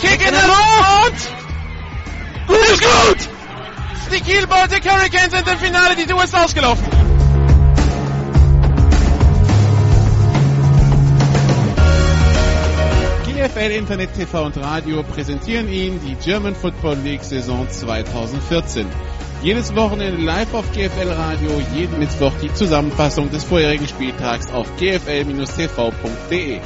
Kick in der Luft! Gut ist gut! Die Kiel Baltic Hurricanes sind im Finale, die Tour ist ausgelaufen. GFL Internet TV und Radio präsentieren Ihnen die German Football League Saison 2014. Jedes Wochenende live auf GFL Radio, jeden Mittwoch die Zusammenfassung des vorherigen Spieltags auf gfl-tv.de.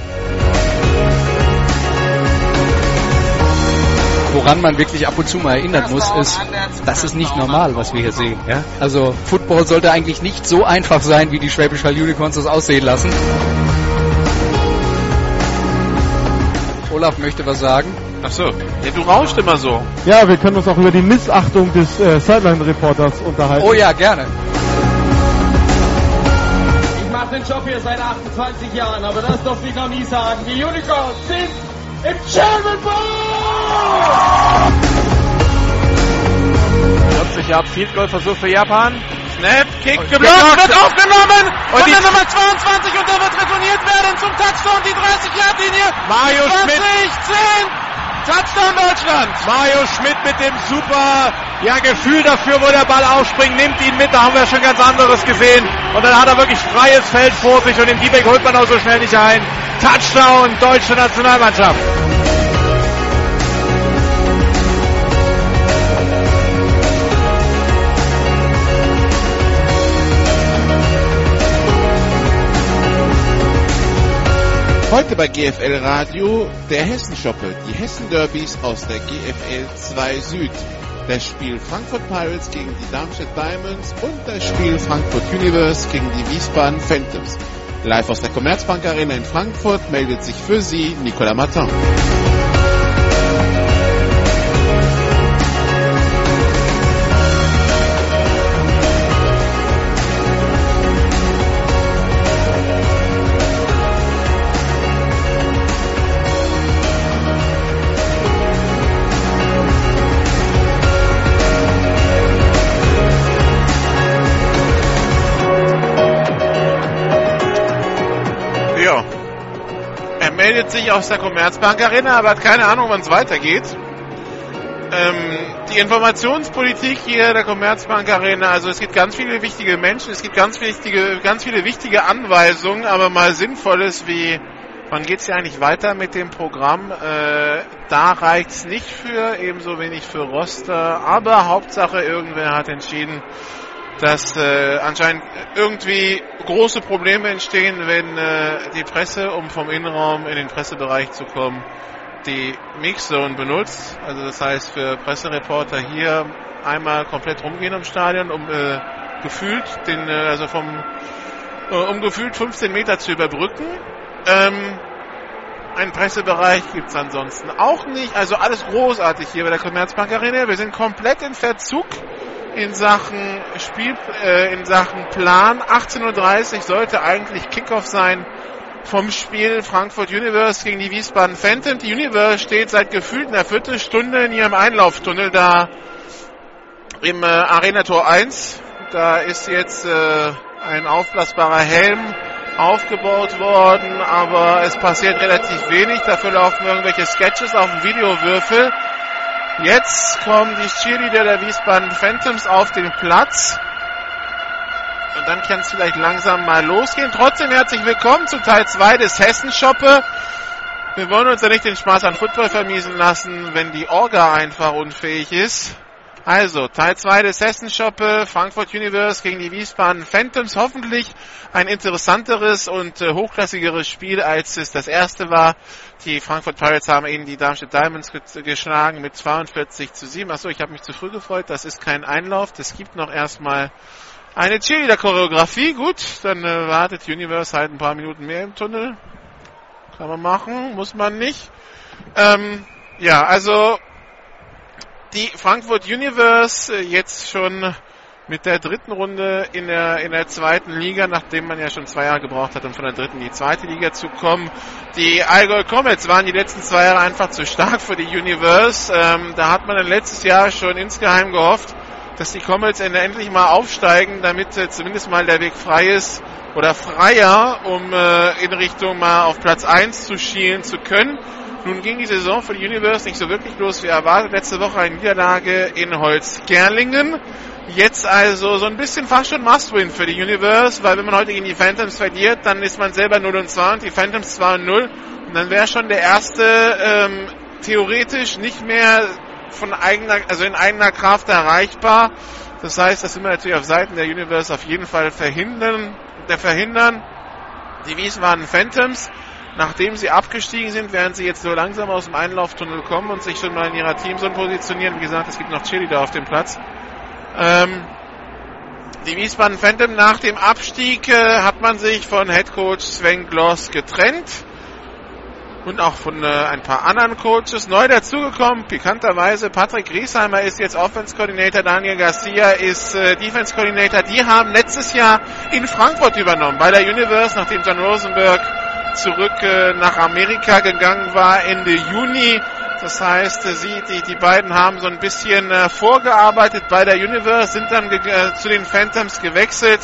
Woran man wirklich ab und zu mal erinnern muss, ist, das ist nicht normal, was wir hier sehen. Ja? Also Football sollte eigentlich nicht so einfach sein, wie die Schwäbisch Hall Unicorns das aussehen lassen. Olaf möchte was sagen. Ach so, ja, du rauscht immer so. Ja, wir können uns auch über die Missachtung des äh, Sideline-Reporters unterhalten. Oh ja, gerne. Ich mache den Job hier seit 28 Jahren, aber das darf ich noch nie sagen. Die Unicorns sind im German Bowl! 40 Yard Field Goal Versuch für Japan. Snap, Kick, geblockt, wird aufgenommen und die Nummer 22 und der wird retourniert werden zum Touchdown, die 30 Yard Linie. Mario 20, Schmidt. 10, Touchdown Deutschland. Mario Schmidt mit dem super ja, Gefühl dafür, wo der Ball aufspringt, nimmt ihn mit, da haben wir schon ganz anderes gesehen. Und dann hat er wirklich freies Feld vor sich und den D-Back holt man auch so schnell nicht ein. Touchdown, deutsche Nationalmannschaft. Heute bei GFL Radio der Hessenschoppe, die Hessen Derbys aus der GFL 2 Süd. Das Spiel Frankfurt Pirates gegen die Darmstadt Diamonds und das Spiel Frankfurt Universe gegen die Wiesbaden Phantoms. Live aus der Commerzbank Arena in Frankfurt meldet sich für Sie Nicolas Martin. Sich aus der Commerzbank Arena, aber hat keine Ahnung, wann es weitergeht. Ähm, die Informationspolitik hier der Commerzbank Arena, also es gibt ganz viele wichtige Menschen, es gibt ganz wichtige, ganz viele wichtige Anweisungen, aber mal Sinnvolles wie wann geht's ja eigentlich weiter mit dem Programm? Äh, da reicht's nicht für, ebenso wenig für Roster, aber Hauptsache irgendwer hat entschieden, dass äh, anscheinend irgendwie große Probleme entstehen, wenn äh, die Presse, um vom Innenraum in den Pressebereich zu kommen, die Mixzone benutzt. Also das heißt für Pressereporter hier einmal komplett rumgehen im Stadion, um äh, gefühlt den, äh, also vom äh, um gefühlt 15 Meter zu überbrücken. Ähm, einen Pressebereich gibt's ansonsten auch nicht. Also alles großartig hier bei der Commerzbank Arena. Wir sind komplett in Verzug in Sachen Spiel, äh, in Sachen Plan. 18.30 Uhr sollte eigentlich Kickoff sein vom Spiel Frankfurt Universe gegen die Wiesbaden Phantom. Die Universe steht seit gefühlt einer Viertelstunde in ihrem Einlauftunnel da im äh, Arena Tor 1. Da ist jetzt äh, ein aufblasbarer Helm aufgebaut worden, aber es passiert relativ wenig. Dafür laufen irgendwelche Sketches auf dem Videowürfel. Jetzt kommen die Cheerleader der Wiesbaden Phantoms auf den Platz. Und dann kann es vielleicht langsam mal losgehen. Trotzdem herzlich willkommen zu Teil 2 des Hessenschoppe. Wir wollen uns ja nicht den Spaß an Football vermiesen lassen, wenn die Orga einfach unfähig ist. Also, Teil 2 des Hessenschoppe, Frankfurt Universe gegen die Wiesbaden Phantoms. Hoffentlich ein interessanteres und äh, hochklassigeres Spiel, als es das erste war. Die Frankfurt Pirates haben eben die Darmstadt Diamonds ge geschlagen mit 42 zu 7. Achso, ich habe mich zu früh gefreut. Das ist kein Einlauf. Das gibt noch erstmal eine Cheerleader-Choreografie. Gut, dann äh, wartet Universe halt ein paar Minuten mehr im Tunnel. Kann man machen, muss man nicht. Ähm, ja, also die Frankfurt Universe äh, jetzt schon mit der dritten Runde in der, in der zweiten Liga, nachdem man ja schon zwei Jahre gebraucht hat, um von der dritten in die zweite Liga zu kommen. Die Allgäu Comets waren die letzten zwei Jahre einfach zu stark für die Universe. Ähm, da hat man dann letztes Jahr schon insgeheim gehofft, dass die Comets endlich mal aufsteigen, damit äh, zumindest mal der Weg frei ist oder freier, um äh, in Richtung mal auf Platz 1 zu schielen zu können. Nun ging die Saison für die Universe nicht so wirklich los wie erwartet. Letzte Woche eine Niederlage in Holzgerlingen. Jetzt also so ein bisschen fast schon Must-Win für die Universe, weil wenn man heute gegen die Phantoms verliert, dann ist man selber 0 und 2 und die Phantoms 2 und 0. Und dann wäre schon der erste ähm, theoretisch nicht mehr von eigener, also in eigener Kraft erreichbar. Das heißt, das sind wir natürlich auf Seiten der Universe auf jeden Fall verhindern, der verhindern. Die Wiesbaden Phantoms, nachdem sie abgestiegen sind, werden sie jetzt so langsam aus dem Einlauftunnel kommen und sich schon mal in ihrer Teamzone positionieren. Wie gesagt, es gibt noch Chili da auf dem Platz. Ähm, die Wiesbaden Phantom nach dem Abstieg äh, hat man sich von Headcoach Sven Gloss getrennt und auch von äh, ein paar anderen Coaches. Neu dazugekommen, pikanterweise, Patrick Riesheimer ist jetzt Offense Coordinator, Daniel Garcia ist äh, Defense Coordinator. Die haben letztes Jahr in Frankfurt übernommen, bei der Universe, nachdem John Rosenberg zurück äh, nach Amerika gegangen war Ende Juni. Das heißt, äh, sie, die, die beiden haben so ein bisschen äh, vorgearbeitet bei der Universe, sind dann äh, zu den Phantoms gewechselt.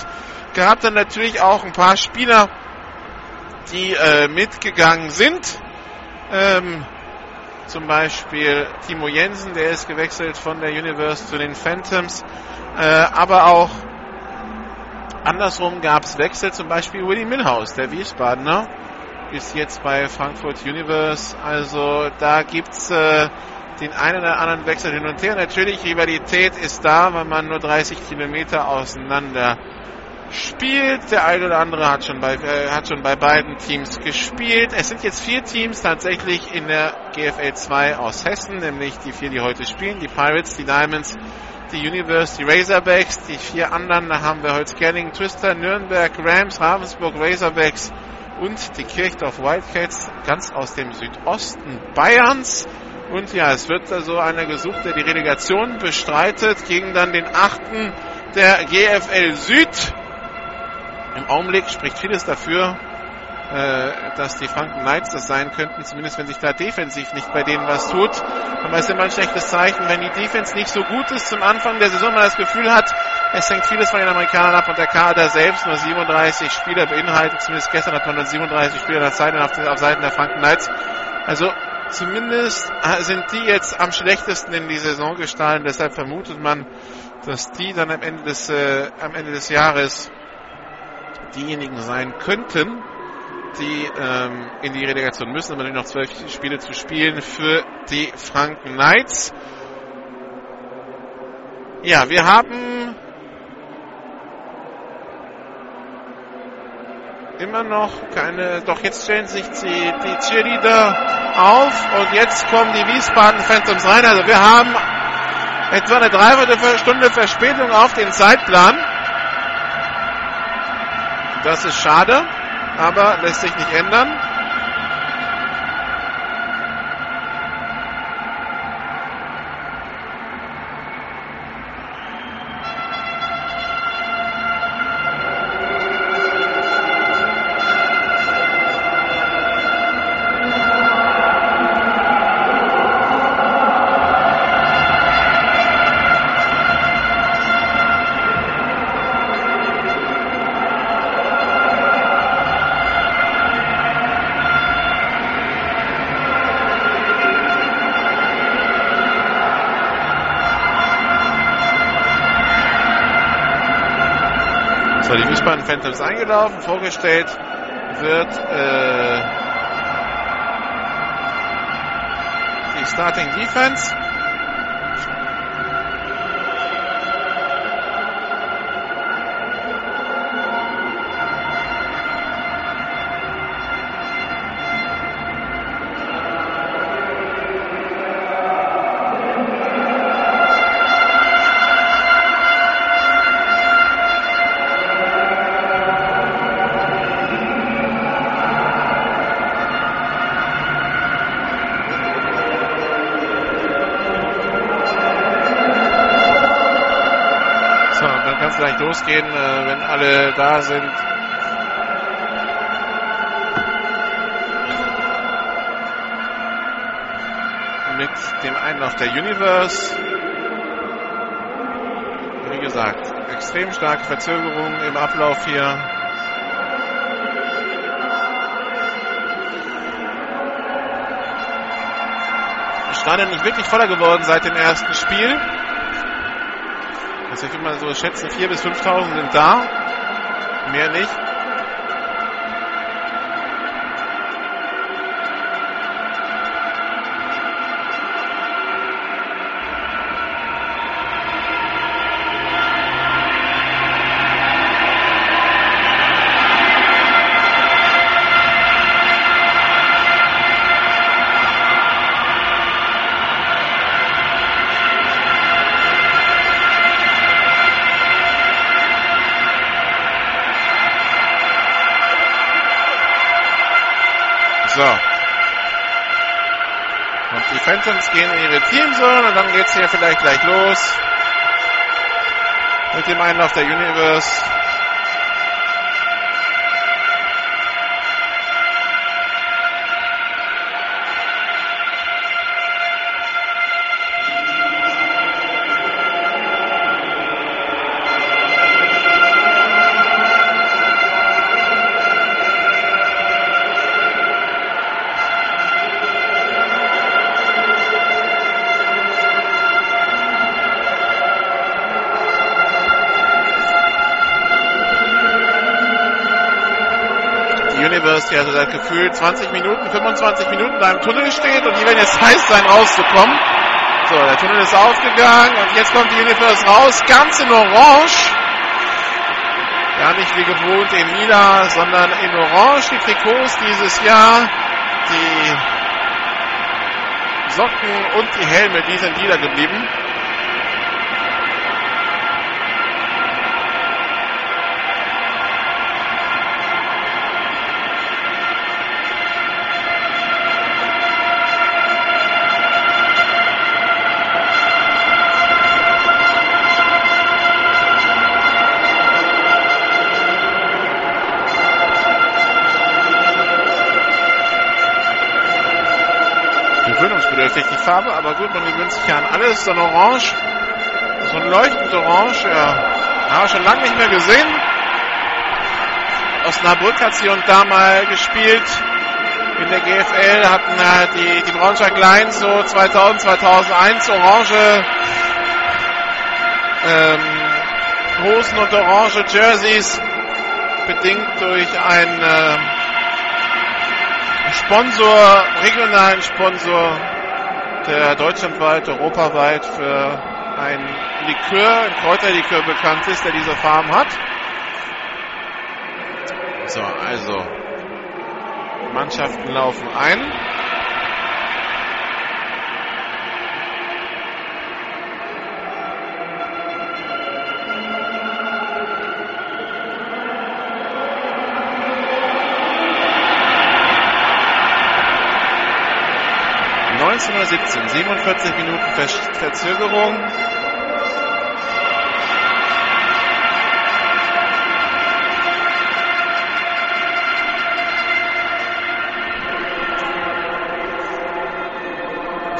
Gab dann natürlich auch ein paar Spieler, die äh, mitgegangen sind. Ähm, zum Beispiel Timo Jensen, der ist gewechselt von der Universe zu den Phantoms. Äh, aber auch andersrum gab es Wechsel, zum Beispiel Willy Milhouse, der Wiesbadener, ist jetzt bei Frankfurt Universe. Also da gibt's äh, den einen oder anderen Wechsel hin und her. Natürlich, Rivalität ist da, weil man nur 30 Kilometer auseinander spielt. Der eine oder andere hat schon bei, äh, hat schon bei beiden Teams gespielt. Es sind jetzt vier Teams tatsächlich in der GFL 2 aus Hessen, nämlich die vier, die heute spielen. Die Pirates, die Diamonds, die Universe, die Razorbacks. Die vier anderen, da haben wir Holzgerling, Twister, Nürnberg, Rams, Ravensburg, Razorbacks und die Kirchdorf Wildcats ganz aus dem Südosten Bayerns. Und ja, es wird also einer gesucht, der die Relegation bestreitet gegen dann den achten der GFL Süd. Im Augenblick spricht vieles dafür, dass die Franken Knights das sein könnten, zumindest wenn sich da defensiv nicht bei denen was tut. Aber es ist immer ein schlechtes Zeichen, wenn die Defense nicht so gut ist zum Anfang der Saison, man das Gefühl hat, es hängt vieles von den Amerikanern ab und der Kader selbst nur 37 Spieler beinhaltet. Zumindest gestern hat man nur 37 Spieler auf, Seiten der Franken Knights. Also zumindest sind die jetzt am schlechtesten in die Saison gestalten. Deshalb vermutet man, dass die dann am Ende des, äh, am Ende des Jahres diejenigen sein könnten, die ähm, in die Relegation müssen, aber noch zwölf Spiele zu spielen für die Franken Knights. Ja, wir haben immer noch keine, doch jetzt stellen sich die, die Cheerleader auf und jetzt kommen die Wiesbaden Phantoms rein. Also wir haben etwa eine Dreiviertelstunde Verspätung auf den Zeitplan. Das ist schade, aber lässt sich nicht ändern. So, die Wiesbaden Phantoms eingelaufen, vorgestellt wird äh, die Starting Defense. Losgehen, äh, wenn alle da sind. Mit dem Einlauf der Universe. Wie gesagt, extrem starke Verzögerung im Ablauf hier. Stadion nicht wirklich voller geworden seit dem ersten Spiel. Ich würde mal so schätzen, 4.000 bis 5.000 sind da. Mehr nicht. Phantoms gehen in ihre Teamzone und dann geht es hier vielleicht gleich los. Mit dem Einlauf der Universe. Gefühlt 20 Minuten, 25 Minuten da im Tunnel steht und die werden jetzt heiß sein, rauszukommen. So, der Tunnel ist aufgegangen und jetzt kommt die Universe raus, ganz in Orange. Gar nicht wie gewohnt in Lila, sondern in Orange die Trikots dieses Jahr. Die Socken und die Helme, die sind lila geblieben. Farbe, aber gut, man gewöhnt sich ja an alles. Ein Orange, so ein leuchtend Orange, ja, haben wir schon lange nicht mehr gesehen. Osnabrück hat sie und da mal gespielt. In der GFL hatten äh, die, die Braunschweig Lions so 2000, 2001 orange ähm, Hosen und orange Jerseys, bedingt durch ein äh, Sponsor, regionalen Sponsor, der deutschlandweit, europaweit für ein Likör, ein Kräuterlikör bekannt ist, der diese Farben hat. So, also Mannschaften laufen ein. Uhr 17, 47 Minuten Ver Verzögerung.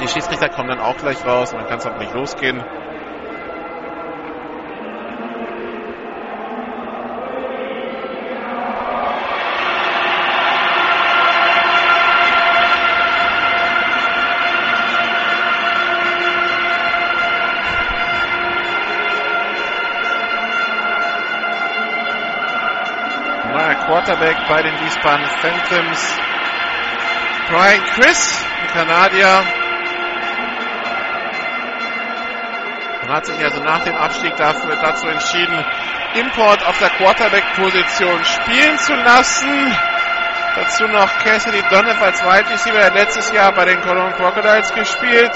Die Schiedsrichter kommen dann auch gleich raus und dann kann es auch nicht losgehen. Bei den Wiesbaden Phantoms. Brian Chris, ein Kanadier. Man hat sich also nach dem Abstieg dafür, dazu entschieden, Import auf der Quarterback-Position spielen zu lassen. Dazu noch Cassidy Donoff als Wide Receiver, der letztes Jahr bei den Cologne Crocodiles gespielt.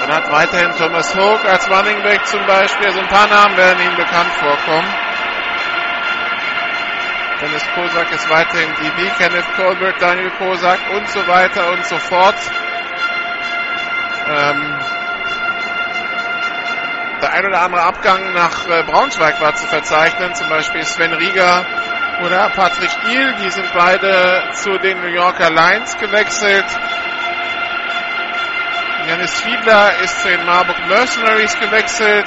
Dann hat weiterhin Thomas Hoke als Running Back zum Beispiel. Also ein paar Namen werden Ihnen bekannt vorkommen. Dennis Kosak ist weiterhin DB, Kenneth Colbert, Daniel Kosak und so weiter und so fort. Ähm, der ein oder andere Abgang nach äh, Braunschweig war zu verzeichnen, zum Beispiel Sven Rieger oder Patrick Ihl, die sind beide zu den New Yorker Lions gewechselt. Janis Fiedler ist zu den Marburg Mercenaries gewechselt.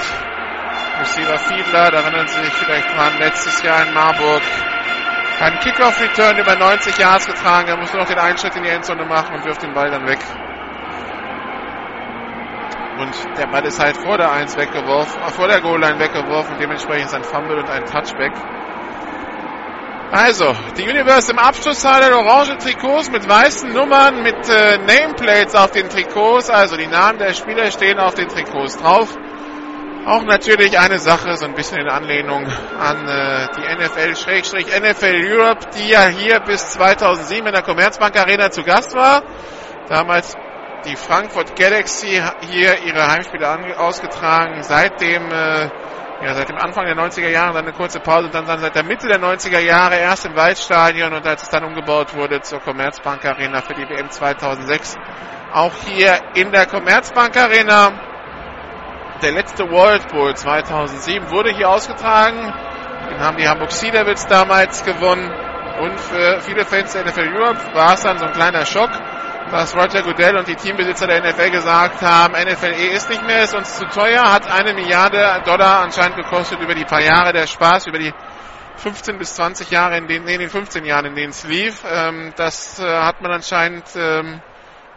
Receiver Fiedler, da erinnern Sie sich vielleicht dran, letztes Jahr in Marburg Ein Kickoff-Return über 90 Yards getragen. Er muss nur noch den einen Schritt in die Endzone machen und wirft den Ball dann weg. Und der Ball ist halt vor der 1 weggeworfen, äh, vor der Goal-Line weggeworfen. Dementsprechend ist ein Fumble und ein Touchback. Also, die Universe im Abschlusshalle, orange Trikots mit weißen Nummern, mit äh, Nameplates auf den Trikots. Also die Namen der Spieler stehen auf den Trikots drauf. Auch natürlich eine Sache, so ein bisschen in Anlehnung an äh, die NFL-NFL Europe, die ja hier bis 2007 in der Commerzbank Arena zu Gast war. Damals die Frankfurt Galaxy hier ihre Heimspiele ausgetragen. Seitdem, äh, ja, seit dem Anfang der 90er Jahre dann eine kurze Pause dann, dann seit der Mitte der 90er Jahre erst im Waldstadion und als es dann umgebaut wurde zur Commerzbank Arena für die WM 2006 auch hier in der Commerzbank Arena. Der letzte World Bowl 2007 wurde hier ausgetragen. Den haben die Hamburg Sea Devils damals gewonnen. Und für viele Fans der NFL Europe war es dann so ein kleiner Schock, dass Roger Goodell und die Teambesitzer der NFL gesagt haben, NFLE ist nicht mehr, ist uns zu teuer, hat eine Milliarde Dollar anscheinend gekostet über die paar Jahre der Spaß, über die 15 bis 20 Jahre, in denen, in den 15 Jahren, in denen es lief. Ähm, das äh, hat man anscheinend ähm,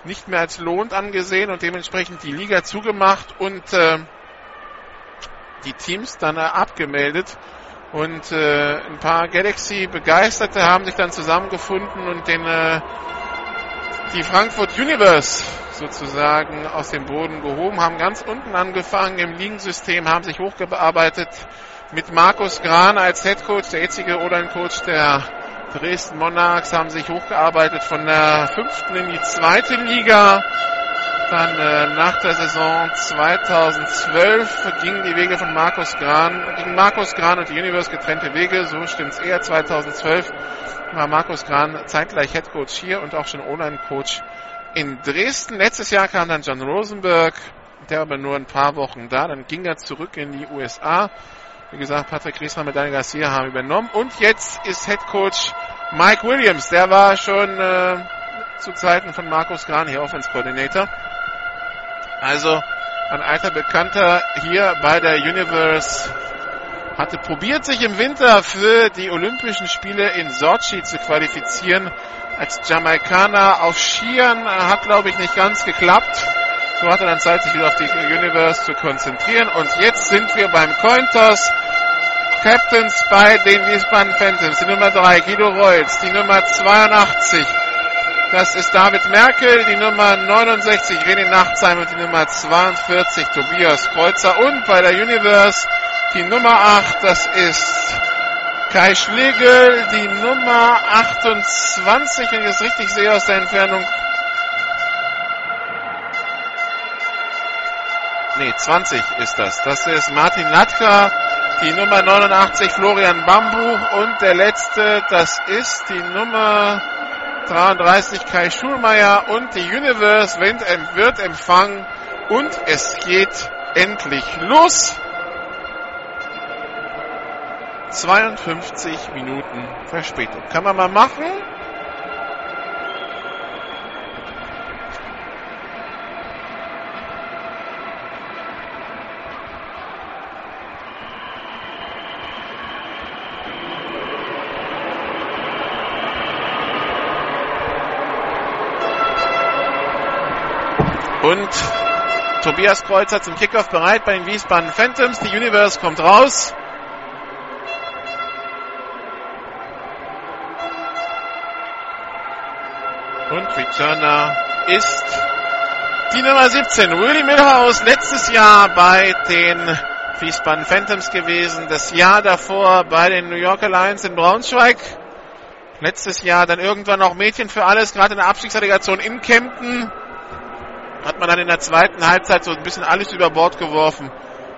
nicht mehr als lohnt angesehen und dementsprechend die Liga zugemacht und äh, die Teams dann äh, abgemeldet. Und äh, ein paar Galaxy-Begeisterte haben sich dann zusammengefunden und den äh, die Frankfurt Universe sozusagen aus dem Boden gehoben, haben ganz unten angefangen im Ligensystem, haben sich hochgearbeitet mit Markus Gran als Head Coach, der jetzige O-Line-Coach der Dresden Monarchs haben sich hochgearbeitet von der fünften in die zweite Liga. Dann äh, nach der Saison 2012 gingen die Wege von Markus Gran, gingen Markus Gran und die Universe getrennte Wege, so stimmt's eher 2012 war Markus Gran zeitgleich Head Coach hier und auch schon Online-Coach in Dresden. Letztes Jahr kam dann John Rosenberg, der aber nur ein paar Wochen da, dann ging er zurück in die USA wie gesagt, Patrick Griesmann mit Daniel Garcia haben übernommen. Und jetzt ist Head Coach Mike Williams. Der war schon äh, zu Zeiten von Markus Gran hier Offense Coordinator. Also ein alter Bekannter hier bei der Universe hatte probiert, sich im Winter für die Olympischen Spiele in Sochi zu qualifizieren. Als Jamaikaner auf Skiern hat, glaube ich, nicht ganz geklappt. So hat er dann Zeit, sich wieder auf die Universe zu konzentrieren. Und jetzt sind wir beim Cointos. Captains bei den Wiesbaden Phantoms. Die Nummer 3, Guido Reutz. Die Nummer 82, das ist David Merkel. Die Nummer 69, René Nachtsheim. Und die Nummer 42, Tobias Kreuzer. Und bei der Universe die Nummer 8, das ist Kai Schlegel. Die Nummer 28, wenn ich das richtig sehe aus der Entfernung, Nee, 20 ist das. Das ist Martin Latka, die Nummer 89 Florian Bambuch und der letzte, das ist die Nummer 33 Kai Schulmeier und die Universe wird empfangen und es geht endlich los. 52 Minuten Verspätung. Kann man mal machen. Und Tobias Kreuzer zum Kickoff bereit bei den Wiesbaden Phantoms. Die Universe kommt raus. Und Returner ist die Nummer 17, Willie Milhouse, letztes Jahr bei den Wiesbaden Phantoms gewesen, das Jahr davor bei den New Yorker Lions in Braunschweig. Letztes Jahr dann irgendwann auch Mädchen für alles, gerade in der Abstiegsrelegation in Kempten hat man dann in der zweiten Halbzeit so ein bisschen alles über Bord geworfen.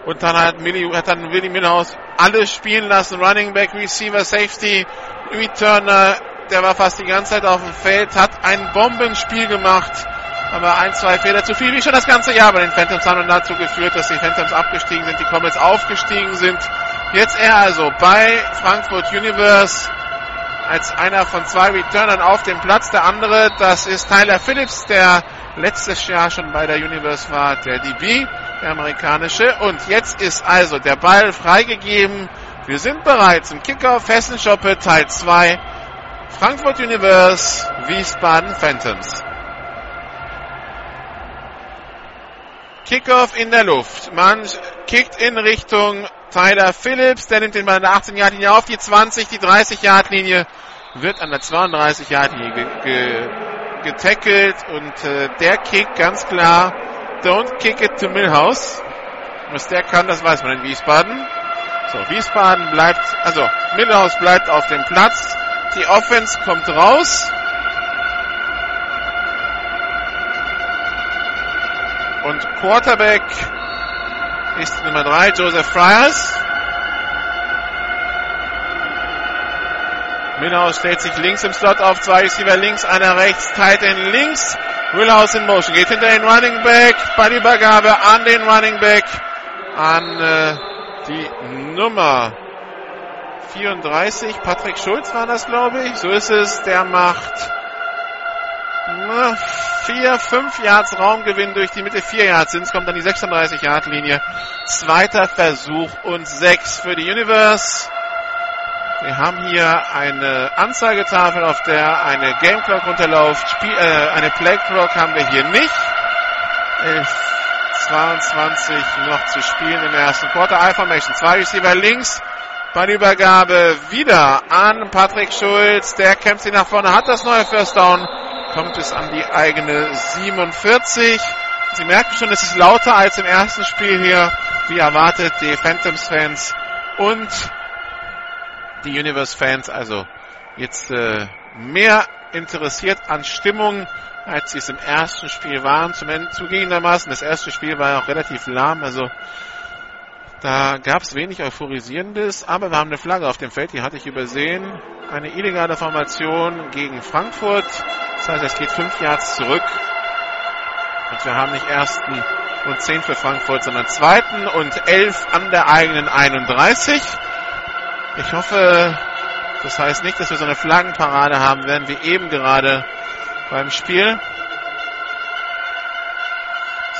Und dann hat, Milli, hat dann Willi Milhaus alles spielen lassen. Running Back, Receiver, Safety, Returner. Der war fast die ganze Zeit auf dem Feld, hat ein Bombenspiel gemacht. Aber ein, zwei Fehler zu viel, wie schon das ganze Jahr bei den Phantoms haben dazu geführt, dass die Phantoms abgestiegen sind, die Comets aufgestiegen sind. Jetzt er also bei Frankfurt Universe als einer von zwei Returnern auf dem Platz. Der andere, das ist Tyler Phillips, der letztes Jahr schon bei der Universe war, der DB, der amerikanische. Und jetzt ist also der Ball freigegeben. Wir sind bereit zum Kickoff Hessenschoppe Teil 2 Frankfurt Universe, Wiesbaden Phantoms. Kickoff in der Luft. Man kickt in Richtung Tyler Phillips. Der nimmt den an der 18-Yard-Linie auf. Die 20, die 30-Yard-Linie wird an der 32-Yard-Linie ge ge getackelt. Und äh, der Kick ganz klar. Don't kick it to Millhouse. Was der kann, das weiß man in Wiesbaden. So, Wiesbaden bleibt, also Millhouse bleibt auf dem Platz. Die Offense kommt raus. Und Quarterback ist Nummer 3, Joseph Fryers. Millhouse stellt sich links im Slot auf, zwei Receiver links, einer rechts, Tight End links. Willhouse in Motion, geht hinter den Running Back, Ballübergabe an den Running Back, an äh, die Nummer 34, Patrick Schulz war das, glaube ich. So ist es, der macht na, vier, fünf Yards Raumgewinn durch die Mitte, vier Yards sind kommt dann die 36 Yard Linie. Zweiter Versuch und sechs für die Universe. Wir haben hier eine Anzeigetafel, auf der eine Game Clock runterläuft. Spiel, äh, eine Play Clock haben wir hier nicht. 11, 22 noch zu spielen im ersten Quarter. I Formation. Zwei Receiver links. Ballübergabe wieder an Patrick Schulz. Der kämpft sie nach vorne, hat das neue First Down. Kommt es an die eigene 47. Sie merken schon, es ist lauter als im ersten Spiel hier. Wie erwartet, die Phantoms-Fans und die Universe-Fans. Also jetzt äh, mehr interessiert an Stimmung, als sie es im ersten Spiel waren. Zum zugegebenermaßen, das erste Spiel war ja auch relativ lahm. Also da gab es wenig Euphorisierendes, aber wir haben eine Flagge auf dem Feld, die hatte ich übersehen. Eine illegale Formation gegen Frankfurt. Das heißt, es geht fünf Yards zurück. Und wir haben nicht ersten und zehn für Frankfurt, sondern zweiten und elf an der eigenen 31. Ich hoffe, das heißt nicht, dass wir so eine Flaggenparade haben werden, wie eben gerade beim Spiel.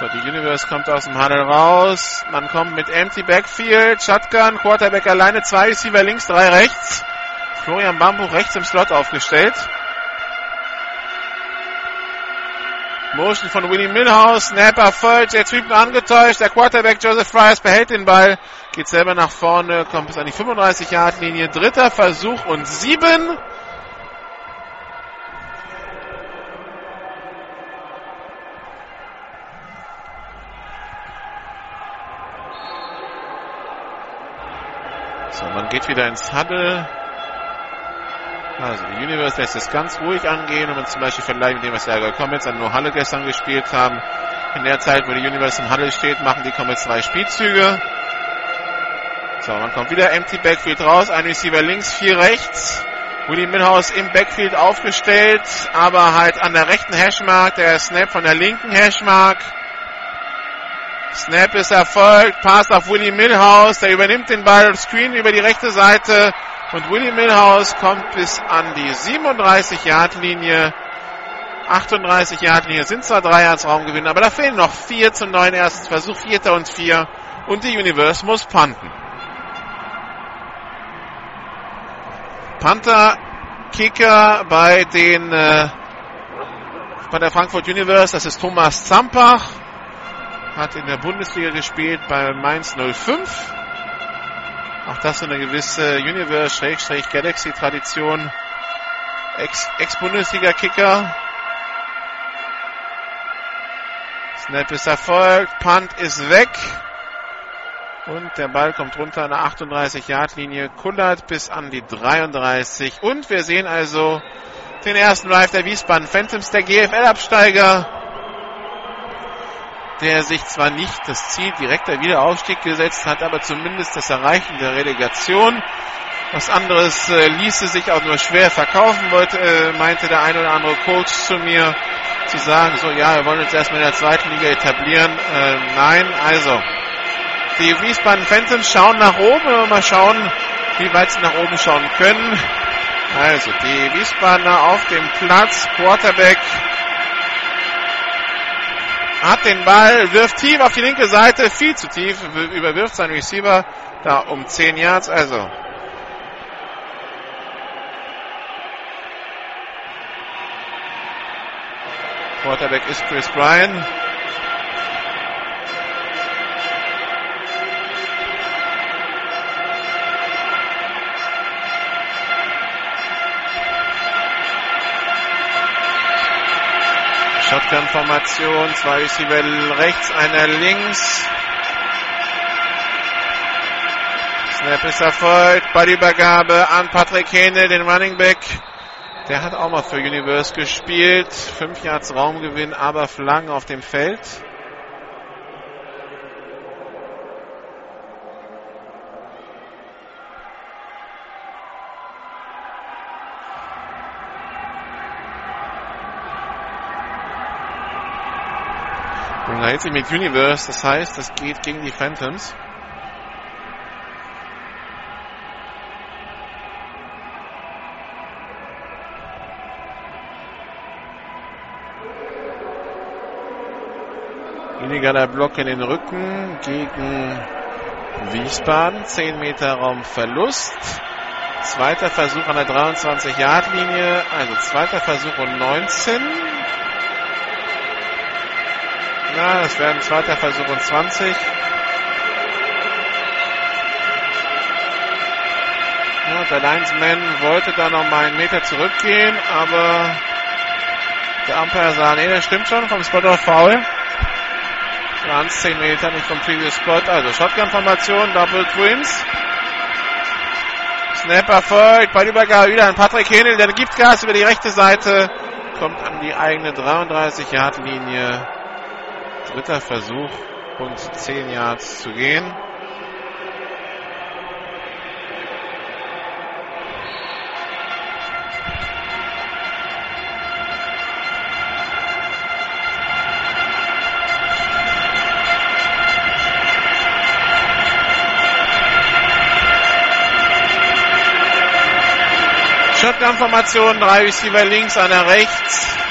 So, die Universe kommt aus dem Huddle raus. Man kommt mit Empty Backfield, Shotgun, Quarterback alleine, zwei Receiver links, drei rechts. Florian Bambuch rechts im Slot aufgestellt. Motion von Willie Milhouse, Snap erfolgt, der Typen angetäuscht, der Quarterback Joseph Fryers behält den Ball, geht selber nach vorne, kommt bis an die 35-Yard-Linie, dritter Versuch und sieben. Geht wieder ins Huddle. Also die Universe lässt es ganz ruhig angehen und wenn zum Beispiel vergleichen mit dem, was die Comets an No Halle gestern gespielt haben, in der Zeit, wo die Universe im Huddle steht, machen die Comets zwei Spielzüge. So, man kommt wieder Empty Backfield raus, ein Receiver links, vier rechts. Willie Milhouse im Backfield aufgestellt, aber halt an der rechten Hashmark, der Snap von der linken Hashmark. Snap ist erfolgt, Pass auf Willie Milhouse, der übernimmt den Ball, Screen über die rechte Seite und Willie Milhouse kommt bis an die 37-Yard-Linie. 38 Yard-Linie sind zwar drei Yards Raumgewinn, aber da fehlen noch vier zum neuen ersten Versuch, vierter und vier und die Universe muss panten. Panther Kicker bei den äh, bei der Frankfurt Universe, das ist Thomas Zampach hat in der Bundesliga gespielt bei Mainz 05. Auch das so eine gewisse Universe-Galaxy-Tradition. Ex-Bundesliga-Kicker. Snap ist erfolgt, Punt ist weg. Und der Ball kommt runter an der 38-Yard-Linie, kullert bis an die 33. Und wir sehen also den ersten Drive der Wiesbaden Phantoms, der GFL-Absteiger der sich zwar nicht das Ziel direkter Wiederaufstieg gesetzt hat, aber zumindest das Erreichen der Relegation. Was anderes äh, ließe sich auch nur schwer verkaufen, wollte, äh, meinte der ein oder andere Coach zu mir, zu sagen, so ja, wir wollen uns erstmal in der zweiten Liga etablieren. Äh, nein, also die Wiesbaden Phantoms schauen nach oben, mal schauen, wie weit sie nach oben schauen können. Also die Wiesbadener auf dem Platz, Quarterback hat den Ball, wirft tief auf die linke Seite, viel zu tief, überwirft seinen Receiver da um 10 Yards, also. Quarterback ist Chris Bryan. Shotgun-Formation, zwei Receiver rechts, einer links. Snap ist erfolgt, Ballübergabe an Patrick Hene, den Running Back. Der hat auch mal für Universe gespielt. Fünf Yards Raumgewinn, aber Flaggen auf dem Feld. Und da jetzt mit Universe, das heißt, das geht gegen die Phantoms. Illegaler Block in den Rücken gegen Wiesbaden. 10 Meter Raumverlust. Zweiter Versuch an der 23-Yard-Linie. Also zweiter Versuch und 19. Na, das wäre ein zweiter Versuch und 20. Ja, der Linesman wollte da noch mal einen Meter zurückgehen, aber der Umpire sah, nee, das stimmt schon, vom Spot auf Foul. Waren es 10 Meter, nicht vom Previous Spot. Also Shotgun-Formation, Double Twins. Snap erfolgt, bei Übergabe wieder an Patrick Henel, der gibt Gas über die rechte Seite, kommt an die eigene 33-Yard-Linie. Dritter Versuch und 10 Yards zu gehen. Shotgun-Formation, drei Receiver links, einer rechts.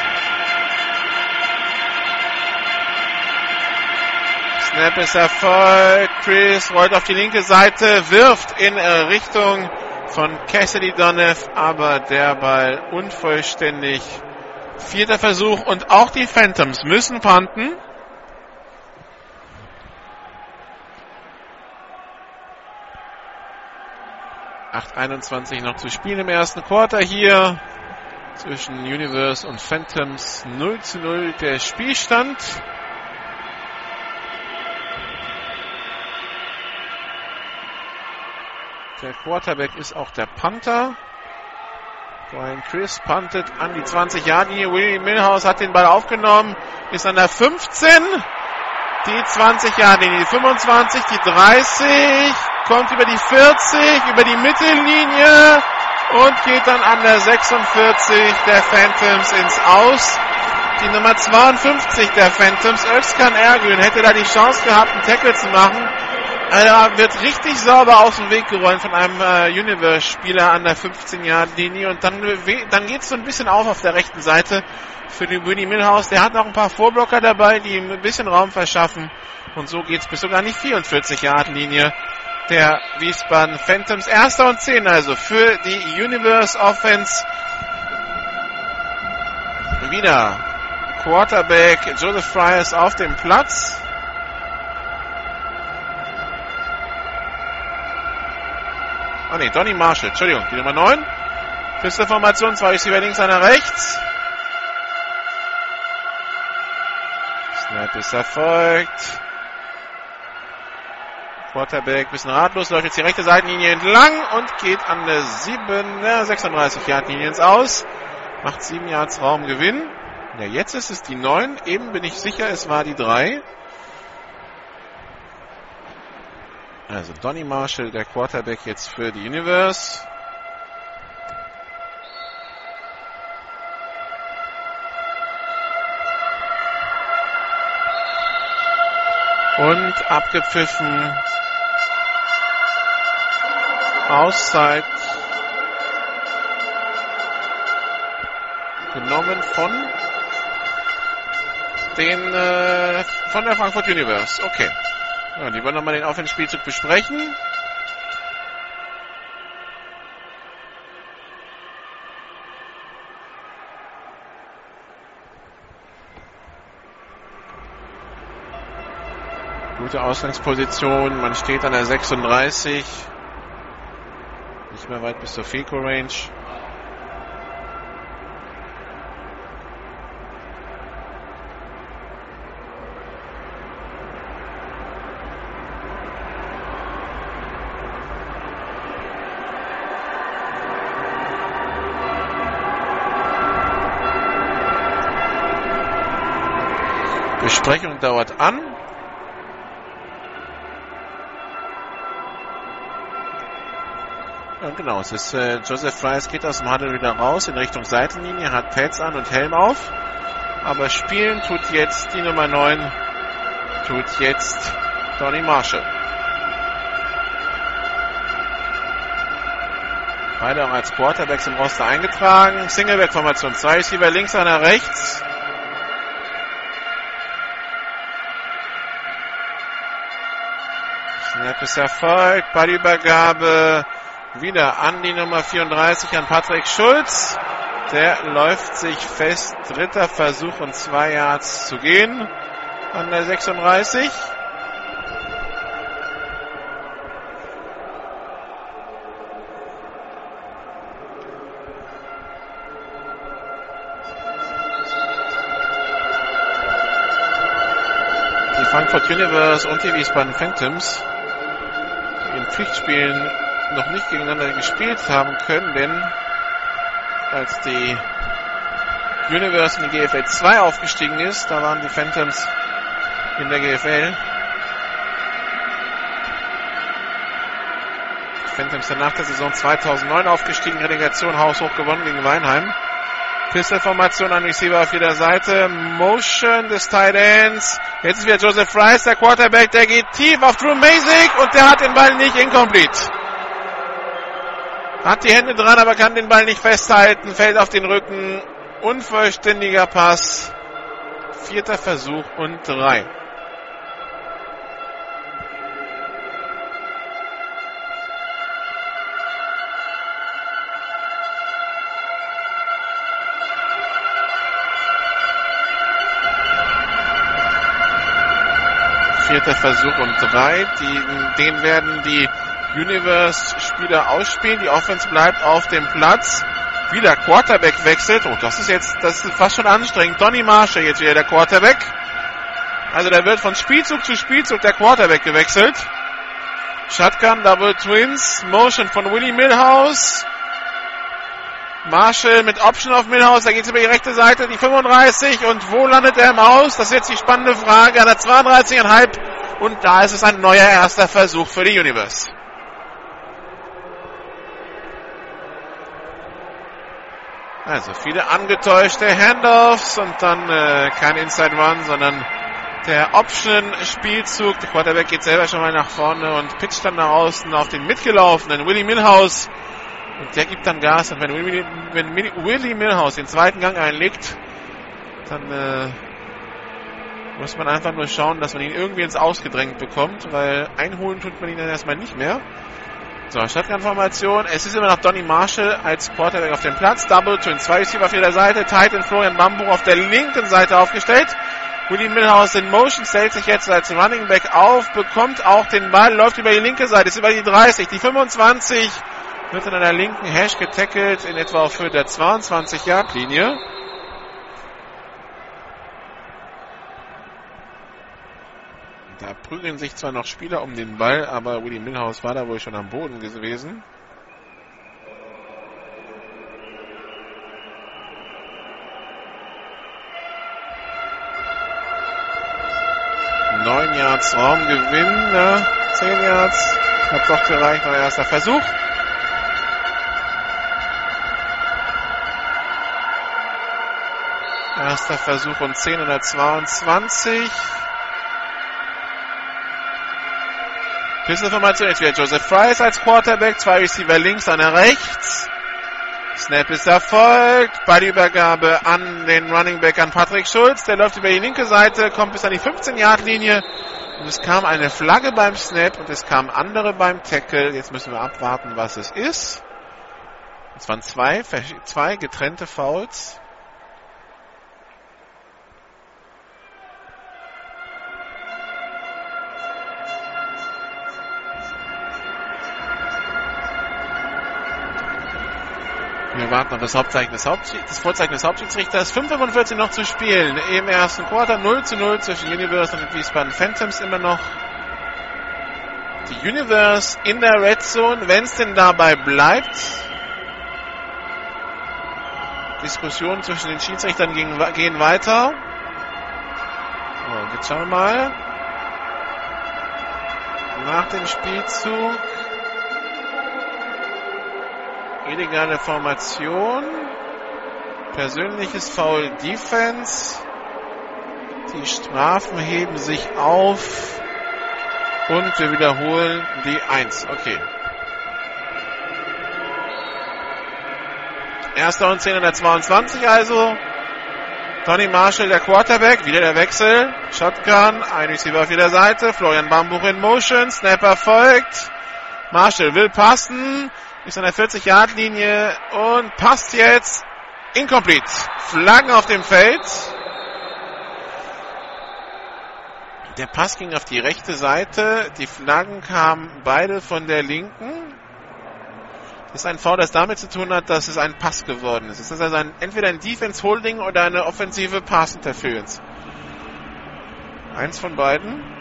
Snap ist erfolgt. Chris rollt auf die linke Seite, wirft in Richtung von Cassidy Donev, aber der Ball unvollständig. Vierter Versuch und auch die Phantoms müssen panten. 8:21 noch zu spielen im ersten Quarter hier zwischen Universe und Phantoms 0 zu 0 der Spielstand. Der Quarterback ist auch der Panther. Brian Chris puntet an die 20 Jahre linie Willie Milhouse hat den Ball aufgenommen, ist an der 15. Die 20 Jahre linie die 25, die 30, kommt über die 40, über die Mittellinie und geht dann an der 46 der Phantoms ins Aus. Die Nummer 52 der Phantoms, Özkan Ergün, hätte da die Chance gehabt, einen Tackle zu machen. Er wird richtig sauber aus dem Weg geräumt von einem äh, Universe-Spieler an der 15-Yard-Linie und dann, dann geht es so ein bisschen auf auf der rechten Seite für den Winnie Milhouse. Der hat noch ein paar Vorblocker dabei, die ihm ein bisschen Raum verschaffen und so geht es bis sogar nicht 44-Yard-Linie der Wiesbaden Phantoms. Erster und zehn also für die Universe Offense. Wieder Quarterback Joseph Fryers auf dem Platz. Ah ne, Donny Marshall, Entschuldigung, die Nummer 9. Pisteformation, zwei Receiver links, einer rechts. Snap ist erfolgt. Quarterback bisschen ratlos, läuft jetzt die rechte Seitenlinie entlang und geht an der 7, ja, 36 Yard Linie ins Aus. Macht 7 Yards Raumgewinn. Ja, jetzt ist es die 9. Eben bin ich sicher, es war die 3. Also Donny Marshall, der Quarterback jetzt für die Universe. Und abgepfiffen Auszeit genommen von den äh, von der Frankfurt Universe. Okay. Ja, die wollen nochmal den Aufwärtsspielzug besprechen. Gute Ausgangsposition, man steht an der 36. Nicht mehr weit bis zur FICO-Range. Range. Besprechung dauert an. Ja, genau, es ist äh, Joseph Fries geht aus dem Handel wieder raus in Richtung Seitenlinie, hat Pads an und Helm auf. Aber spielen tut jetzt die Nummer 9, tut jetzt Donny Marshall. Beide auch als Quarterbacks im Roster eingetragen. Singleback-Formation, zwei Receiver links, einer rechts. Snap ist erfolgt. Ballübergabe wieder an die Nummer 34 an Patrick Schulz. Der läuft sich fest. Dritter Versuch und zwei Yards zu gehen an der 36. Die Frankfurt Universe und die Wiesbaden Phantoms Pflichtspielen noch nicht gegeneinander gespielt haben können, denn als die Universe in die GFL 2 aufgestiegen ist, da waren die Phantoms in der GFL. Die Phantoms dann nach der Saison 2009 aufgestiegen, Relegation haushoch gewonnen gegen Weinheim. Pistol-Formation an Receiver auf jeder Seite. Motion des Tight Ends. Jetzt ist wieder Joseph Fries, der Quarterback, der geht tief auf Drew Masik und der hat den Ball nicht incomplete. Hat die Hände dran, aber kann den Ball nicht festhalten, fällt auf den Rücken. Unvollständiger Pass. Vierter Versuch und drei. Vierter Versuch und drei. Die, den werden die Universe-Spieler ausspielen. Die Offense bleibt auf dem Platz. Wieder Quarterback wechselt. Oh, das ist jetzt, das ist fast schon anstrengend. Donny Marshall jetzt wieder der Quarterback. Also da wird von Spielzug zu Spielzug der Quarterback gewechselt. Shotgun, Double Twins, Motion von Willie Millhouse. Marshall mit Option auf Millhouse, da geht es über die rechte Seite, die 35 und wo landet er im Aus? Das ist jetzt die spannende Frage, an der 32,5 und da ist es ein neuer erster Versuch für die Universe. Also viele angetäuschte Handoffs und dann äh, kein Inside Run, sondern der Option-Spielzug. Der Quarterback geht selber schon mal nach vorne und pitcht dann nach außen auf den mitgelaufenen Willie Millhouse. Und der gibt dann Gas. Und wenn Willie, wenn Willie Millhouse den zweiten Gang einlegt, dann äh, muss man einfach nur schauen, dass man ihn irgendwie ins Ausgedrängt bekommt, weil einholen tut man ihn dann erstmal nicht mehr. So, Shotgun-Formation. Es ist immer noch Donny Marshall als Quarterback auf dem Platz. Double Twin. Zwei Receiver auf jeder Seite. Titan Florian Bambu auf der linken Seite aufgestellt. Willie Millhouse in Motion stellt sich jetzt als Running Back auf, bekommt auch den Ball, läuft über die linke Seite, ist über die 30, die 25, wird in einer linken Hash getackelt, in etwa auf Höhe der 22-Yard-Linie. Da prügeln sich zwar noch Spieler um den Ball, aber Willie Millhouse war da wohl schon am Boden gewesen. Neun Yards Raumgewinn, ne? Zehn Yards. Hat doch gereicht, neuer erster Versuch. Erster Versuch und 10 oder 22. Pissinformation jetzt wieder Joseph Fries als Quarterback, zwei Receiver links, einer rechts. Snap ist erfolgt. Ballübergabe an den Running Back an Patrick Schulz. Der läuft über die linke Seite, kommt bis an die 15-Yard-Linie. Und es kam eine Flagge beim Snap und es kamen andere beim Tackle. Jetzt müssen wir abwarten, was es ist. Es waren zwei, zwei getrennte Fouls. Wir warten auf das Hauptzeichen des, das Vorzeichen des Hauptschiedsrichters. 5,45 noch zu spielen im ersten Quarter. 0 zu 0 zwischen Universe und Wiesbaden Phantoms immer noch. Die Universe in der Red Zone, wenn es denn dabei bleibt. Diskussionen zwischen den Schiedsrichtern gehen, gehen weiter. So, jetzt schauen wir mal. Nach dem Spielzug illegale Formation, persönliches Foul Defense, die Strafen heben sich auf und wir wiederholen die 1. Okay. Erster und 10 in der 22 also. Tony Marshall, der Quarterback, wieder der Wechsel. Shotgun, ein Receiver auf jeder Seite. Florian Bambuch in Motion, Snapper folgt. Marshall will passen, ist an der 40-Yard-Linie und passt jetzt incomplete. Flaggen auf dem Feld. Der Pass ging auf die rechte Seite. Die Flaggen kamen beide von der linken. Das ist ein Foul, das damit zu tun hat, dass es ein Pass geworden ist. Es ist also ein, entweder ein Defense Holding oder eine offensive Pass Interference. Eins von beiden.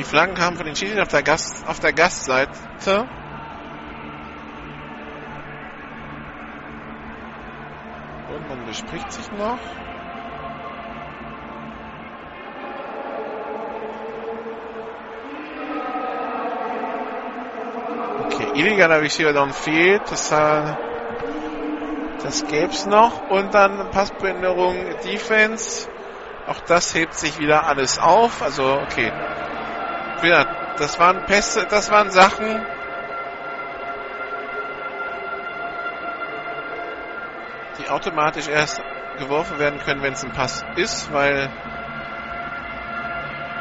Die Flaggen kamen von den Schiedsrichtern auf der, Gast, auf der Gastseite. Und man bespricht sich noch. Okay, illegaler Receiver downfield. Das, äh, das gäb's noch. Und dann Passbehinderung Defense. Auch das hebt sich wieder alles auf. Also, okay. Ja, das waren Pässe, das waren Sachen, die automatisch erst geworfen werden können, wenn es ein Pass ist, weil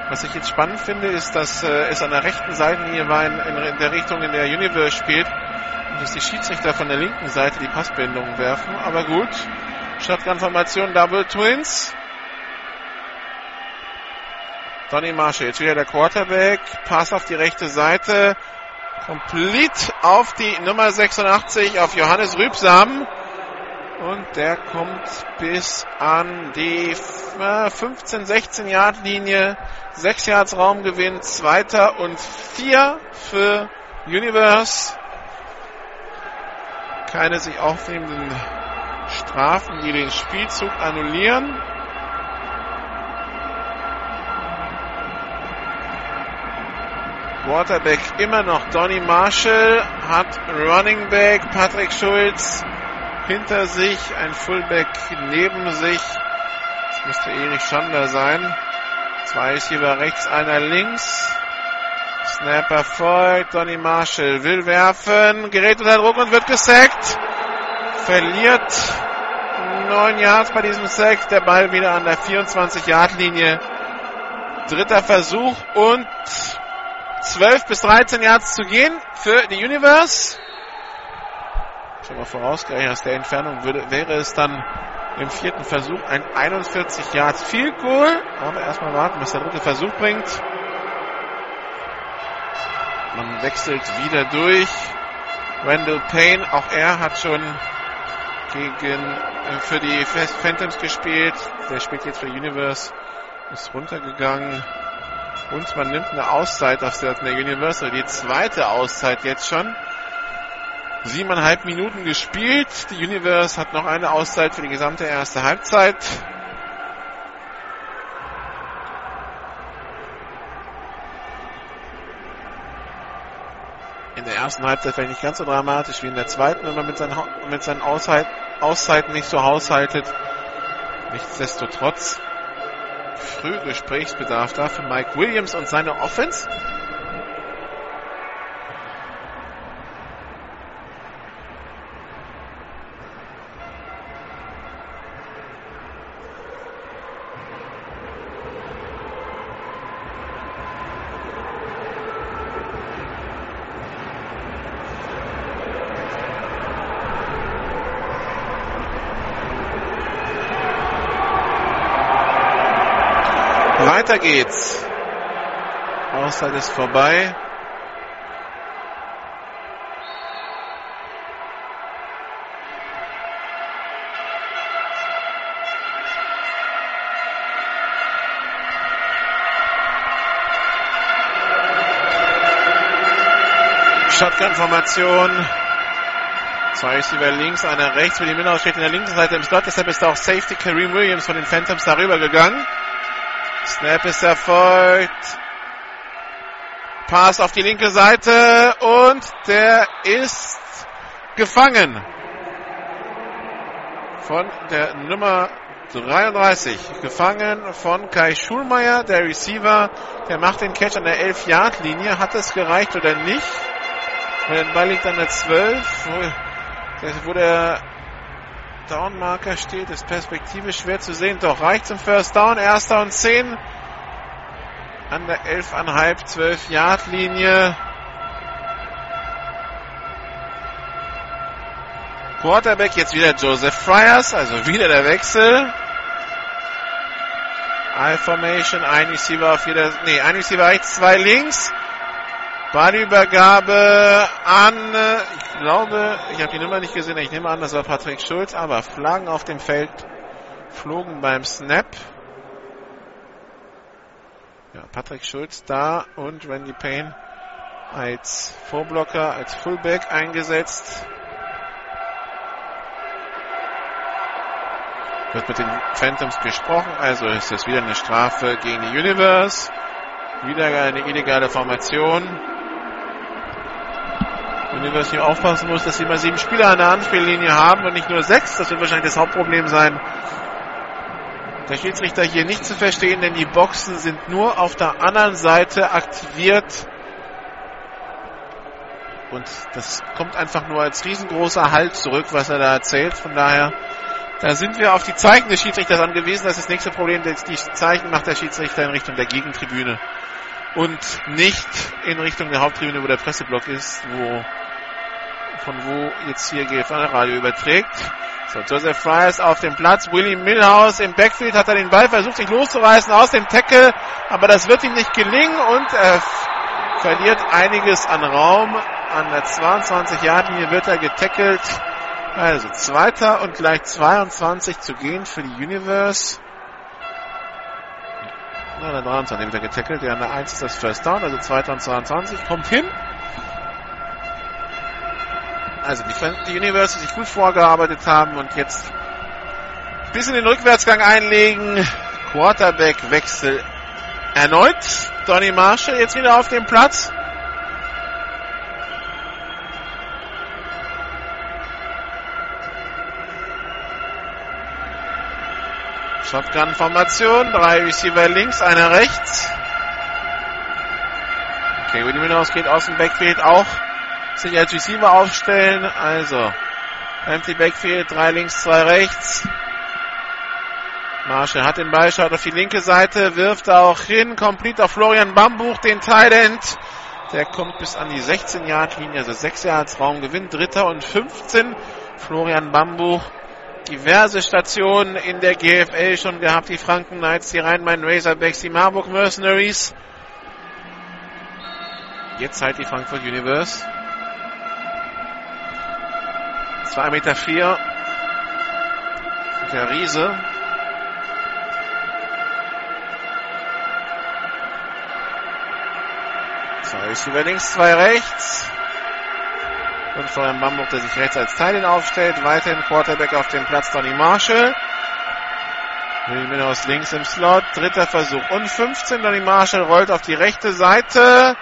was ich jetzt spannend finde, ist, dass äh, es an der rechten Seitenlinie war in, in, der Richtung, in der Universe spielt und dass die Schiedsrichter von der linken Seite die Passbindungen werfen. Aber gut, Shotgun-Formation Double Twins. Donny Marshall, jetzt wieder der Quarterback. Pass auf die rechte Seite. Complete auf die Nummer 86, auf Johannes Rübsam. Und der kommt bis an die 15, 16 Yard Linie. 6 Yards Raumgewinn, zweiter und vier für Universe. Keine sich aufnehmenden Strafen, die den Spielzug annullieren. Quarterback immer noch Donny Marshall, hat Running Back Patrick Schulz hinter sich, ein Fullback neben sich. Das müsste Erich Schander sein. Zwei ist hier rechts, einer links. Snapper folgt, Donny Marshall will werfen, gerät unter Druck und wird gesackt. Verliert neun Yards bei diesem Sack, der Ball wieder an der 24-Yard-Linie. Dritter Versuch und 12 bis 13 Yards zu gehen für die Universe. Schon mal vorausgerechnet, aus der Entfernung würde, wäre es dann im vierten Versuch ein 41 Yards Field Goal. Aber erstmal warten, was der dritte Versuch bringt. Man wechselt wieder durch. Randall Payne, auch er hat schon gegen, äh, für die Phantoms gespielt. Der spielt jetzt für Universe. Ist runtergegangen. Und man nimmt eine Auszeit auf der Universal. Die zweite Auszeit jetzt schon. Siebeneinhalb Minuten gespielt. Die Universe hat noch eine Auszeit für die gesamte erste Halbzeit. In der ersten Halbzeit vielleicht nicht ganz so dramatisch wie in der zweiten, wenn man mit seinen, mit seinen Auszeit, Auszeiten nicht so haushaltet. Nichtsdestotrotz früh Gesprächsbedarf da für Mike Williams und seine Offense. Weiter geht's. Auszeit ist vorbei. Shotgun-Formation. Zwei Receiver links, einer rechts. William Minau steht in der linken Seite im Slot. Deshalb ist auch Safety Kareem Williams von den Phantoms darüber gegangen. Snap ist erfolgt. Pass auf die linke Seite und der ist gefangen. Von der Nummer 33. Gefangen von Kai Schulmeier, der Receiver. Der macht den Catch an der 11-Yard-Linie. Hat es gereicht oder nicht? Der Ball liegt an der 12, wo, wo der Downmarker steht, ist perspektivisch schwer zu sehen. Doch reicht zum First Down, erster und 10 an der 11,5, 12 Yard Linie. Quarterback jetzt wieder Joseph Friars, also wieder der Wechsel. I-Formation, ein Receiver auf jeder, nee, ein Receiver rechts, zwei links. Ballübergabe an, ich glaube, ich habe die Nummer nicht gesehen, ich nehme an, das war Patrick Schulz, aber Flaggen auf dem Feld flogen beim Snap. Ja, Patrick Schulz da und Randy Payne als Vorblocker, als Fullback eingesetzt. Wird mit den Phantoms besprochen, also ist das wieder eine Strafe gegen die Universe. Wieder eine illegale Formation. University aufpassen muss, dass sie immer sieben Spieler an der Anspiellinie haben und nicht nur sechs. Das wird wahrscheinlich das Hauptproblem sein. Der Schiedsrichter hier nicht zu verstehen, denn die Boxen sind nur auf der anderen Seite aktiviert. Und das kommt einfach nur als riesengroßer Halt zurück, was er da erzählt. Von daher, da sind wir auf die Zeichen des Schiedsrichters angewiesen. Das ist das nächste Problem. Die Zeichen macht der Schiedsrichter in Richtung der Gegentribüne und nicht in Richtung der Haupttribüne, wo der Presseblock ist, wo von wo jetzt hier GFL Radio überträgt. So, Joseph Fryers auf dem Platz. Willie Milhouse im Backfield hat er den Ball versucht, sich loszureißen aus dem Tackle, aber das wird ihm nicht gelingen und er verliert einiges an Raum. An der 22-Yard-Linie wird er getackelt. Also zweiter und gleich 22 zu gehen für die Universe. Na, der 23 wird er getackelt. Der an der 1 ist das First Down, also zweiter und 22. Kommt hin. Also die, die Universe sich gut vorgearbeitet haben und jetzt ein bisschen den Rückwärtsgang einlegen. Quarterback-Wechsel erneut. Donny Marshall jetzt wieder auf dem Platz. Shotgun-Formation. Drei Receiver links, einer rechts. Okay, Hinaus geht aus dem Backfield auch sich als Receiver aufstellen. Also, empty Backfield, drei links, zwei rechts. Marshall hat den Ball, schaut auf die linke Seite, wirft auch hin, complete auf Florian Bambuch, den Tight End. Der kommt bis an die 16-Yard-Linie, also 6 Yards Raum gewinnt, dritter und 15. Florian Bambuch, diverse Stationen in der GFL schon gehabt, die Franken Knights, die Rhein-Main Razorbacks, die Marburg Mercenaries. Jetzt halt die Frankfurt Universe. 2,4 Meter. Vier. Der Riese. Zwei ist über links, zwei rechts. Und Florian Bambuch, der sich rechts als Teilin aufstellt. Weiterhin Quarterback auf dem Platz Donny Marshall. William aus links im Slot. Dritter Versuch und 15. Donny Marshall rollt auf die rechte Seite.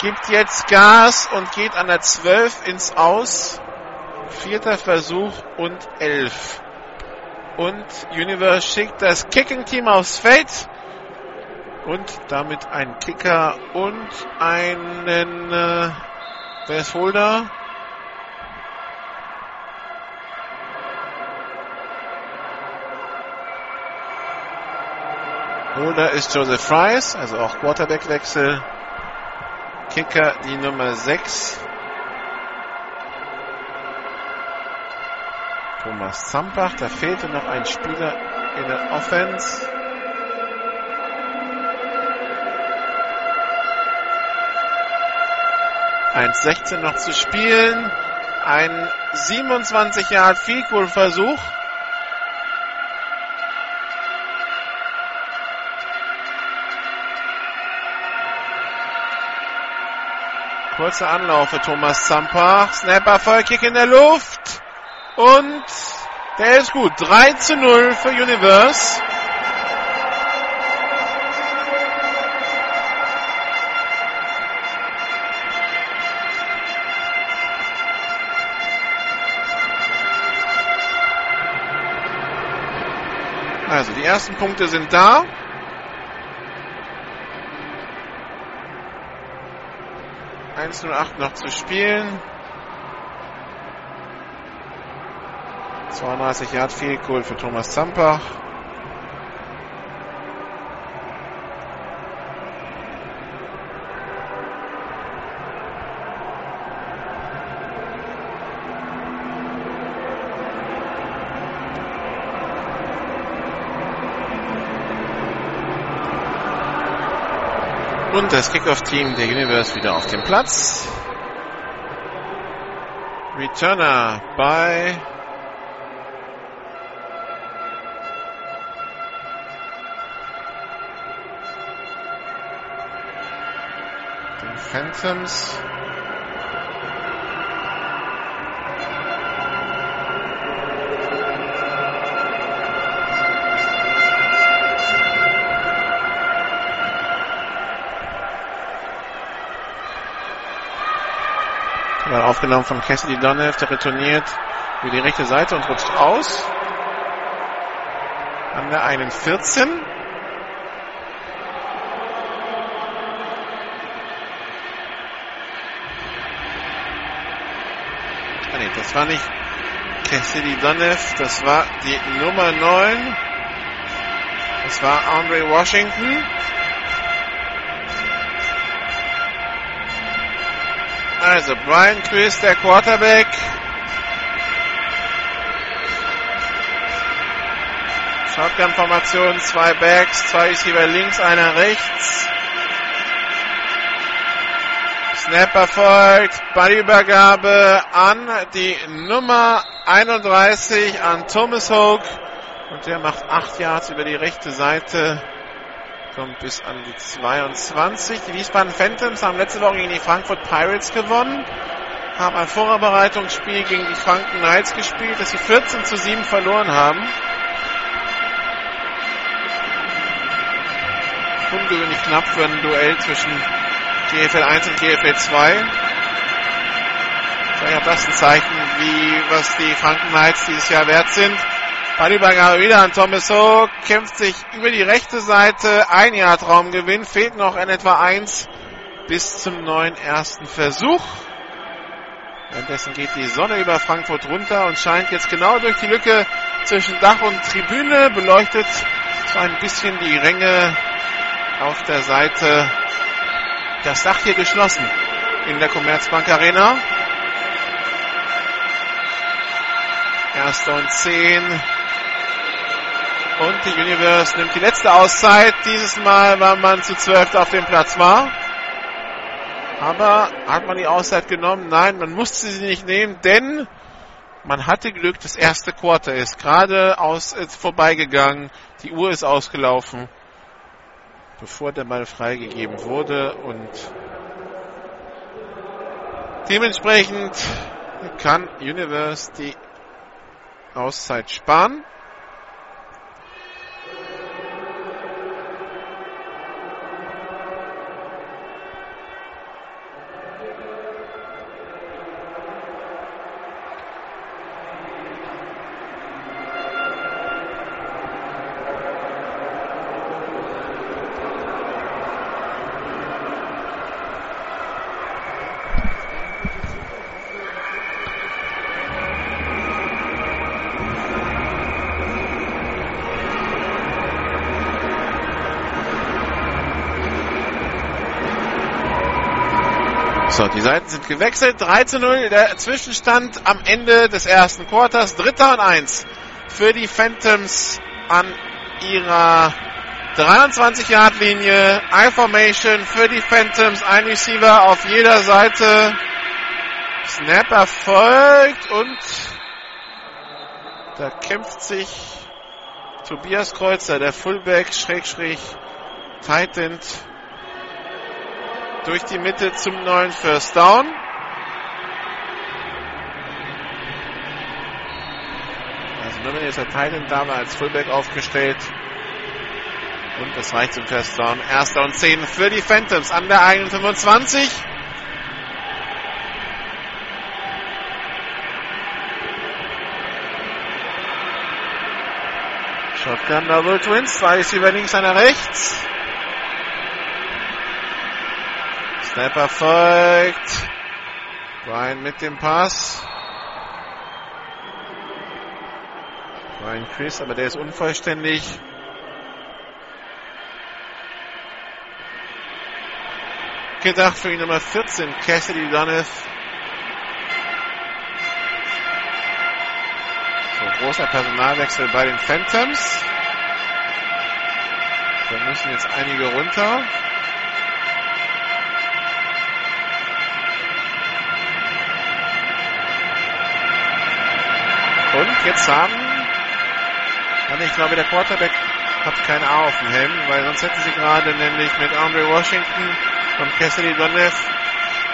Gibt jetzt Gas und geht an der 12 ins Aus. Vierter Versuch und elf. Und Universe schickt das Kicking-Team aufs Feld. Und damit ein Kicker und einen äh, wer ist Holder? Holder ist Joseph Fries, also auch Quarterback-Wechsel. Kicker die Nummer 6. Thomas Zampach. Da fehlte noch ein Spieler in der Offense. Eins 16 noch zu spielen. Ein 27 Jahre Goal Versuch. Kurzer Anlauf für Thomas Zampach. Snapper, Vollkick in der Luft. Und der ist gut. 3 zu 0 für Universe. Also die ersten Punkte sind da. Eins noch zu spielen. 32 Yard Field Goal für Thomas Zampach. Und das Kickoff-Team der Universe wieder auf dem Platz. Returner bei Phantoms. Aufgenommen von Cassidy Donnev, der retourniert über die rechte Seite und rutscht aus. An der 41. das war nicht Cassidy Donev, das war die Nummer 9. Das war Andre Washington. Also Brian Chris, der Quarterback. Shotgun-Formation, zwei Backs, zwei Receiver links, einer rechts. Snap erfolgt, Ballübergabe an die Nummer 31 an Thomas Hoke. Und der macht acht Yards über die rechte Seite kommt bis an die 22. Die Wiesbaden Phantoms haben letzte Woche gegen die Frankfurt Pirates gewonnen, haben ein Vorbereitungsspiel gegen die Franken Knights gespielt, das sie 14 zu 7 verloren haben. Ungewöhnlich knapp für ein Duell zwischen GFL 1 und GFL 2. Vielleicht auch das ein Zeichen, wie was die Franken Knights dieses Jahr wert sind. Ballübergabe wieder an Thomas Ho, kämpft sich über die rechte Seite, ein Jahr Traumgewinn, fehlt noch in etwa eins bis zum neuen ersten Versuch. Währenddessen geht die Sonne über Frankfurt runter und scheint jetzt genau durch die Lücke zwischen Dach und Tribüne, beleuchtet so ein bisschen die Ränge auf der Seite. Das Dach hier geschlossen in der Commerzbank Arena. Erster und zehn. Und die Universe nimmt die letzte Auszeit. Dieses Mal, weil man zu zwölf auf dem Platz war. Aber hat man die Auszeit genommen? Nein, man musste sie nicht nehmen, denn man hatte Glück, das erste Quarter ist gerade aus, ist vorbeigegangen. Die Uhr ist ausgelaufen, bevor der Ball freigegeben wurde und dementsprechend kann Universe die Auszeit sparen. Die Seiten sind gewechselt. 3 zu 0 der Zwischenstand am Ende des ersten Quarters. Dritter und eins für die Phantoms an ihrer 23-Yard-Linie, I-Formation für die Phantoms, ein Receiver auf jeder Seite. Snap erfolgt und da kämpft sich Tobias Kreuzer, der Fullback, Schrägstrich, Tight End, durch die Mitte zum neuen First Down. Also wenn jetzt der Tight End da war, als Fullback aufgestellt. Und das reicht zum First Down. Erster und 10 für die Phantoms an der eigenen 25. Shotgun Double Twins. Zwei ist über links, einer rechts. Snapper folgt. Brian mit dem Pass. Brian Chris, aber der ist unvollständig. Gedacht für die Nummer 14, Cassidy Donoff. So, großer Personalwechsel bei den Phantoms. Da müssen jetzt einige runter. jetzt haben. Und ich glaube, der Quarterback hat kein A auf dem Helm, weil sonst hätten sie gerade nämlich mit Andre Washington und Cassidy Donev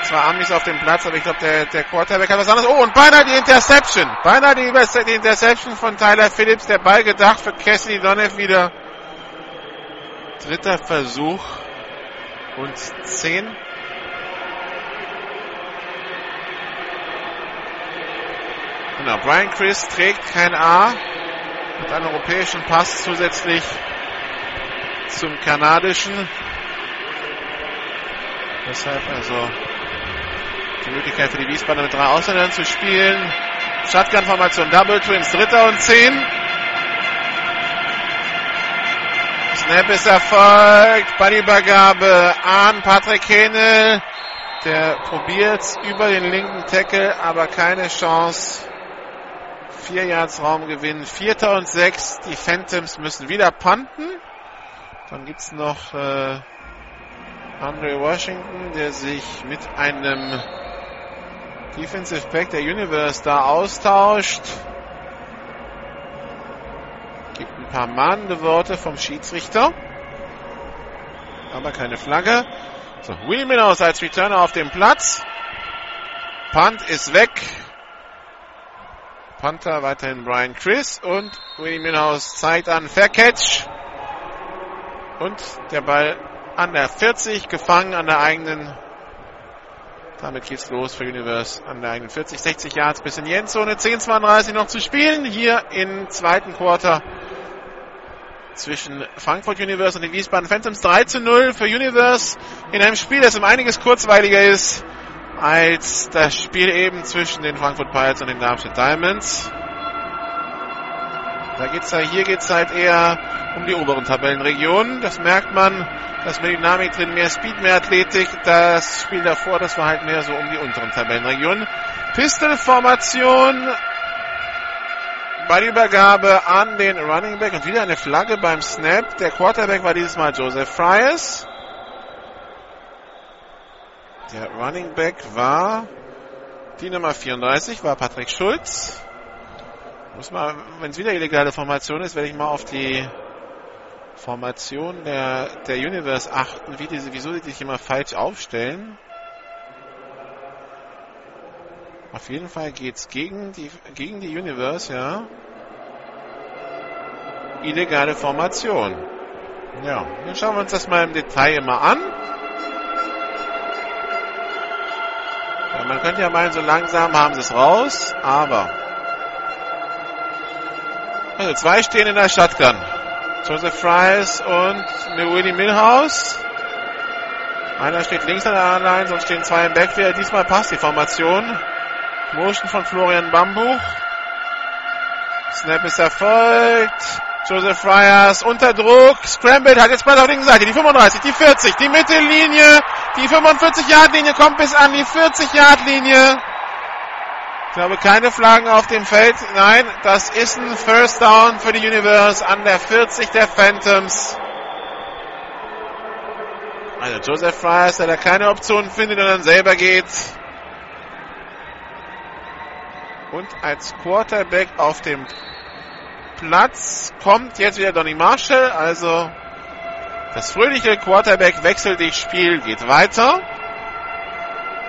zwar Amis auf dem Platz, aber ich glaube, der, der Quarterback hat was anderes. Oh, und beinahe die Interception. Beinahe die, die Interception von Tyler Phillips. Der Ball gedacht für Cassidy Donev wieder. Dritter Versuch und 10. Gegner. Brian Chris trägt kein A. Hat einen europäischen Pass zusätzlich zum kanadischen. Deshalb also die Möglichkeit für die Wiesbadener mit drei Ausländern zu spielen. Shotgun-Formation Double Twins, dritter und zehn. Snap ist erfolgt, Ballübergabe an Patrick Hähnel. Der probiert über den linken Tackle, aber keine Chance. Vier Yards Raumgewinn. Vierter und sechs. Die Phantoms müssen wieder punten. Dann gibt's noch äh, Andre Washington, der sich mit einem Defensive Back der Universe da austauscht. Gibt ein paar mahnende Worte vom Schiedsrichter. Aber keine Flagge. So, William Minnows als Returner auf dem Platz. Punt ist weg. Panther weiterhin Brian Chris und William Minhouse zeigt an Fair Catch. Und der Ball an der 40 gefangen an der eigenen. Damit geht's los für Universe an der eigenen 40, 60 Yards bis in die Endzone. 10:32 noch zu spielen hier im zweiten Quarter zwischen Frankfurt Universe und den Wiesbaden Phantoms. 3 zu 0 für Universe in einem Spiel, das um einiges kurzweiliger ist als das Spiel eben zwischen den Frankfurt Pirates und den Darmstadt Diamonds. Da geht's ja, hier geht's halt eher um die oberen Tabellenregionen. Das merkt man, dass mehr Dynamik drin, mehr Speed, mehr Athletik. Das Spiel davor, das war halt mehr so um die unteren Tabellenregionen. Pistol-Formation. Ballübergabe an den Running Back und wieder eine Flagge beim Snap. Der Quarterback war dieses Mal Joseph Fryers. Der Running Back war die Nummer 34, war Patrick Schulz. Muss mal, wenn es wieder illegale Formation ist, werde ich mal auf die Formation der, der Universe achten, wie diese, wieso die sich immer falsch aufstellen. Auf jeden Fall geht's gegen die, gegen die Universe, ja. Illegale Formation. Ja, dann schauen wir uns das mal im Detail immer an. Ja, man könnte ja meinen, so langsam haben sie es raus, aber also zwei stehen in der Shotgun. Joseph Fries und Willie Milhouse. Einer steht links an der Line, sonst stehen zwei im Backfield. Diesmal passt die Formation. Motion von Florian Bambuch. Snap ist erfolgt. Joseph Fryers unter Druck. Scrambled hat jetzt Ball auf der linken Seite. Die 35, die 40, die Mittellinie. Die 45-Yard-Linie kommt bis an die 40-Yard-Linie. Ich glaube, keine Flaggen auf dem Feld. Nein, das ist ein First Down für die Universe an der 40 der Phantoms. Also Joseph Fryers, der da keine Option findet und dann selber geht. Und als Quarterback auf dem Platz kommt jetzt wieder Donny Marshall. Also das fröhliche Quarterback wechselt das Spiel, geht weiter.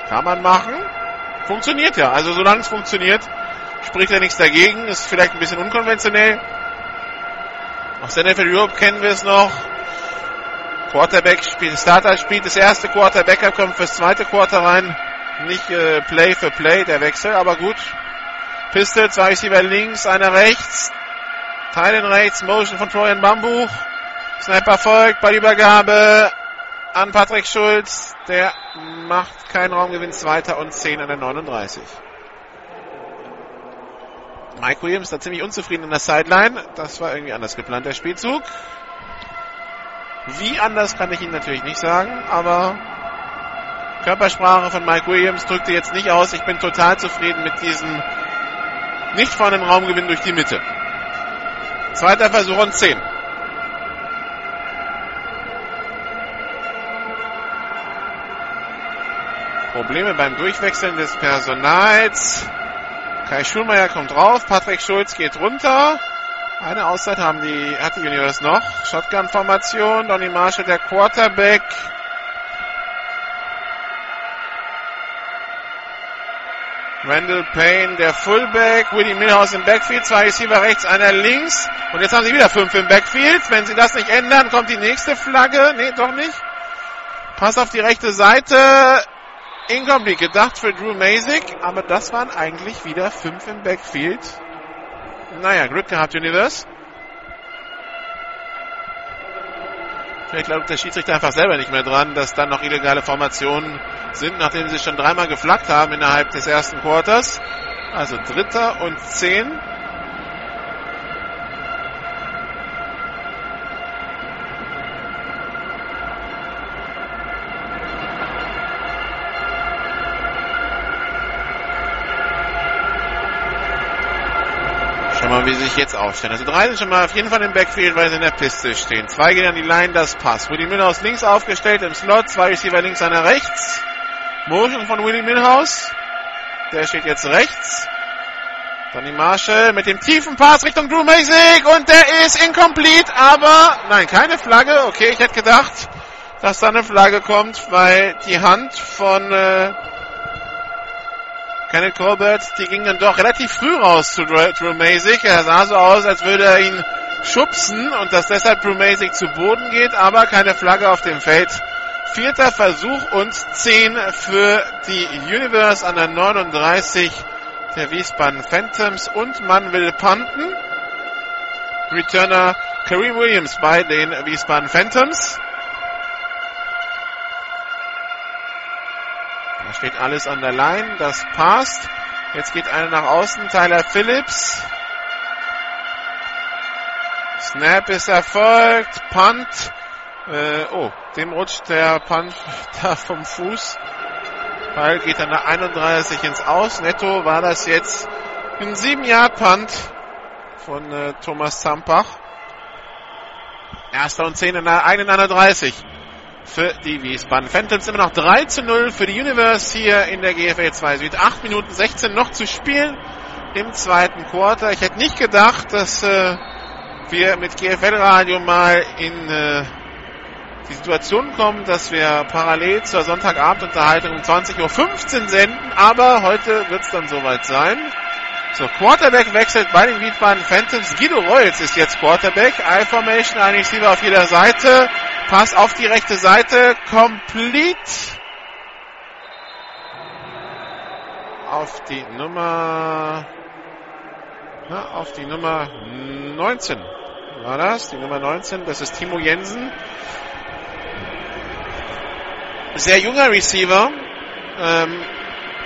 Kann man machen. Funktioniert ja. Also solange es funktioniert, spricht ja nichts dagegen. Ist vielleicht ein bisschen unkonventionell. Aus NFL Europe kennen wir es noch. Quarterback spielt, Starter spielt das erste Quarter, Backup kommt fürs zweite Quarter rein. Nicht äh, Play für Play, der Wechsel, aber gut. Pistol, zwei Receiver links, einer rechts. Teilen rechts, Motion von Florian Bambuch. Sniper folgt bei Übergabe an Patrick Schulz. Der macht keinen Raumgewinn, zweiter und 10 an der 39. Mike Williams da ziemlich unzufrieden in der Sideline. Das war irgendwie anders geplant, der Spielzug. Wie anders kann ich Ihnen natürlich nicht sagen, aber Körpersprache von Mike Williams drückte jetzt nicht aus. Ich bin total zufrieden mit diesem nicht vorne Raumgewinn durch die Mitte. Zweiter Versuch und 10. Probleme beim Durchwechseln des Personals. Kai Schulmeier kommt drauf, Patrick Schulz geht runter. Eine Auszeit haben die, hat die Universe noch. Shotgun-Formation, Donny Marshall der Quarterback. Randall Payne der Fullback, Willie Milhouse im Backfield, zwei Receiver rechts, einer links. Und jetzt haben sie wieder fünf im Backfield. Wenn sie das nicht ändern, kommt die nächste Flagge. Nee, doch nicht. Pass auf die rechte Seite. Incomplete gedacht für Drew Masick, aber das waren eigentlich wieder fünf im Backfield. Naja, Glück gehabt, Universe. Vielleicht glaubt der Schiedsrichter einfach selber nicht mehr dran, dass dann noch illegale Formationen sind, nachdem sie schon dreimal geflaggt haben innerhalb des ersten Quarters. Also dritter und zehn. Schauen wir mal, wie sie sich jetzt aufstellen. Also drei sind schon mal auf jeden Fall im Backfield, weil sie in der Piste stehen. Zwei gehen an die Line, das passt. Willie Milhouse links aufgestellt im Slot, zwei Receiver links, einer rechts. Motion von Willie Milhouse. Der steht jetzt rechts. Donny Marshall mit dem tiefen Pass Richtung Drew Masick und der ist incomplete, aber nein, keine Flagge. Okay, ich hätte gedacht, dass da eine Flagge kommt, weil die Hand von äh, Kenneth Colbert, die ging dann doch relativ früh raus zu Drew, Masick. Er sah so aus, als würde er ihn schubsen und dass deshalb Drew Masick zu Boden geht, aber keine Flagge auf dem Feld. Vierter Versuch und 10 für die Universe an der 39 der Wiesbaden Phantoms und man will punten. Returner Kareem Williams bei den Wiesbaden Phantoms. Da steht alles an der Line, das passt. Jetzt geht einer nach außen, Tyler Phillips. Snap ist erfolgt, Punt. Äh, oh, dem rutscht der Punt da vom Fuß. Ball geht dann nach 31 ins Aus. Netto war das jetzt ein 7-Yard-Punt von äh, Thomas Zampach. Erster und 10 in der 31 für die Wiesbaden Phantoms. Immer noch 3 zu 0 für die Universe hier in der GFL 2 Süd. 8 Minuten 16 noch zu spielen im zweiten Quarter. Ich hätte nicht gedacht, dass äh, wir mit GFL Radio mal in äh, die Situation kommen, dass wir parallel zur Sonntagabendunterhaltung um 20.15 Uhr senden, aber heute wird es dann soweit sein. So, Quarterback wechselt bei den Wiesbaden Phantoms. Guido Reutz ist jetzt Quarterback. I-Formation, ein Receiver auf jeder Seite. Pass auf die rechte Seite. Complete. Auf die Nummer, na, auf die Nummer 19 war das. Die Nummer 19, das ist Timo Jensen sehr junger Receiver, ähm,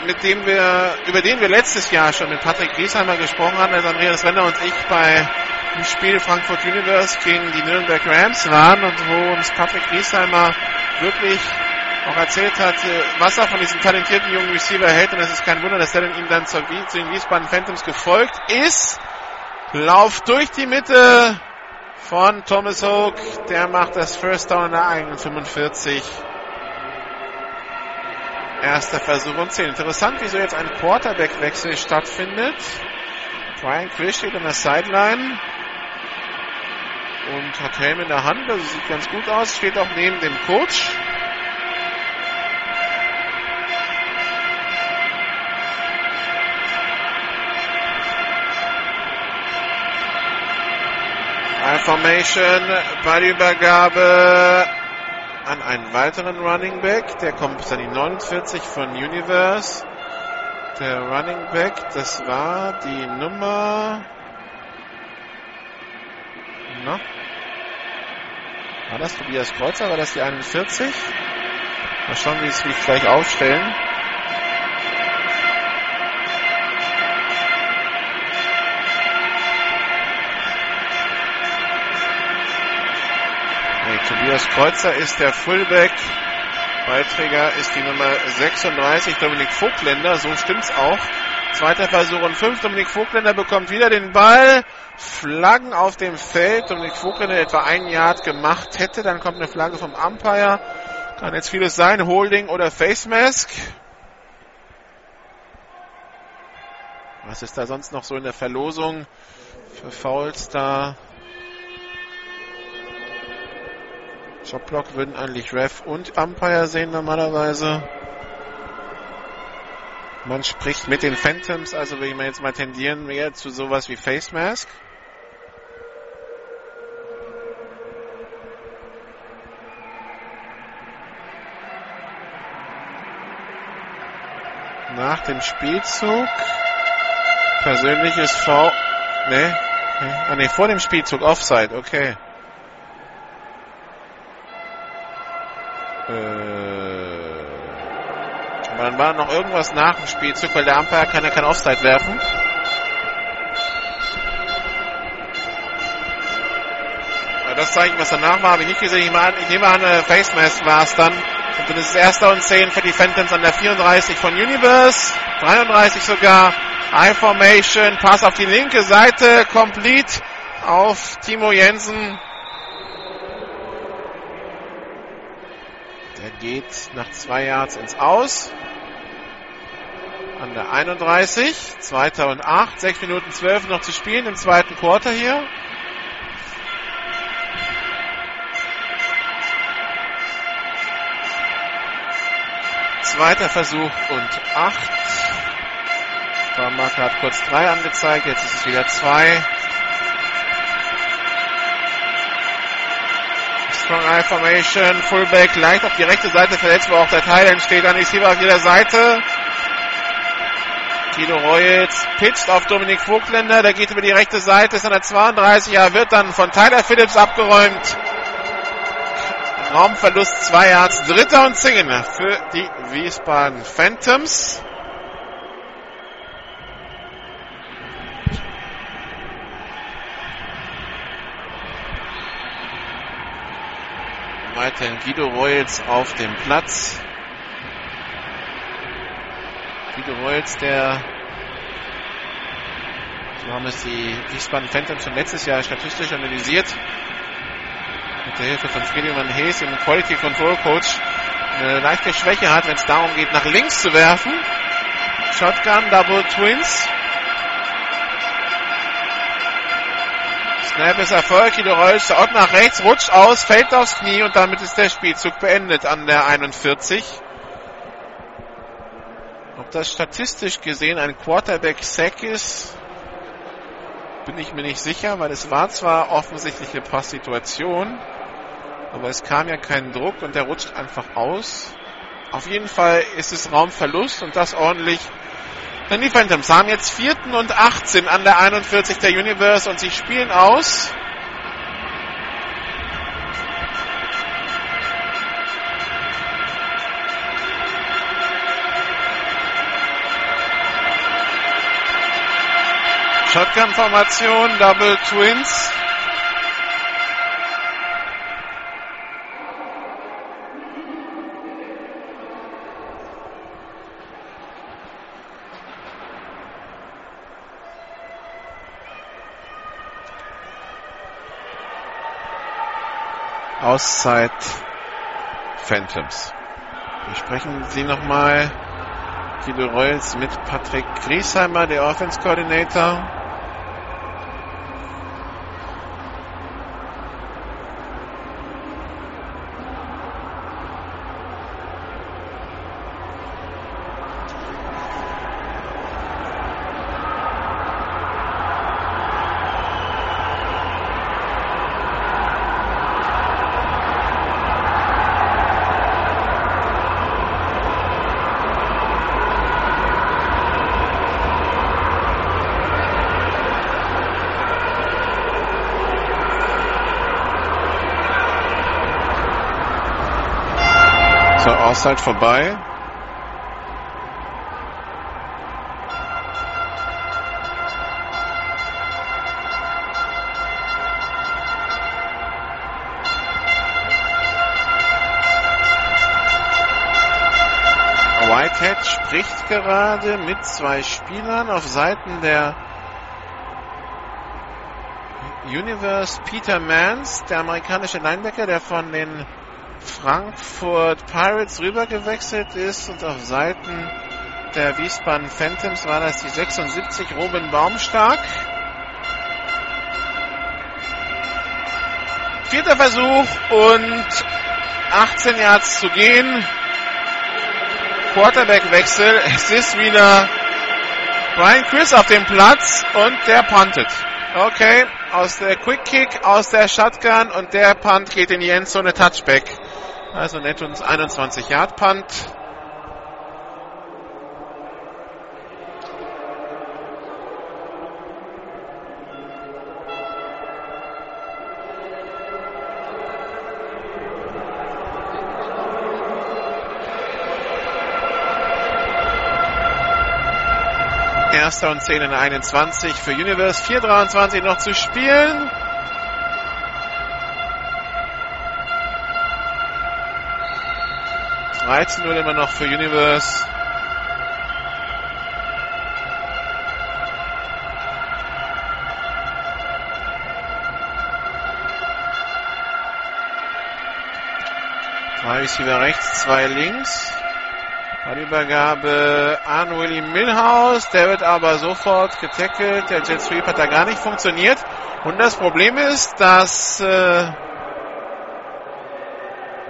mit dem wir, über den wir letztes Jahr schon mit Patrick Griesheimer gesprochen haben, als Andreas Renner und ich bei dem Spiel Frankfurt Universe gegen die Nürnberg Rams waren und wo uns Patrick Griesheimer wirklich auch erzählt hat, was er von diesem talentierten jungen Receiver hält. Und es ist kein Wunder, dass dann ihm dann zu, zu den Wiesbaden Phantoms gefolgt ist. Lauf durch die Mitte von Thomas Hoke, der macht das First Down in der eigenen 45 Erster Versuch und 10. Interessant, wieso jetzt ein Quarterback-Wechsel stattfindet. Brian Quill steht an der Sideline und hat Helm in der Hand. Also sieht ganz gut aus. Steht auch neben dem Coach. Formation, Ballübergabe an einen weiteren Running Back. Der kommt bis an die 49 von Universe. Der Running Back, das war die Nummer. Na? War das Tobias Kreuzer? War das die 41? Mal schauen, wie sie es gleich aufstellen. Tobias Kreuzer ist der Fullback. Beiträger ist die Nummer 36, Dominik Vogtländer. So stimmt's auch. Zweiter Versuch und fünf. Dominik Vogtländer bekommt wieder den Ball. Flaggen auf dem Feld. Dominik Vogtländer etwa ein Yard gemacht hätte. Dann kommt eine Flagge vom Umpire. Kann jetzt vieles sein. Holding oder Face Mask. Was ist da sonst noch so in der Verlosung für Fouls da? Shotblock würden eigentlich Ref und Umpire sehen normalerweise. Man spricht mit den Phantoms, also wenn wir jetzt mal tendieren mehr zu sowas wie Face Mask. Nach dem Spielzug persönliches V. Ne? Ah ne, vor dem Spielzug Offside, okay. Äh, dann war noch irgendwas nach dem Spielzug, weil der Umpire kann ja kein Offside werfen. Das Zeichen, was danach war, habe ich nicht gesehen. Ich, mal, ich nehme an, äh, Face Mask war es dann. Und dann ist es erster und 10 für die Phantoms an der 34 von Universe. 33 sogar. I-Formation. Pass auf die linke Seite. Complete auf Timo Jensen. Geht nach zwei Yards ins Aus. An der 31, zweiter und acht, sechs Minuten zwölf noch zu spielen im zweiten Quarter hier. Zweiter Versuch und acht. Barmarker hat kurz drei angezeigt, jetzt ist es wieder zwei. Strong Eye Formation, Fullback leicht auf die rechte Seite verletzt, wo auch der Teil entsteht. Dann Receiver auf jeder Seite. Tino Royals pitcht auf Dominik Vogtländer, der geht über die rechte Seite, ist an der 32, er wird dann von Tyler Phillips abgeräumt. Raumverlust 2 Yards, dritter und 10 für die Wiesbaden Phantoms. Weiterhin Guido Reutz auf dem Platz. Guido Reutz, der so haben es die Wiesbaden Phantoms schon letztes Jahr statistisch analysiert. Mit der Hilfe von Friedemann Hees, dem Quality Control Coach, eine leichte Schwäche hat, wenn es darum geht, nach links zu werfen. Shotgun, Double Twins. Snap ist Erfolg, Guido Reus schaut nach rechts, rutscht aus, fällt aufs Knie und damit ist der Spielzug beendet an der 41. Ob das statistisch gesehen ein Quarterback-Sack ist, bin ich mir nicht sicher, weil es war zwar offensichtliche Passsituation, aber es kam ja kein Druck und der rutscht einfach aus. Auf jeden Fall ist es Raumverlust und das ordentlich die Phantoms haben jetzt vierten und 18 an der 41 der Universe und sie spielen aus. Shotgun-Formation, Double Twins. Auszeit Phantoms. Sprechen Sie nochmal die Royals mit Patrick Griesheimer, der Offense Coordinator. Ist halt vorbei. Whitehead spricht gerade mit zwei Spielern auf Seiten der Universe Peter Mans, der amerikanische Linebacker, der von den Frankfurt Pirates rübergewechselt ist und auf Seiten der Wiesbaden Phantoms war das die 76 Robin Baumstark. Vierter Versuch und 18 Yards zu gehen. Quarterback-Wechsel. Es ist wieder Brian Chris auf dem Platz und der puntet. Okay, aus der Quick Kick, aus der Shotgun und der Punt geht in die Endzone Touchback. Also netto 21 Yard Punt. Erster und 10 in 21 für Universe. 4,23 noch zu spielen. 13-0 immer noch für Universe. Drei Receiver rechts, zwei links. Übergabe an Willie Milhouse. Der wird aber sofort getackelt. Der Jet Sweep hat da gar nicht funktioniert. Und das Problem ist, dass äh,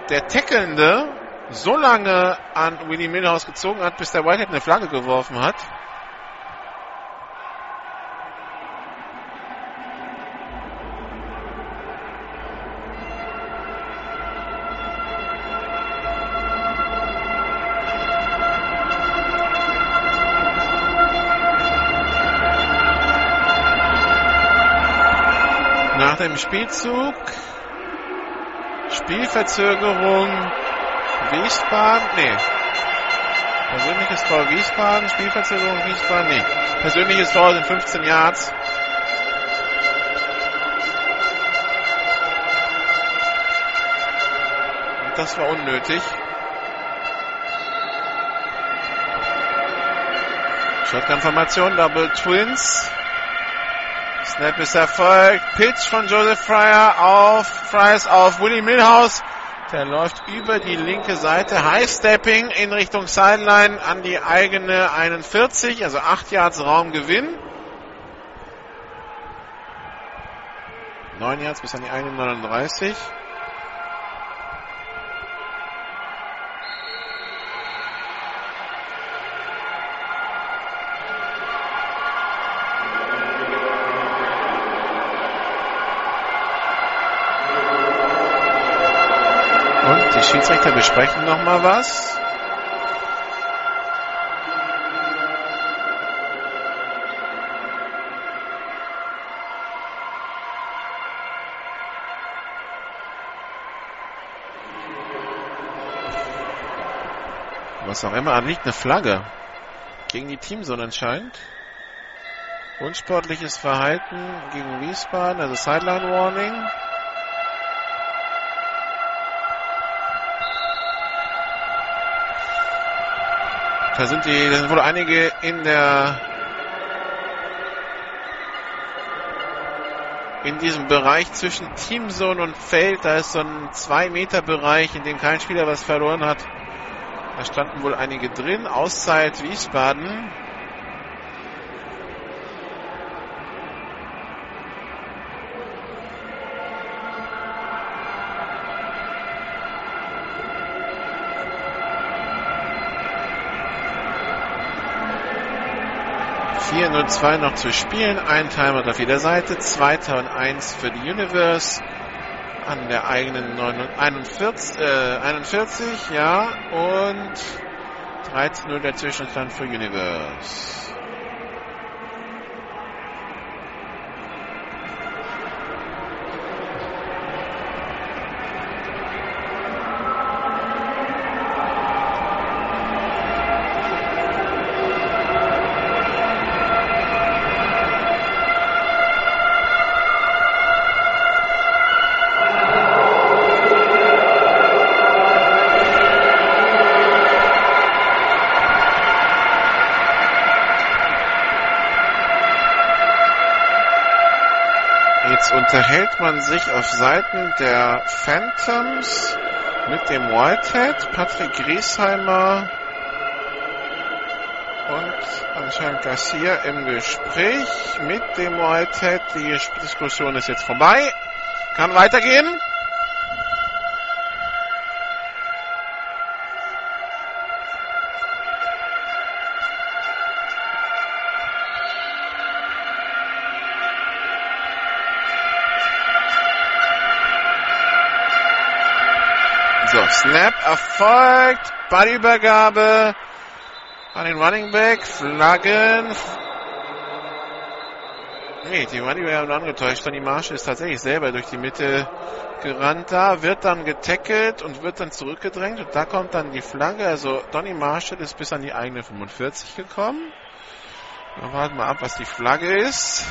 der Tackelnde so lange an Willie Milhouse gezogen hat, bis der Whitehead eine Flagge geworfen hat. Nach dem Spielzug Spielverzögerung Wiesbaden, nee. Persönliches Tor Wiesbaden, Spielverzögerung Wiesbaden, nee. Persönliches Tor sind 15 Yards. Und das war unnötig. Shotgun-Formation, Double Twins. Snap ist erfolgt. Pitch von Joseph Fryer auf Fryers auf Willie Milhouse. Der läuft über die linke Seite. High-Stepping in Richtung Sideline an die eigene 41, also 8 Yards Raumgewinn. 9 Yards bis an die 39. Schiedsrichter besprechen noch mal was. Was auch immer, liegt eine Flagge gegen die Teamzone anscheinend. Unsportliches Verhalten gegen Wiesbaden, also Sideline Warning. Da sind die, da sind wohl einige in der in diesem Bereich zwischen Teamzone und Feld. Da ist so ein 2 Meter Bereich, in dem kein Spieler was verloren hat. Da standen wohl einige drin. Auszeit Wiesbaden. Vier nur zwei noch zu spielen. Ein Timer auf jeder Seite. Zweiter und eins für die Universe an der eigenen 41, äh, 41 ja, und 13-0 der Zwischenstand für Universe. Unterhält man sich auf Seiten der Phantoms mit dem Whitehead, Patrick Griesheimer und anscheinend Garcia im Gespräch mit dem Whitehead. Die Diskussion ist jetzt vorbei. Kann weitergehen. Erfolgt. Ballübergabe an den Running Back. Flaggen. Nee, die Running Back haben angetäuscht. Donny Marshall ist tatsächlich selber durch die Mitte gerannt da, wird dann getackelt und wird dann zurückgedrängt. Und da kommt dann die Flagge. Also Donny Marshall ist bis an die eigene 45 gekommen. Wir warten mal ab, was die Flagge ist.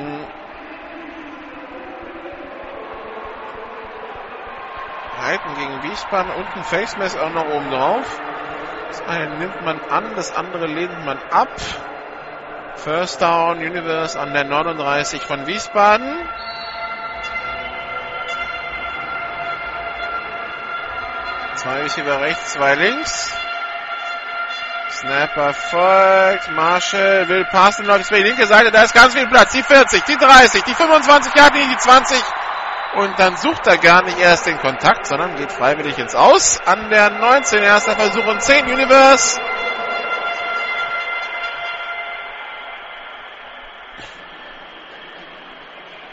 Gegen Heiten gegen Wiesbaden und ein Facemess auch noch oben drauf. Das eine nimmt man an, das andere lehnt man ab. First Down Universe an der 39 von Wiesbaden. Zwei Receiver rechts, zwei links. Snapper folgt. Marshall will passen, läuft über die linke Seite. Da ist ganz viel Platz. Die 40, die 30, die 25 Jahre, die 20. Und dann sucht er gar nicht erst den Kontakt, sondern geht freiwillig ins Aus. An der 19. Erster Versuch und 10 Universe.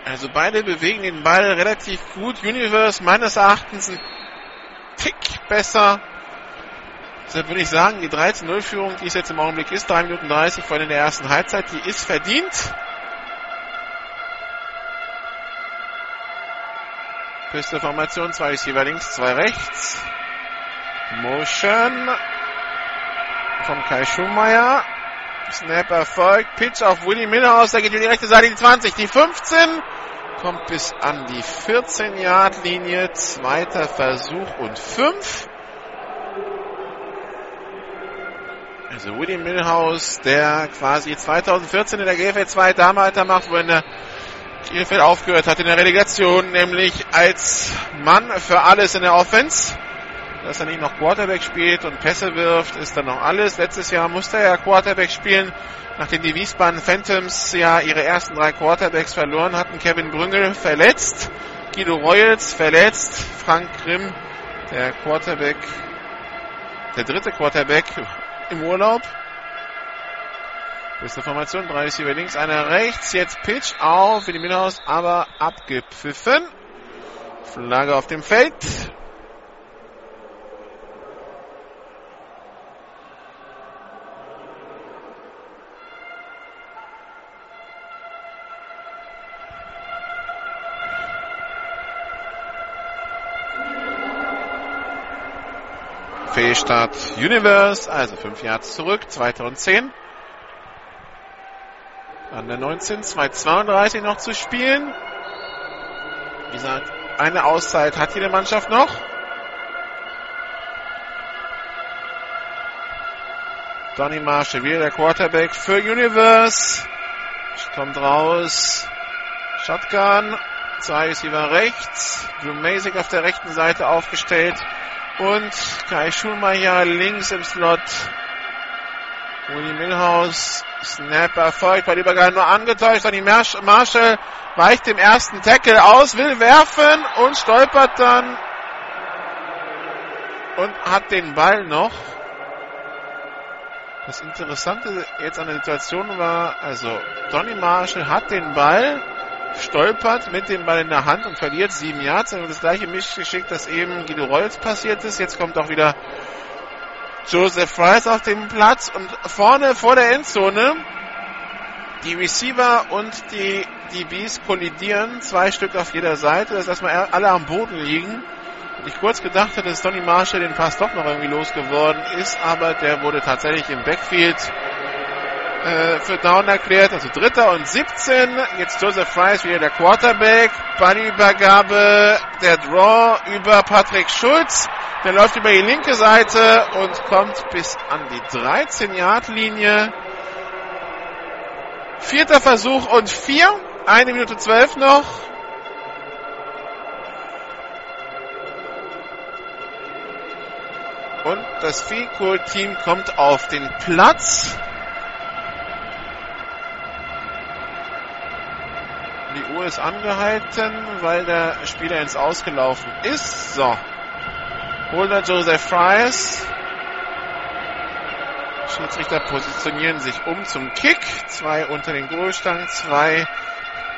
Also beide bewegen den Ball relativ gut. Universe meines Erachtens ein Tick besser Deshalb würde ich sagen, die 13-0-Führung, die es jetzt im Augenblick ist, 3 Minuten 30 vor in der ersten Halbzeit, die ist verdient. Formation, zwei Receiver links, zwei rechts. Motion von Kai Schumacher. Snap erfolgt. Pitch auf Willy Miller aus. Da geht in die rechte Seite die 20, die 15. Kommt bis an die 14-Yard-Linie. Zweiter Versuch und 5. Also Woody Milhouse, der quasi 2014 in der GFL 2 da weitermacht, wo er in der GFL aufgehört hat in der Relegation, nämlich als Mann für alles in der Offense. Dass er nicht noch Quarterback spielt und Pässe wirft, ist dann noch alles. Letztes Jahr musste er ja Quarterback spielen, nachdem die Wiesbaden Phantoms ja ihre ersten drei Quarterbacks verloren hatten. Kevin Brüngel verletzt, Guido Royals verletzt, Frank Grimm, der Quarterback, der dritte Quarterback im Urlaub. Beste Formation, drei Receiver links, einer rechts. Jetzt Pitch auf für die Minhaus, aber abgepfiffen. Flagge auf dem Feld. Fehlstart Universe, also 5 Yards zurück, 2010. An der 19, 2,32 noch zu spielen. Wie gesagt, eine Auszeit hat jede Mannschaft noch. Donny Marshall, wieder der Quarterback für Universe. Kommt raus. Shotgun. Zwei Receiver rechts. Drew Masick auf der rechten Seite aufgestellt. Und Kai Schulmeier links im Slot. Willie Milhouse. Snap erfolgt, bei Übergang nur angetäuscht. Donny Marshall weicht dem ersten Tackle aus, will werfen und stolpert dann und hat den Ball noch. Das Interessante jetzt an der Situation war, also Donny Marshall hat den Ball, stolpert mit dem Ball in der Hand und verliert sieben Yards. Also das gleiche Mischgeschick, das eben Guido Reutz passiert ist. Jetzt kommt auch wieder Joseph Price auf dem Platz und vorne vor der Endzone die Receiver und die DBs kollidieren, zwei Stück auf jeder Seite, dass erstmal alle am Boden liegen ich kurz gedacht hatte, dass Donny Marshall den Pass doch noch irgendwie losgeworden ist, aber der wurde tatsächlich im Backfield äh, für Down erklärt. Also Dritter und 17. Jetzt Joseph Price wieder der Quarterback. Ballübergabe, der Draw über Patrick Schulz. Der läuft über die linke Seite und kommt bis an die 13-Yard-Linie. Vierter Versuch und vier. Eine Minute zwölf noch. Und das Field Goal Team kommt auf den Platz. Die Uhr ist angehalten, weil der Spieler ins Ausgelaufen ist. So. Holder Joseph Fries. Schiedsrichter positionieren sich um zum Kick. Zwei unter den Goalstangen, zwei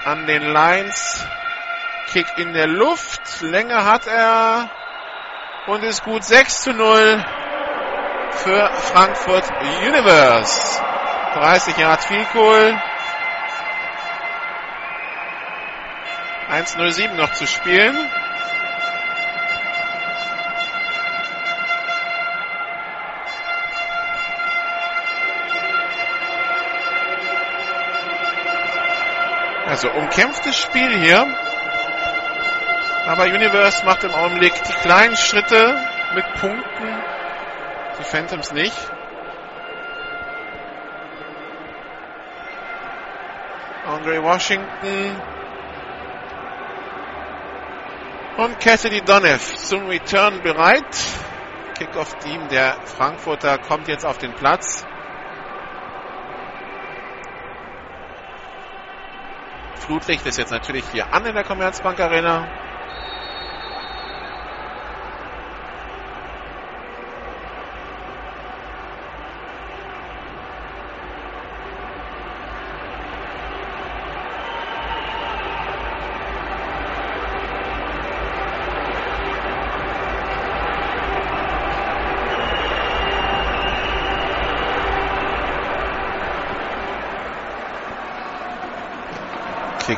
an den Lines. Kick in der Luft. Länge hat er und ist gut 6 zu 0 für Frankfurt Universe. 30 Yard Field Goal. 1-0-7 noch zu spielen. Also umkämpftes Spiel hier. Aber Universe macht im Augenblick die kleinen Schritte mit Punkten. Die Phantoms nicht. Andre Washington und Cassidy Donev zum Return bereit. Kickoff-Team der Frankfurter kommt jetzt auf den Platz. Flutlicht ist jetzt natürlich hier an in der Commerzbank Arena.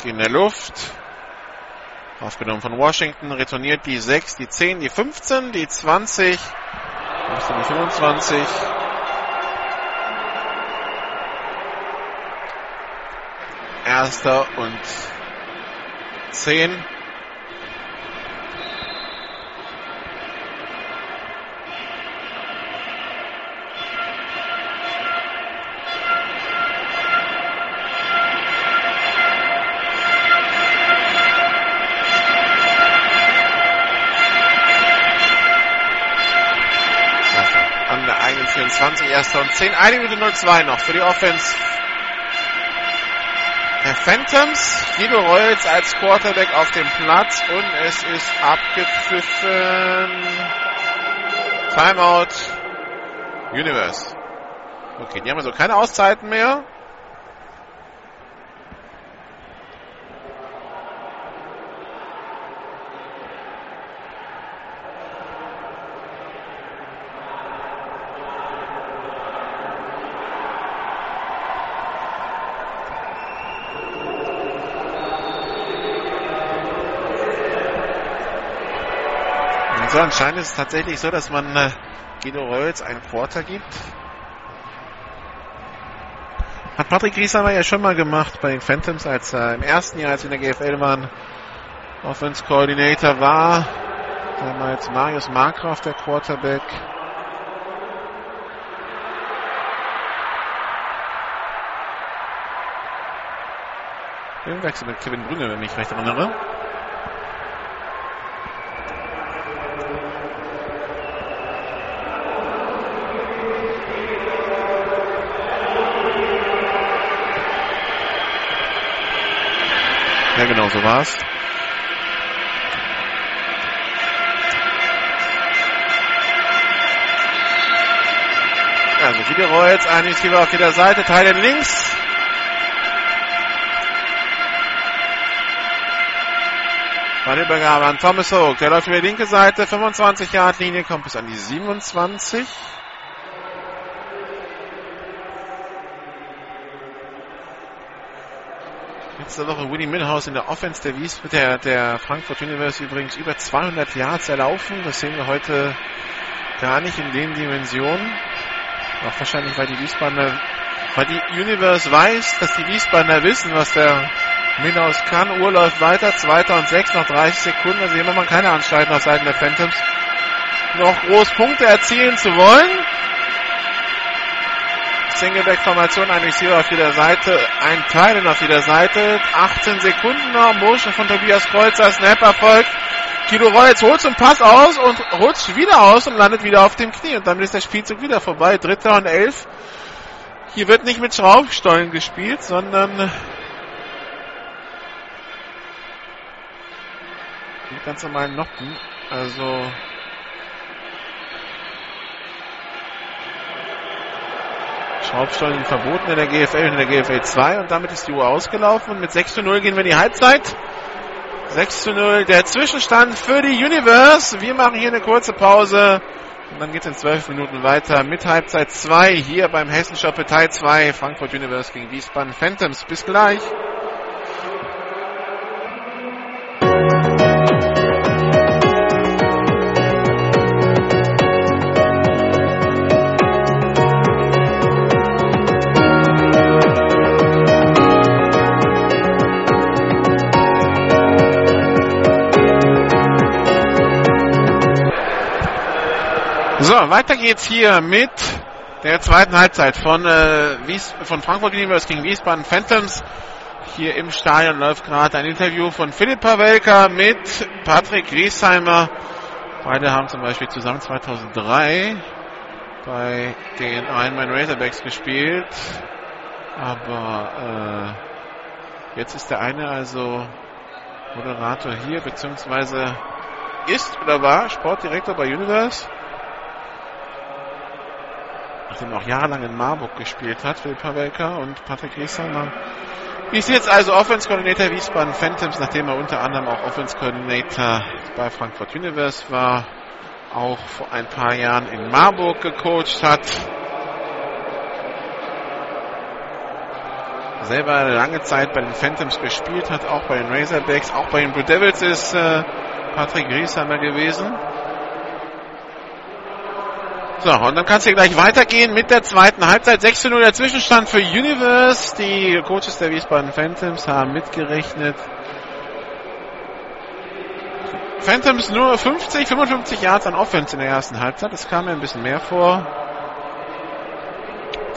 Kick in der Luft. Aufgenommen von Washington. Retourniert die 6, die 10, die 15, die 20. Die 25. Erster und 10. 20, erster und 10. Eine Minute 02 noch für die Offense. Der Phantoms, Guido Reutz als Quarterback auf dem Platz und es ist abgepfiffen. Timeout. Universe. Okay, die haben also keine Auszeiten mehr. Anscheinend ist es tatsächlich so, dass man äh, Guido Reutz einen Quarter gibt. Hat Patrick Griesamer ja schon mal gemacht bei den Phantoms, als er äh, im ersten Jahr, als wir in der GFL waren, Offense Coordinator war. Damals Marius Markgraf, der Quarterback. Im Wechsel mit Kevin Brügge, wenn ich mich recht erinnere. Genau, so war's. Also viele Reutz, ein Receiver auf jeder Seite, Teilen links. Ballübergabe an Thomas Hook. Der läuft über die linke Seite, 25 Yard Linie, kommt bis an die 27. Letzte Woche Willie Milhouse in der Offense der, Wies der, der Frankfurt University übrigens über 200 Yards erlaufen. Das sehen wir heute gar nicht in den Dimensionen. Auch wahrscheinlich, weil die Wiesbadener, weil die Universe weiß, dass die Wiesbadener wissen, was der Milhouse kann. Uhr läuft weiter, zweiter und sechs, noch 30 Sekunden. Also hier man keine Anstalten auf Seiten der Phantoms, noch groß Punkte erzielen zu wollen. Singleback-Formation, ein Receiver auf jeder Seite, ein Teilen auf jeder Seite, 18 Sekunden noch, Motion von Tobias Kreuzer, Snap erfolgt. Kilo Reutz holt zum Pass aus und rutscht wieder aus und landet wieder auf dem Knie und damit ist der Spielzug wieder vorbei. Dritter und elf. Hier wird nicht mit Schraubstollen gespielt, sondern mit ganz normalen Noppen. Also Schraubstollen verboten in der GFL und in der GFL 2 und damit ist die Uhr ausgelaufen und mit 6 zu 0 gehen wir in die Halbzeit. 6 zu 0 der Zwischenstand für die Universe. Wir machen hier eine kurze Pause und dann geht es in 12 Minuten weiter mit Halbzeit 2 hier beim Hessen Shop Teil 2 Frankfurt Universe gegen Wiesbaden Phantoms. Bis gleich. So, weiter geht's hier mit der zweiten Halbzeit von, äh, Wies von Frankfurt Universe gegen Wiesbaden Phantoms. Hier im Stadion läuft gerade ein Interview von Philipp Pawelka mit Patrick Griesheimer. Beide haben zum Beispiel zusammen 2003 bei den Ironman Razorbacks gespielt. Aber äh, jetzt ist der eine also Moderator hier, beziehungsweise ist oder war Sportdirektor bei Universe nachdem er auch jahrelang in Marburg gespielt hat, Philipp Pavelka und Patrick Riesheimer. Ist jetzt also Offense Coordinator Wiesbaden Phantoms, nachdem er unter anderem auch Offense Coordinator bei Frankfurt Universe war, auch vor ein paar Jahren in Marburg gecoacht hat. Selber lange Zeit bei den Phantoms gespielt hat, auch bei den Razorbacks, auch bei den Blue Devils ist äh, Patrick Riesheimer gewesen. So, und dann kann es hier gleich weitergehen mit der zweiten Halbzeit. 6 zu 0 der Zwischenstand für Universe. Die Coaches der Wiesbaden Phantoms haben mitgerechnet. Phantoms nur 50, 55 Yards an Offense in der ersten Halbzeit. Das kam mir ein bisschen mehr vor.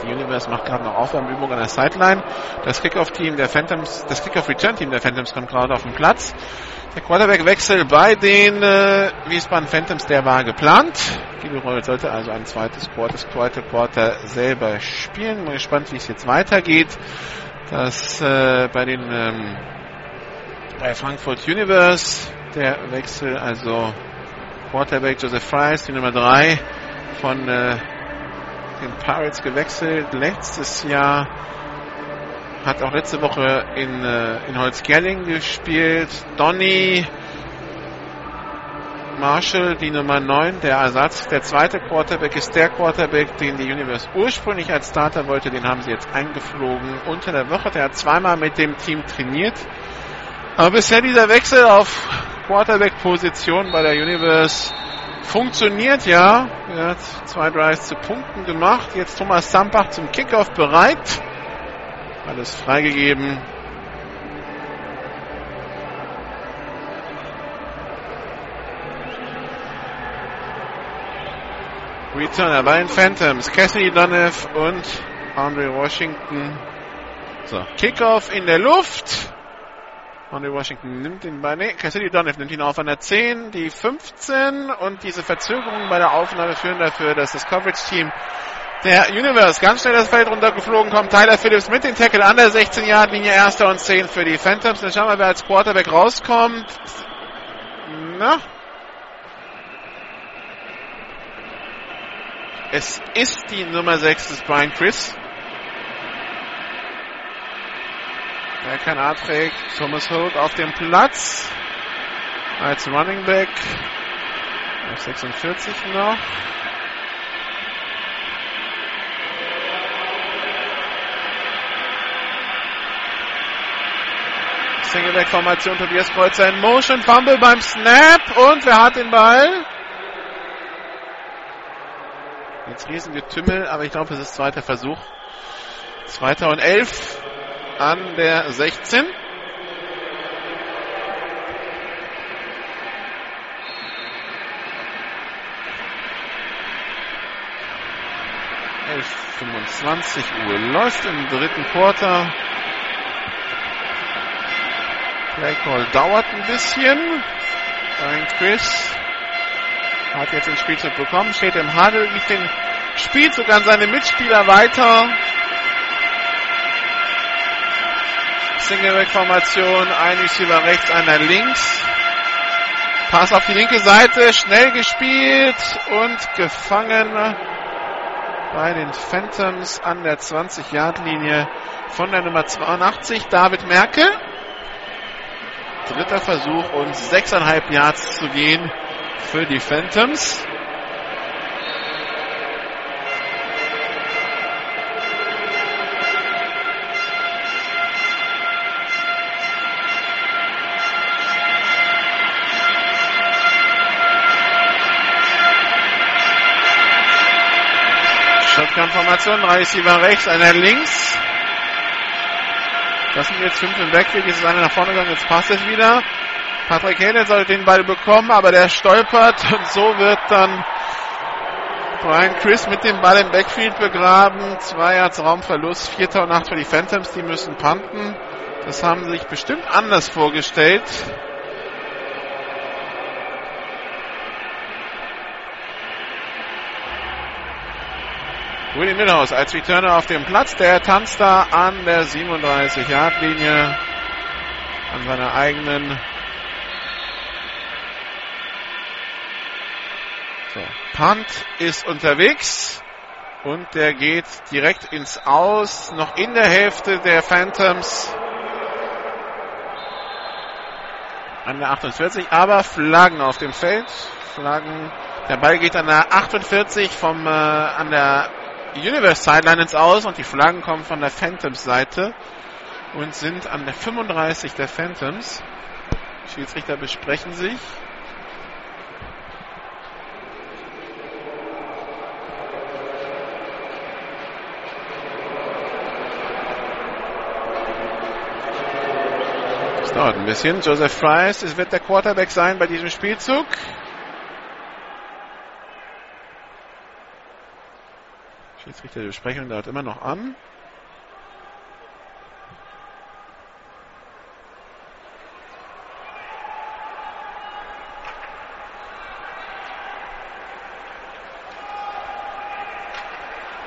Die Universe macht gerade noch Aufwärmübung an der Sideline. Das Kickoff-Team der Phantoms, das Kickoff-Return-Team der Phantoms kommt gerade auf den Platz. Der Quarterback-Wechsel bei den äh, Wiesbaden Phantoms, der war geplant. Guido Reul sollte also ein zweites Quarter, das zweite Quarter selber spielen. Bin gespannt, wie es jetzt weitergeht. Das äh, bei den ähm, bei Frankfurt Universe der Wechsel, also Quarterback Joseph Fries, die Nummer 3 von äh, den Pirates gewechselt. Letztes Jahr hat auch letzte Woche in, äh, in Holzgerling gespielt. Donny Marshall, die Nummer 9, der Ersatz. Der zweite Quarterback ist der Quarterback, den die Universe ursprünglich als Starter wollte. Den haben sie jetzt eingeflogen unter der Woche. Der hat zweimal mit dem Team trainiert. Aber bisher dieser Wechsel auf Quarterback-Position bei der Universe funktioniert ja. Er hat zwei Drives zu Punkten gemacht. Jetzt Thomas Sampach zum Kickoff bereit. Alles freigegeben. Returner bei den Phantoms. Cassidy Donev und Andre Washington. So, Kickoff in der Luft. Andre Washington nimmt den Ball, nee, Cassidy Donovan nimmt ihn auf an der 10, die 15 und diese Verzögerungen bei der Aufnahme führen dafür, dass das Coverage-Team der Universe ganz schnell das Feld runtergeflogen kommt. Tyler Phillips mit dem Tackle an der 16-Yard-Linie, erster und 10 für die Phantoms. Dann schauen wir, wer als Quarterback rauskommt. Na? Es ist die Nummer 6 des Brian Chris. Der kein A trägt. Thomas Holt auf dem Platz. Als Running Back. Auf 46 noch. Singleback-Formation. Tobias Kreuzer in Motion. Fumble beim Snap. Und wer hat den Ball? Jetzt Riesengetümmel, aber ich glaube, es ist zweiter Versuch. Zweiter und elf an der 16. Elf 25 Uhr läuft im dritten Quarter. Playcall dauert ein bisschen. Chris hat jetzt den Spielzug bekommen, steht im Huddle, gibt den Spielzug an seine Mitspieler weiter. Single-Back-Formation, ein Receiver rechts, einer links. Pass auf die linke Seite, schnell gespielt und gefangen bei den Phantoms an der 20-Yard-Linie von der Nummer 82, David Merkel. Dritter Versuch und 6,5 Yards zu gehen für die Phantoms. Shotgun-Formation, drei Receiver rechts, einer links. Das sind jetzt fünf im Backfield, jetzt ist einer nach vorne gegangen, jetzt passt es wieder. Patrick Hale soll den Ball bekommen, aber der stolpert und so wird dann Brian Chris mit dem Ball im Backfield begraben. Zwei Yards Raumverlust, vierter und acht für die Phantoms, die müssen panten. Das haben sie sich bestimmt anders vorgestellt. Willie Milhouse als Returner auf dem Platz. Der tanzt da an der 37-Yard-Linie an seiner eigenen So, Punt ist unterwegs und der geht direkt ins Aus, noch in der Hälfte der Phantoms an der 48, aber Flaggen auf dem Feld. Flaggen. Der Ball geht an der 48 vom äh, an der Universe Sideline ins Aus und die Flaggen kommen von der Phantoms Seite und sind an der 35 der Phantoms. Schiedsrichter besprechen sich. dauert ein bisschen. Joseph es wird der Quarterback sein bei diesem Spielzug. Schiedsrichter die Besprechung dauert immer noch an.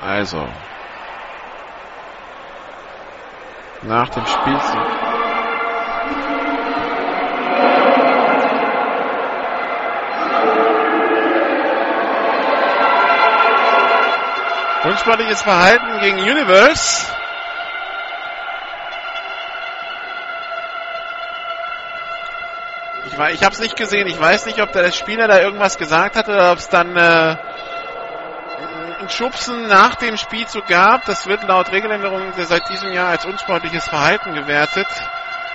Also. Nach dem Spielzug. Unsportliches Verhalten gegen Universe. Ich, ich habe es nicht gesehen. Ich weiß nicht, ob der Spieler da irgendwas gesagt hat oder ob es dann äh, ein Schubsen nach dem Spielzug gab. Das wird laut Regeländerung seit diesem Jahr als unsportliches Verhalten gewertet,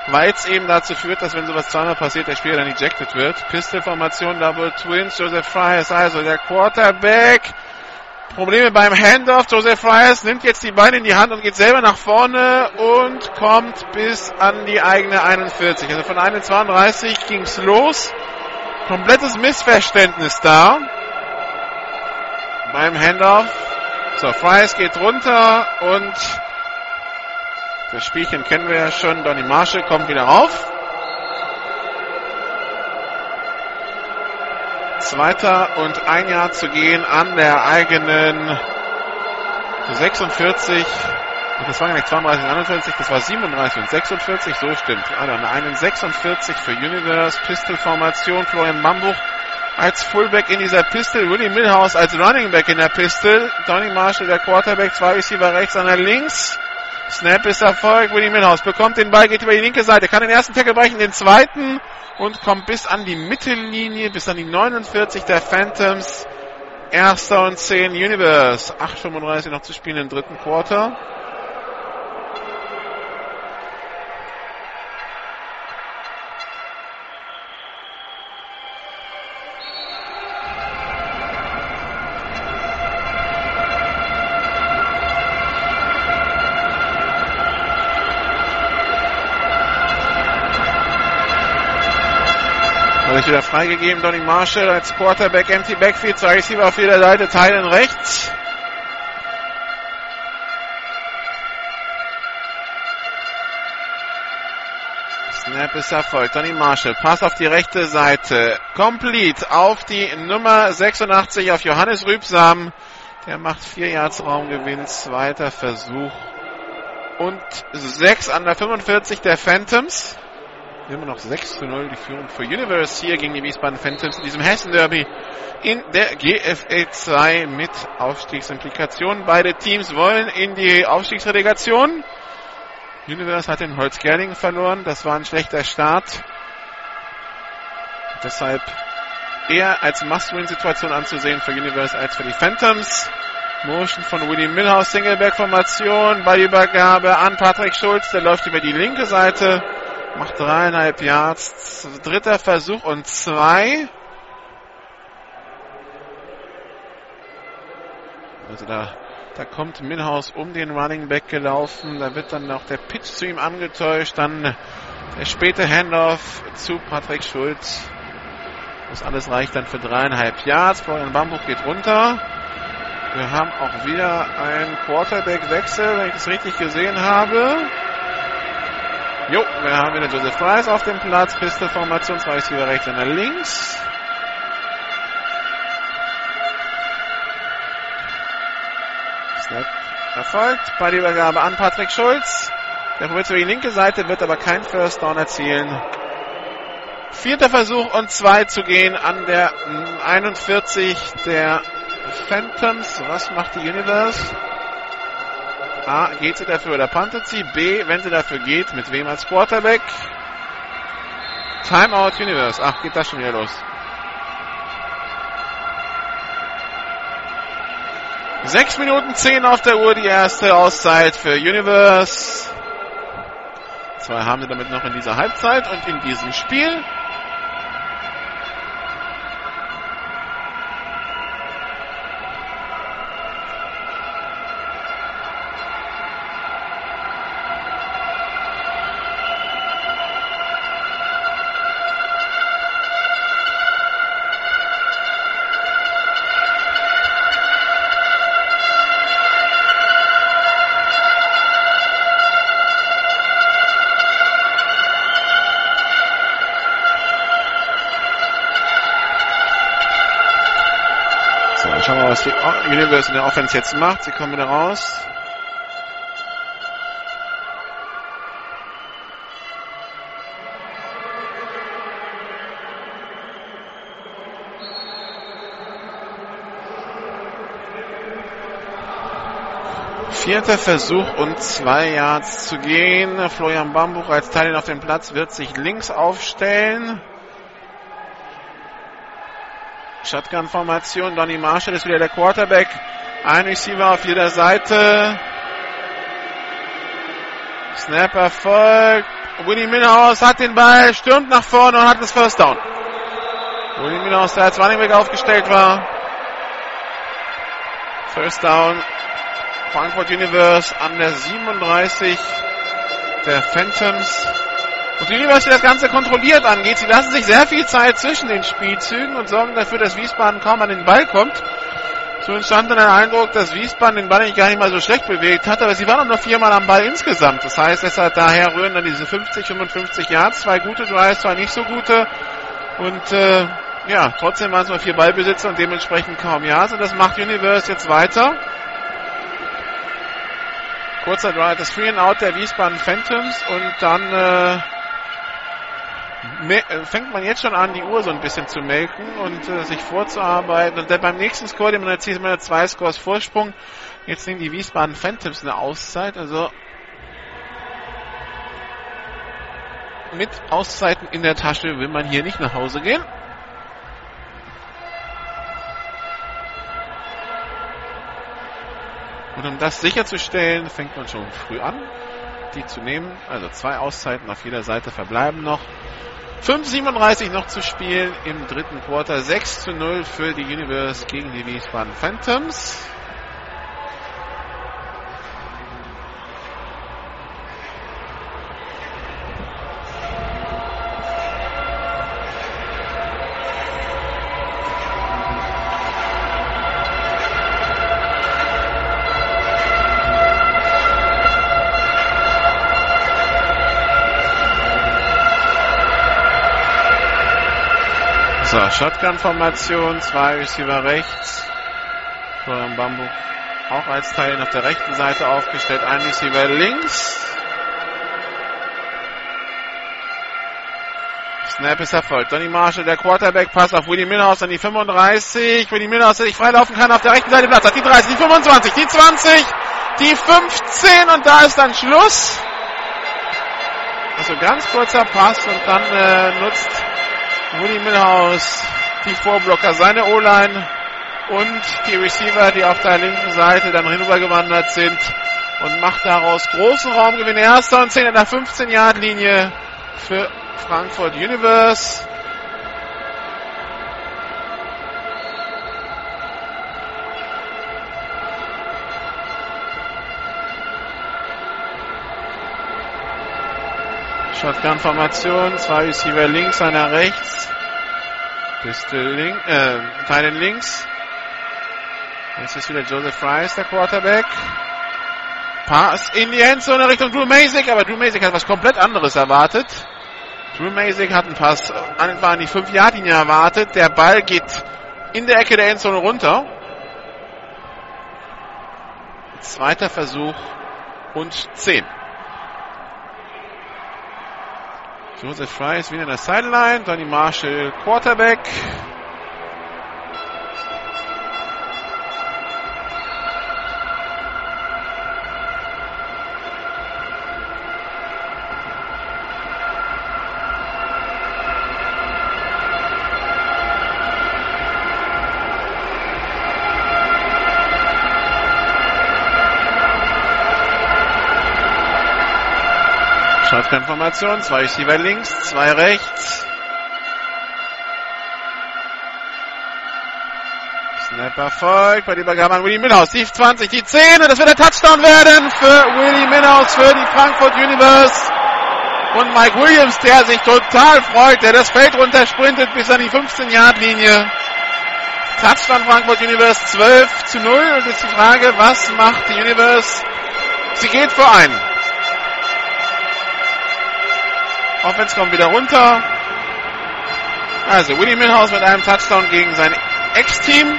weil es eben dazu führt, dass wenn sowas zweimal passiert, der Spieler dann ejected wird. Pistol-Formation, Double Twins, Joseph Fry ist also der Quarterback Probleme beim Handoff. Joseph Fryers nimmt jetzt die Beine in die Hand und geht selber nach vorne und kommt bis an die eigene 41. Also von 31 ging's los. Komplettes Missverständnis da. Beim Handoff. So, Fryers geht runter und das Spielchen kennen wir ja schon. Donny Marshall kommt wieder rauf. Zweiter und ein Jahr zu gehen an der eigenen 46. Das war gar nicht 32 und 41, das war 37 und 46, so stimmt. Also an einen 46 für Universe, Pistol-Formation, Florian Mambuch als Fullback in dieser Pistol, Willie Milhouse als Running Back in der Pistol, Donny Marshall der Quarterback, zwei Receiver rechts, einer links. Snap ist Erfolg, Willie Milhouse bekommt den Ball, geht über die linke Seite, kann den ersten Tackle brechen, den zweiten und kommt bis an die Mittellinie, bis an die 49 der Phantoms. Erster und 10 Universe. 8,35 noch zu spielen im dritten Quarter. Dadurch wieder freigegeben. Donny Marshall als Quarterback, empty Backfield, zwei Receiver auf jeder Seite, teilen rechts. Snap ist erfolgt. Donny Marshall, Pass auf die rechte Seite. Complete auf die Nummer 86 auf Johannes Rübsam. Der macht vier Yards Raumgewinn, zweiter Versuch. Und sechs an der 45 der Phantoms. Immer noch 6 zu 0 die Führung für Universe hier gegen die Wiesbaden Phantoms in diesem Hessen-Derby in der GFL 2 mit Aufstiegsimplikationen. Beide Teams wollen in die Aufstiegsrelegation. Universe hat den Holzgerlingen verloren. Das war ein schlechter Start. Deshalb eher als Must-Win-Situation anzusehen für Universe als für die Phantoms. Motion von Willie Milhouse, Singleback-Formation, Ballübergabe an Patrick Schulz, der läuft über die linke Seite. Macht dreieinhalb Yards. Dritter Versuch und zwei. Also da, da kommt Milhouse um den Running Back gelaufen. Da wird dann noch der Pitch zu ihm angetäuscht. Dann der späte Handoff zu Patrick Schulz. Das alles reicht dann für dreieinhalb Yards. Florian Bambuch geht runter. Wir haben auch wieder einen Quarterback-Wechsel, wenn ich es richtig gesehen habe. Jo, wir haben wieder Joseph Price auf dem Platz. Pistol-Formation, zwei Receiver rechts, einer links. Snap erfolgt. Bei der Übergabe an Patrick Schulz. Der probiert über die linke Seite, wird aber kein First Down erzielen. Vierter Versuch und zwei zu gehen an der 41 der Phantoms. Was macht die Universe? A, geht sie dafür oder puntet sie? B, wenn sie dafür geht, mit wem als Quarterback? Timeout Universe. Ach, geht das schon wieder los. Sechs Minuten zehn auf der Uhr, die erste Auszeit für Universe. Zwei haben sie damit noch in dieser Halbzeit und in diesem Spiel. Universe in der Offense jetzt macht. Sie kommen wieder raus. Vierter Versuch und zwei Yards zu gehen. Florian Bambuch als Teilnehmer auf dem Platz wird sich links aufstellen. Shotgun-Formation. Donny Marshall ist wieder der Quarterback. Ein Receiver auf jeder Seite. Snap erfolgt. Winnie Minhaus hat den Ball, stürmt nach vorne und hat das First Down. Winnie Minhaus, der als Running Back aufgestellt war. First Down. Frankfurt Universe an der 37 der Phantoms. Und die University das Ganze kontrolliert angeht, sie lassen sich sehr viel Zeit zwischen den Spielzügen und sorgen dafür, dass Wiesbaden kaum an den Ball kommt. So entstand dann der Eindruck, dass Wiesbaden den Ball nicht gar nicht mal so schlecht bewegt hat, aber sie waren nur viermal am Ball insgesamt. Das heißt, deshalb daher rühren dann diese 50, 55 Yards, zwei gute Drives, zwei nicht so gute. Und äh, ja, trotzdem waren es nur vier Ballbesitzer und dementsprechend kaum Yards. Und das macht Universe jetzt weiter. Kurzer Drive, das Free and Out der Wiesbaden Phantoms und dann äh, fängt man jetzt schon an, die Uhr so ein bisschen zu melken und äh, sich vorzuarbeiten. Und dann beim nächsten Score, den man erzielt, man zwei Scores Vorsprung. Jetzt nehmen die Wiesbaden Phantoms eine Auszeit. Also mit Auszeiten in der Tasche will man hier nicht nach Hause gehen. Und um das sicherzustellen, fängt man schon früh an, die zu nehmen. Also zwei Auszeiten auf jeder Seite verbleiben noch. 5,37 noch zu spielen im dritten Quarter. 6 zu 0 für die Universe gegen die Wiesbaden Phantoms. So, Shotgun-Formation, zwei Receiver rechts. Florian Bambuch auch als Teil auf der rechten Seite aufgestellt, ein Receiver links. Snap ist erfolgt. Donny Marshall, der Quarterback, Pass auf Willie Milhouse an die 35. Willie Milhouse, der sich freilaufen kann auf der rechten Seite Platz. Hat die 30, die 25, die 20, die 15 und da ist dann Schluss. Also ganz kurzer Pass und dann äh, nutzt Woody Milhouse, die Vorblocker, seine O-Line und die Receiver, die auf der linken Seite dann hinübergewandert sind und macht daraus großen Raumgewinn. Erster und 10 in der 15-Yard-Linie für Frankfurt Universe. Shotgun-Formation, zwei Receiver links, einer rechts. Pistol link, äh, Teilen links. Jetzt ist wieder Joseph Fries, der Quarterback. Pass in die Endzone Richtung Drew Masick, aber Drew Masick hat was komplett anderes erwartet. Drew Masick hat einen Pass etwa an die 5-Yard-Linie erwartet. Der Ball geht in der Ecke der Endzone runter. Zweiter Versuch und 10. Joseph Fry ist wieder in der Sideline. Donny Marshall, Quarterback. Shotgun-Formation, zwei Receiver links, zwei rechts. Snapper folgt bei der Übergabe an Willie Milhouse. Die 20, die 10 und das wird ein Touchdown werden für Willie Milhouse, für die Frankfurt Universe. Und Mike Williams, der sich total freut, der das Feld runtersprintet bis an die 15-Yard-Linie. Touchdown Frankfurt Universe 12 zu 0 und jetzt die Frage, was macht die Universe? Sie geht für einen. Offense kommt wieder runter. Also Willie Milhouse mit einem Touchdown gegen sein Ex-Team.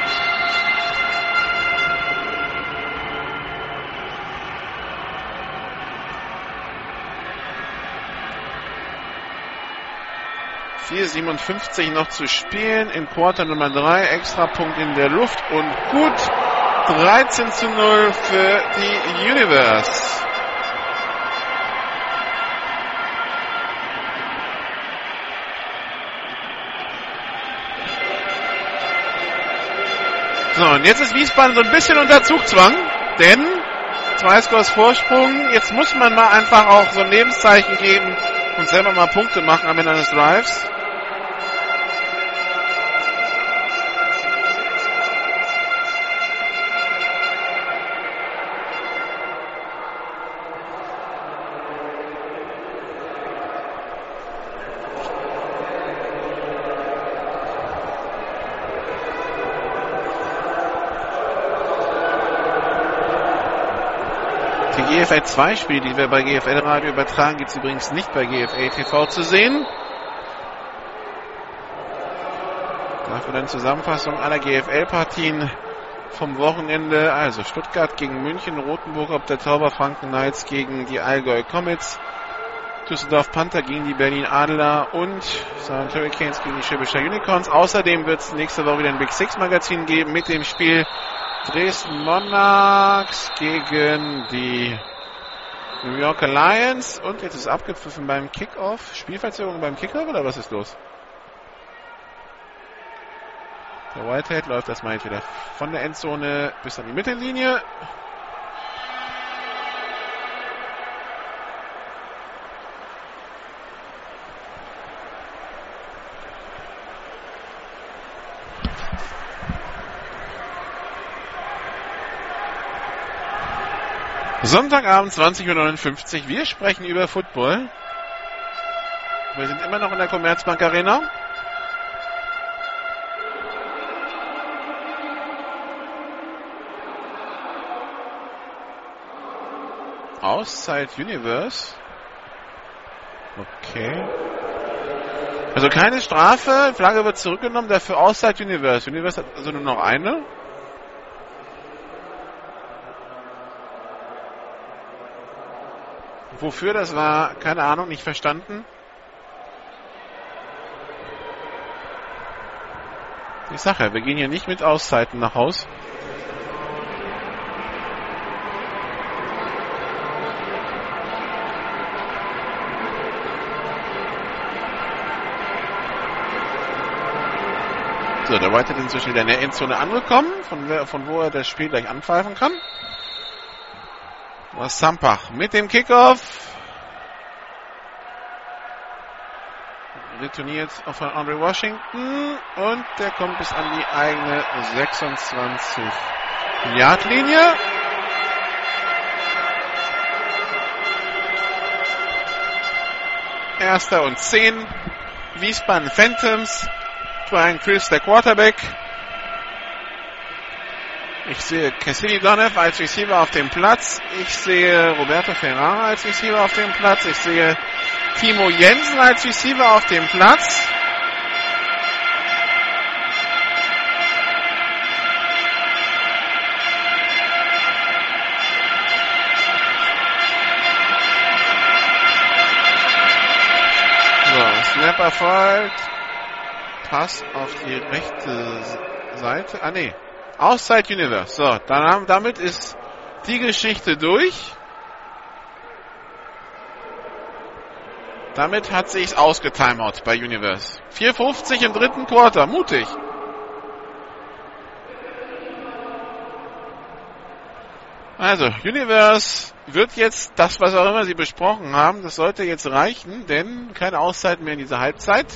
Vier 57 noch zu spielen im Quarter Nummer 3. Extrapunkt in der Luft und gut 13 zu 0 für die Universe. So, und jetzt ist Wiesbaden so ein bisschen unter Zugzwang, denn zwei Scores Vorsprung. Jetzt muss man mal einfach auch so ein Lebenszeichen geben und selber mal Punkte machen am Ende eines Drives. GFL 2 Spiele, die wir bei GFL Radio übertragen, gibt es übrigens nicht bei GFL TV zu sehen. Dafür eine Zusammenfassung aller GFL-Partien vom Wochenende. Also Stuttgart gegen München, Rotenburg ob der Tauber Franken Knights gegen die Allgäu Comets, Düsseldorf Panther gegen die Berlin Adler und St. Hurricanes gegen die Schwäbischer Unicorns. Außerdem wird es nächste Woche wieder ein Big Six Magazin geben mit dem Spiel Dresden Monarchs gegen die New Yorker Lions. Und jetzt ist abgepfiffen beim Kickoff. Spielverzögerung beim Kickoff oder was ist los? Der Whitehead läuft erstmal jetzt wieder von der Endzone bis an die Mittellinie. Sonntagabend 20.59 Uhr. Wir sprechen über Football. Wir sind immer noch in der Commerzbank Arena. Auszeit Universe. Okay. Also keine Strafe, Flagge wird zurückgenommen, dafür Auszeit Universe. Universe hat also nur noch eine. Wofür das war, keine Ahnung, nicht verstanden. Ich sage ja, wir gehen hier nicht mit Auszeiten nach Haus. So, der White ist inzwischen wieder in der Endzone angekommen, von, von wo er das Spiel gleich anpfeifen kann. Was Sampach mit dem Kickoff. Retourniert von Andre Washington und der kommt bis an die eigene 26 Yard Linie. Erster und 10. Wiesbaden Phantoms Brian Chris, der Quarterback. Ich sehe Cassini Donev als Receiver auf dem Platz. Ich sehe Roberto Ferrara als Receiver auf dem Platz. Ich sehe Timo Jensen als Receiver auf dem Platz. So, Snap erfolgt. Pass auf die rechte Seite. Ah, nee. Outside Universe. So, dann haben, damit ist die Geschichte durch. Damit hat sich's ausgetimeout bei Universe. 4,50 im dritten Quarter. Mutig. Also, Universe wird jetzt das, was auch immer sie besprochen haben, das sollte jetzt reichen, denn keine Auszeit mehr in dieser Halbzeit.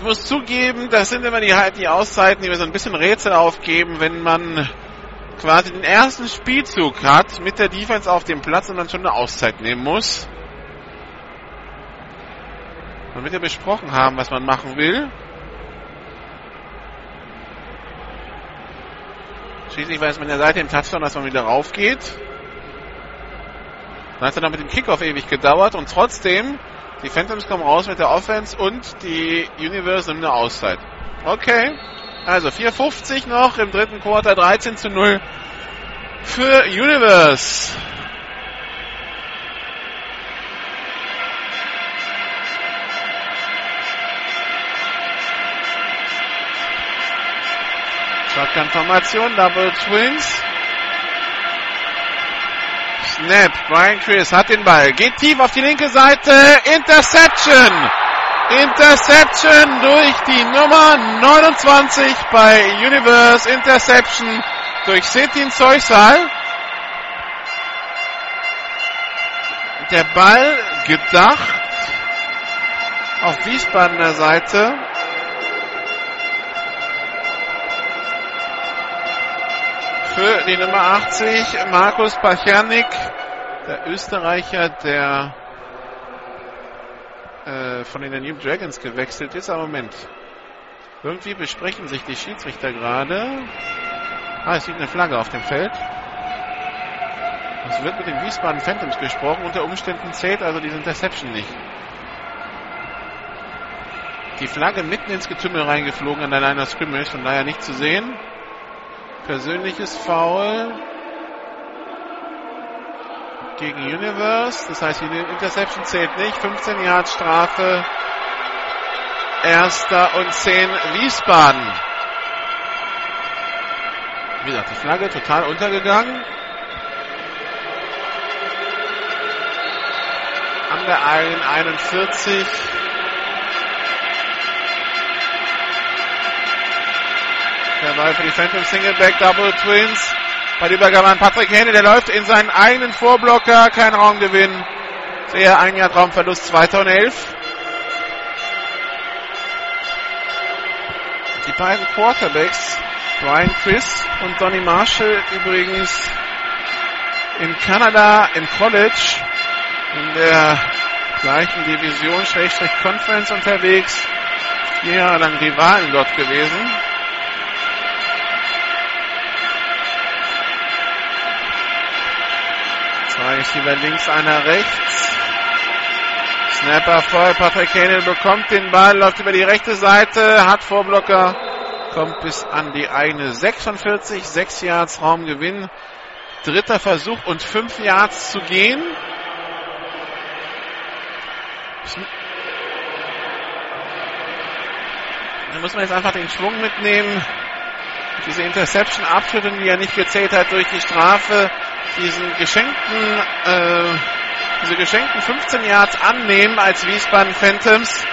Ich muss zugeben, das sind immer die, die Auszeiten, die mir so ein bisschen Rätsel aufgeben, wenn man quasi den ersten Spielzug hat mit der Defense auf dem Platz und dann schon eine Auszeit nehmen muss. Man wird ja besprochen haben, was man machen will. Schließlich weiß man ja seit dem Touchdown, dass man wieder raufgeht. Dann hat er dann mit dem Kickoff ewig gedauert und trotzdem die Phantoms kommen raus mit der Offense und die Universe nimmt eine Auszeit. Okay. Also 4,50 noch im dritten Quarter, 13 zu 0 für Universe. Shotgun-Formation, Double Twins. Snap. Brian Chris hat den Ball. Geht tief auf die linke Seite. Interception. Interception durch die Nummer 29 bei Universe. Interception durch Setin Zeusal. Der Ball gedacht auf Wiesbadener Seite. Für die Nummer 80 Markus Pachernik, der Österreicher, der äh, von den New Dragons gewechselt ist. Aber Moment. Irgendwie besprechen sich die Schiedsrichter gerade. Ah, es liegt eine Flagge auf dem Feld. Es wird mit den Wiesbaden Phantoms gesprochen. Unter Umständen zählt also diese Interception nicht. die Flagge mitten ins Getümmel reingeflogen an of Scrimmage, von daher nicht zu sehen. Persönliches Foul gegen Universe. Das heißt, die Interception zählt nicht. 15 Yard Strafe. Erster und 10 Wiesbaden. Wie gesagt, die Flagge total untergegangen. An der Eilen 41. Der Ball für die Phantom Singleback Double Twins. Bei der Übergabe an Patrick Hähne, der läuft in seinen eigenen Vorblocker, kein Raumgewinn. Sehr ein Jahr Traumverlust, 2011. Die beiden Quarterbacks, Brian Chris und Donny Marshall, übrigens in Kanada im College, in der gleichen Division, Schrägstrich Conference unterwegs, vier Jahre lang Rivalen dort gewesen. Zwei Receiver links, einer rechts. Snapper voll. Patrick Kane bekommt den Ball, läuft über die rechte Seite, hat Vorblocker, kommt bis an die eigene 46, 6 Yards Raumgewinn. Dritter Versuch und 5 Yards zu gehen. Da muss man jetzt einfach den Schwung mitnehmen. Diese Interception abschütteln, die er nicht gezählt hat durch die Strafe diesen geschenkten, äh, diese geschenkten 15 Yards annehmen als Wiesbaden Phantoms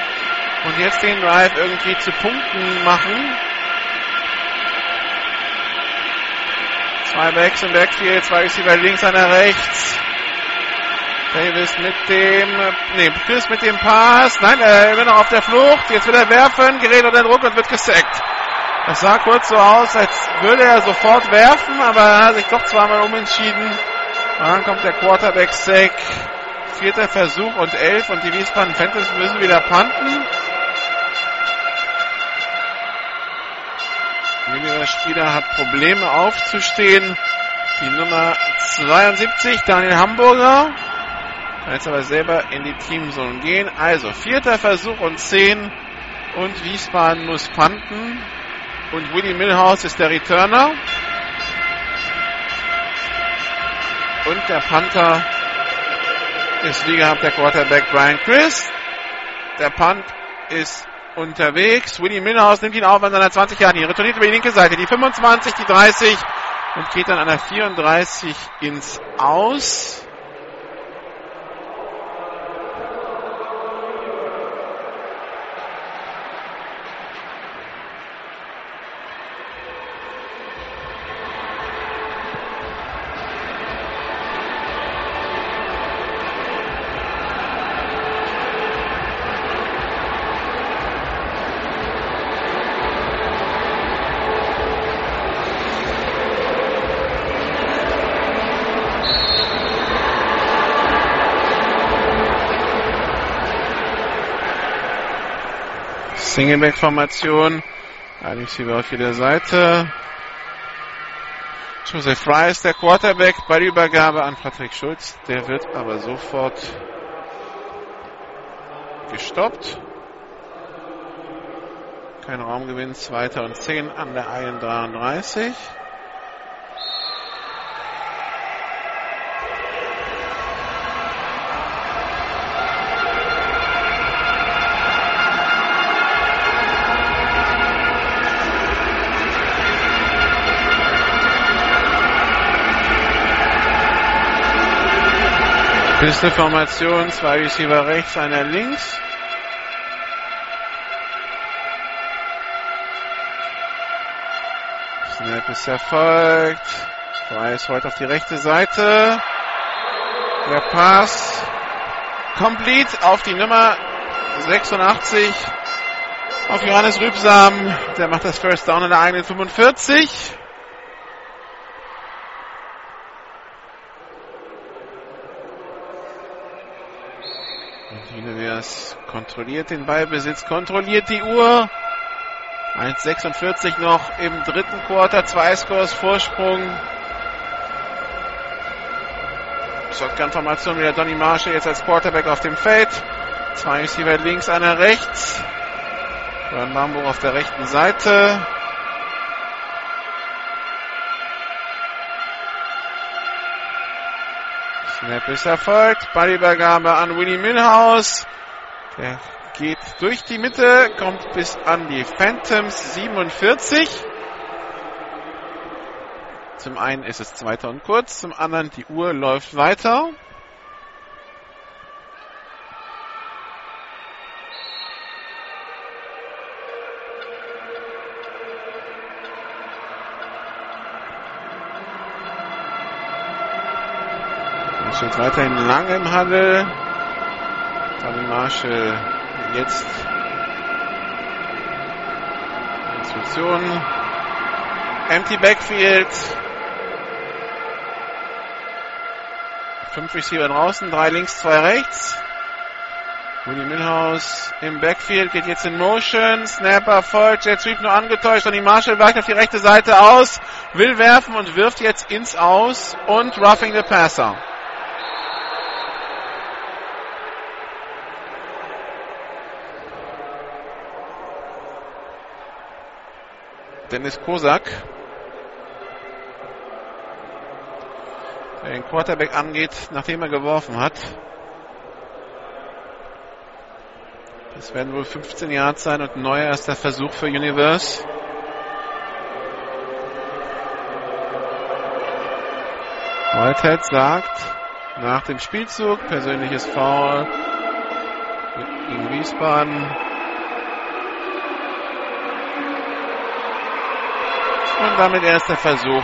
und jetzt den Drive irgendwie zu Punkten machen. Zwei Backs im Backfield, zwei Receiver links, einer rechts. Davis mit dem, nee, Chris mit dem Pass. Nein, er ist noch auf der Flucht. Jetzt will er werfen, gerät unter Druck und wird gesackt. Das sah kurz so aus, als würde er sofort werfen, aber er hat sich doch zweimal umentschieden. Und dann kommt der Quarterback-Sack. Vierter Versuch und elf und die Wiesbaden Phantoms müssen wieder panten. Der Spieler hat Probleme aufzustehen. Die Nummer 72, Daniel Hamburger. Kann jetzt aber selber in die Teamzone gehen. Also vierter Versuch und zehn. Und Wiesbaden muss panten. Und Willy Milhouse ist der Returner. Und der Panther ist wie gehabt der Quarterback Brian Chris. Der Punt ist unterwegs. Willy Milhouse nimmt ihn auf an seiner 20 Jahre. Retourniert über die linke Seite. Die 25, die 30 und geht dann an der 34 ins Aus. Singleback-Formation. Ein Receiver auf jeder Seite. Joseph Fry ist der Quarterback bei der Übergabe an Patrick Schulz. Der wird aber sofort gestoppt. Kein Raumgewinn, zweiter und zehn an der 1,33. Pisteformation, zwei Receiver rechts, einer links. Snap ist erfolgt. Ist heute auf die rechte Seite. Der Pass complete auf die Nummer 86 auf Johannes Rübsam. Der macht das First Down in der eigenen 45. Universe kontrolliert den Ballbesitz, kontrolliert die Uhr. 1,46 noch im dritten Quarter, zwei Scores Vorsprung. Shotgun-Formation wieder Donny Marshall jetzt als Quarterback auf dem Feld. Zwei Receiver links, einer rechts. Brian Bambuch auf der rechten Seite. Snap ist erfolgt. Ballübergabe an Willy Milhouse. Der geht durch die Mitte, kommt bis an die Phantoms 47. Zum einen ist es zweiter und kurz, zum anderen die Uhr läuft weiter. Steht weiterhin lange im Handel. Tommy Marshall jetzt Instruktionen. Empty Backfield. Fünf Receiver draußen, drei links, zwei rechts. Willie Milhouse im Backfield geht jetzt in Motion. Snapper folgt. Jet Sweep nur angetäuscht. Und die Marshall weicht auf die rechte Seite aus. Will werfen und wirft jetzt ins Aus. Und roughing the passer. Dennis Kosak. Der den Quarterback angeht, nachdem er geworfen hat. Das werden wohl 15 Yards sein und ein neuer erster Versuch für Universe. Whitehead sagt nach dem Spielzug persönliches Foul gegen Wiesbaden. Und damit erster Versuch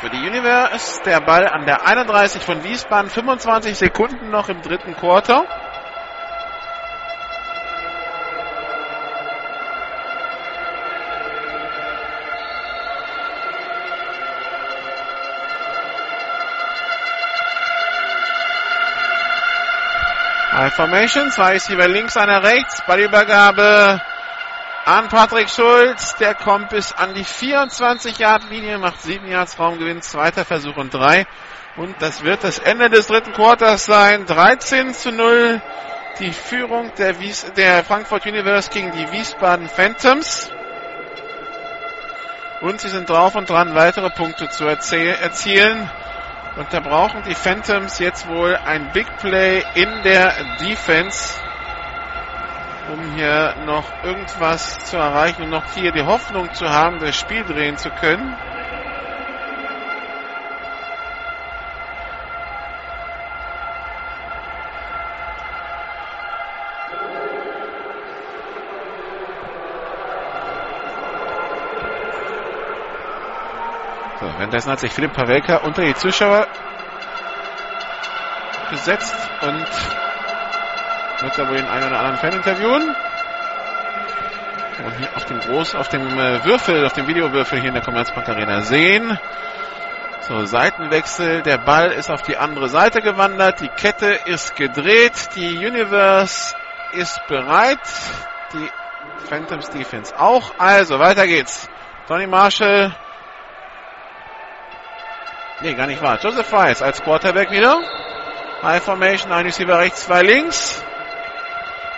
für die Universe. Der Ball an der 31 von Wiesbaden. 25 Sekunden noch im dritten Quarter. High Formation, zwei Receiver links, einer rechts, Ballübergabe an Patrick Schulz. Der kommt bis an die 24-Yard-Linie, macht 7 Yards Raumgewinn, zweiter Versuch und drei. Und das wird das Ende des dritten Quarters sein. 13 zu 0 die Führung der, Wies der Frankfurt Universe gegen die Wiesbaden Phantoms. Und sie sind drauf und dran, weitere Punkte zu erzielen. Und da brauchen die Phantoms jetzt wohl ein Big Play in der Defense um hier noch irgendwas zu erreichen und noch hier die Hoffnung zu haben, das Spiel drehen zu können. So, währenddessen hat sich Philipp Pavelka unter die Zuschauer gesetzt und wird er wohl den einen oder anderen Fan interviewen. Und hier auf dem Groß, auf dem äh, Würfel, auf dem Videowürfel hier in der Commerzbank Arena sehen. So, Seitenwechsel. Der Ball ist auf die andere Seite gewandert. Die Kette ist gedreht. Die Universe ist bereit. Die Phantoms Defense auch. Also, weiter geht's. Tony Marshall. Nee, gar nicht wahr. Joseph Rice als Quarterback wieder. High Formation, ein Receiver rechts, zwei links.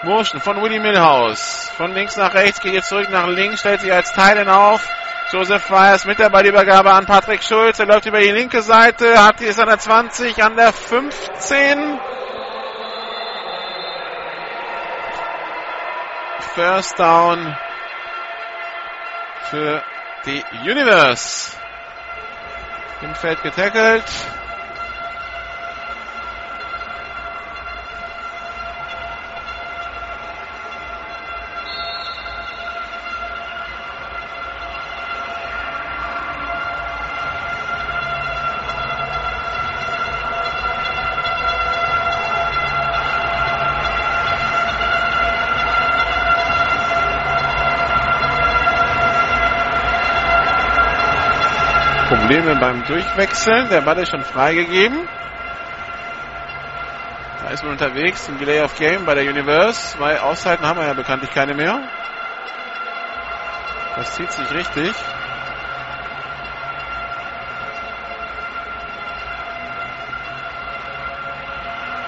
Motion von Willy Milhouse. Von links nach rechts, geht jetzt zurück nach links, stellt sich als Teilen auf. Joseph Fryers mit der Ballübergabe an Patrick Schulz. Er läuft über die linke Seite, hat die ist an der 20, an der 15. First Down für die Universe. Im Feld getackelt. Probleme beim Durchwechseln. Der Ball ist schon freigegeben. Da ist man unterwegs im Delay of Game bei der Universe. Zwei Auszeiten haben wir ja bekanntlich keine mehr. Das zieht sich richtig.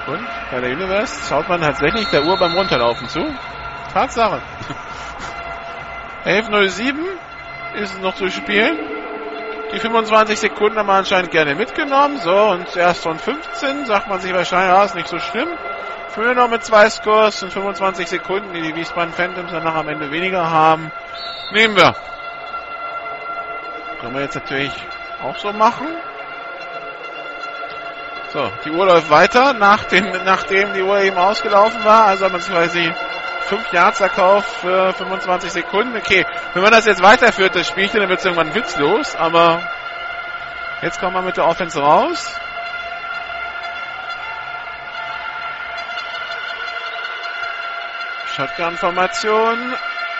Und Bei der Universe schaut man tatsächlich der Uhr beim Runterlaufen zu. Tatsache. 11.07 ist es noch zu spielen. Die 25 Sekunden haben wir anscheinend gerne mitgenommen. So, und erst von 15 sagt man sich wahrscheinlich, ja, ist nicht so schlimm. Früher noch mit zwei Scores und 25 Sekunden, die die Wiesbaden Phantoms danach am Ende weniger haben. Nehmen wir. Können wir jetzt natürlich auch so machen. So, die Uhr läuft weiter, nach dem, nachdem die Uhr eben ausgelaufen war. Also haben wir quasi 5 Yards erkauft für 25 Sekunden. Okay, wenn man das jetzt weiterführt, das Spielchen, dann wird es irgendwann witzlos. Aber jetzt kommen wir mit der Offense raus. Shotgun-Formation.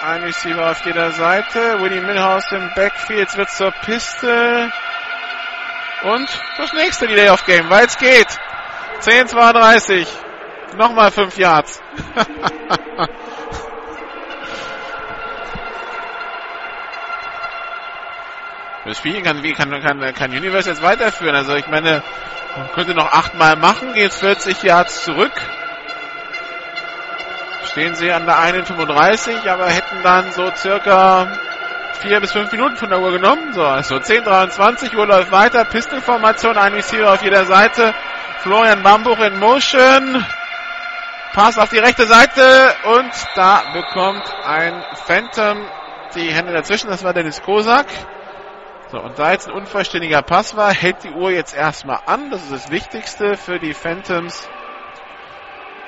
Ein Receiver auf jeder Seite. Willie Milhouse im Backfield. Jetzt wird zur Piste. Und das nächste Delay of Game, weil es geht. 10, 32. Nochmal 5 Yards. das Spiel kann, wie kann, kann, kann Universe jetzt weiterführen. Also ich meine, man könnte noch achtmal machen, geht 40 Yards zurück. Stehen sie an der 1,35, aber hätten dann so circa vier bis fünf Minuten von der Uhr genommen. So, also 10,23 Uhr läuft weiter. Pistolformation, ein Receiver auf jeder Seite. Florian Bambuch in Motion. Pass auf die rechte Seite und da bekommt ein Phantom die Hände dazwischen. Das war Dennis Kosak. So, und da jetzt ein unvollständiger Pass war, hält die Uhr jetzt erstmal an. Das ist das Wichtigste für die Phantoms.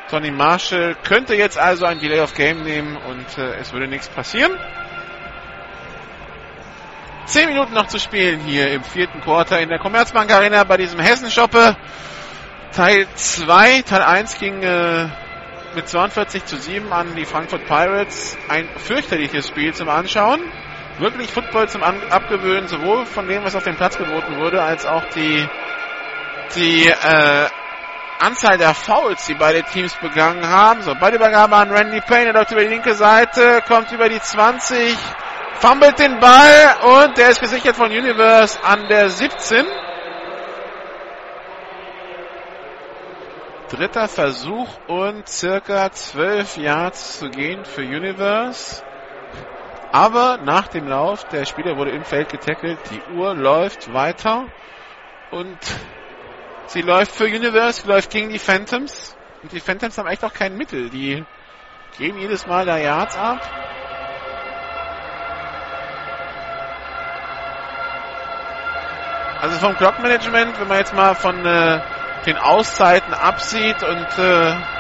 Tony Marshall könnte jetzt also ein Delay of Game nehmen und äh, es würde nichts passieren. Zehn Minuten noch zu spielen hier im vierten Quarter in der Commerzbank Arena bei diesem Hessenschoppe. Teil 2, Teil 1 ging äh, mit 42 zu 7 an die Frankfurt Pirates. Ein fürchterliches Spiel zum Anschauen. Wirklich Football zum an Abgewöhnen, sowohl von dem, was auf dem Platz geboten wurde, als auch die, die äh, Anzahl der Fouls, die beide Teams begangen haben. So, beide Übergabe an Randy Payne, er läuft über die linke Seite, kommt über die 20, fummelt den Ball und der ist gesichert von Universe an der 17. Dritter Versuch und circa 12 Yards zu gehen für Universe. Aber nach dem Lauf, der Spieler wurde im Feld getackelt, die Uhr läuft weiter und sie läuft für Universe, läuft gegen die Phantoms. Und die Phantoms haben echt auch kein Mittel. Die geben jedes Mal da Yards ab. Also vom Clock-Management, wenn man jetzt mal von äh, den Auszeiten absieht und äh,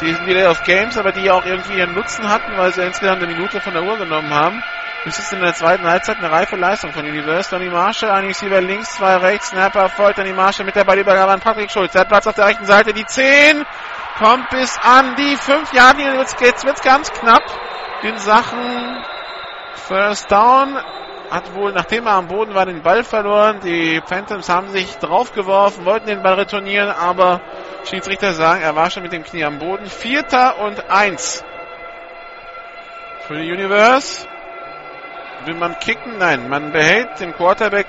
diesen Delay of Games, aber die ja auch irgendwie ihren Nutzen hatten, weil sie insgesamt eine Minute von der Uhr genommen haben. Das ist in der zweiten Halbzeit eine reife Leistung von Universe. Donny Marshall, ein Receiver links, zwei rechts, Snapper folgt Donny Marshall mit der Ballübergabe an Patrick Schulz. Der hat Platz auf der rechten Seite, die 10 kommt bis an die 5 Jahre. Jetzt wird's ganz knapp in Sachen First Down hat wohl, nachdem er am Boden war, den Ball verloren. Die Phantoms haben sich draufgeworfen, wollten den Ball retournieren, aber Schiedsrichter sagen, er war schon mit dem Knie am Boden. Vierter und eins für die Universe. Will man kicken? Nein, man behält den Quarterback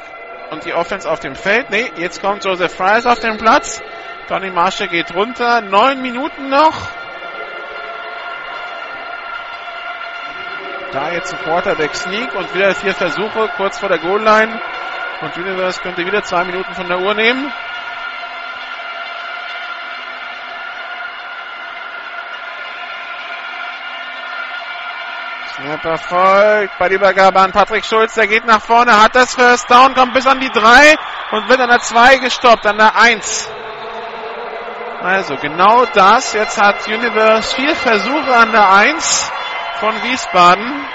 und die Offense auf dem Feld. Nee, jetzt kommt Joseph Fries auf den Platz. Donny Marshall geht runter. Neun Minuten noch. Da jetzt ein Quarterback Sneak und wieder vier Versuche kurz vor der Goal Line. Und Universe könnte wieder zwei Minuten von der Uhr nehmen. Snapper folgt bei der Übergabe an Patrick Schulz. Der geht nach vorne, hat das First Down, kommt bis an die 3 und wird an der 2 gestoppt, an der 1. Also genau das. Jetzt hat Universe vier Versuche an der 1 von Wiesbaden.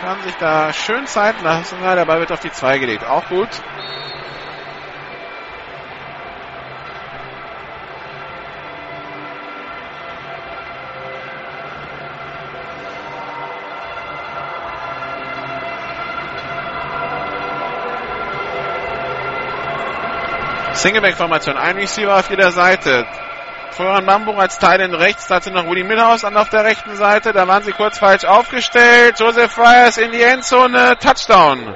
Kann sich da schön Zeit lassen. Ja, der Ball wird auf die 2 gelegt. Auch gut. Singleback-Formation. Ein Receiver auf jeder Seite. Florian Bamburg als Teil in rechts, dazu noch Rudi Milhaus dann auf der rechten Seite. Da waren sie kurz falsch aufgestellt. Joseph Fryers in die Endzone. Touchdown.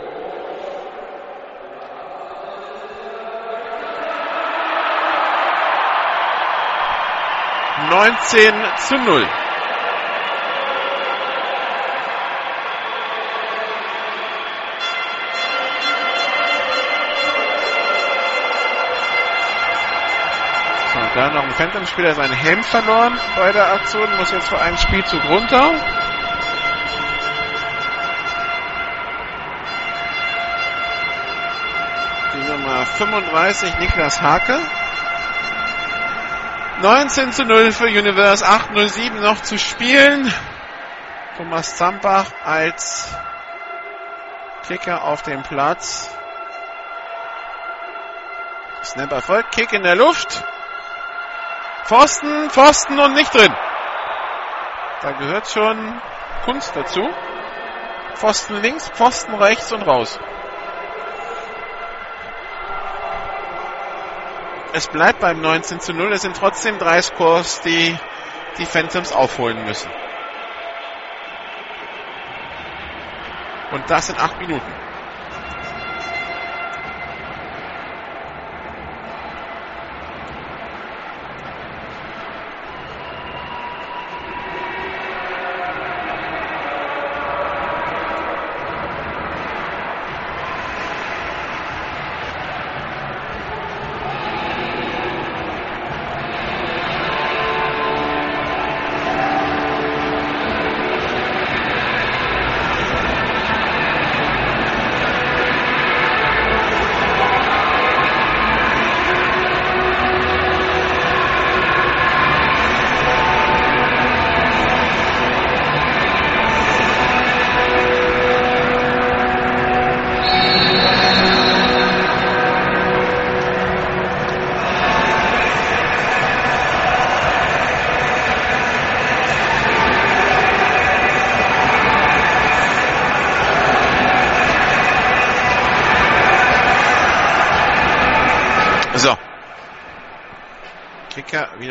Neunzehn zu null. Und da noch ein Phantom-Spieler seinen Helm verloren bei der Aktion, muss jetzt für einen Spielzug runter. Die Nummer 35, Niklas Hake. 19 zu 0 für Universe, 8.07 noch zu spielen. Thomas Zampach als Kicker auf dem Platz. Snap erfolgt, Kick in der Luft. Pfosten, Pfosten und nicht drin. Da gehört schon Kunst dazu. Pfosten links, Pfosten rechts und raus. Es bleibt beim 19 zu 0. Es sind trotzdem drei Scores, die die Phantoms aufholen müssen. Und das in acht Minuten.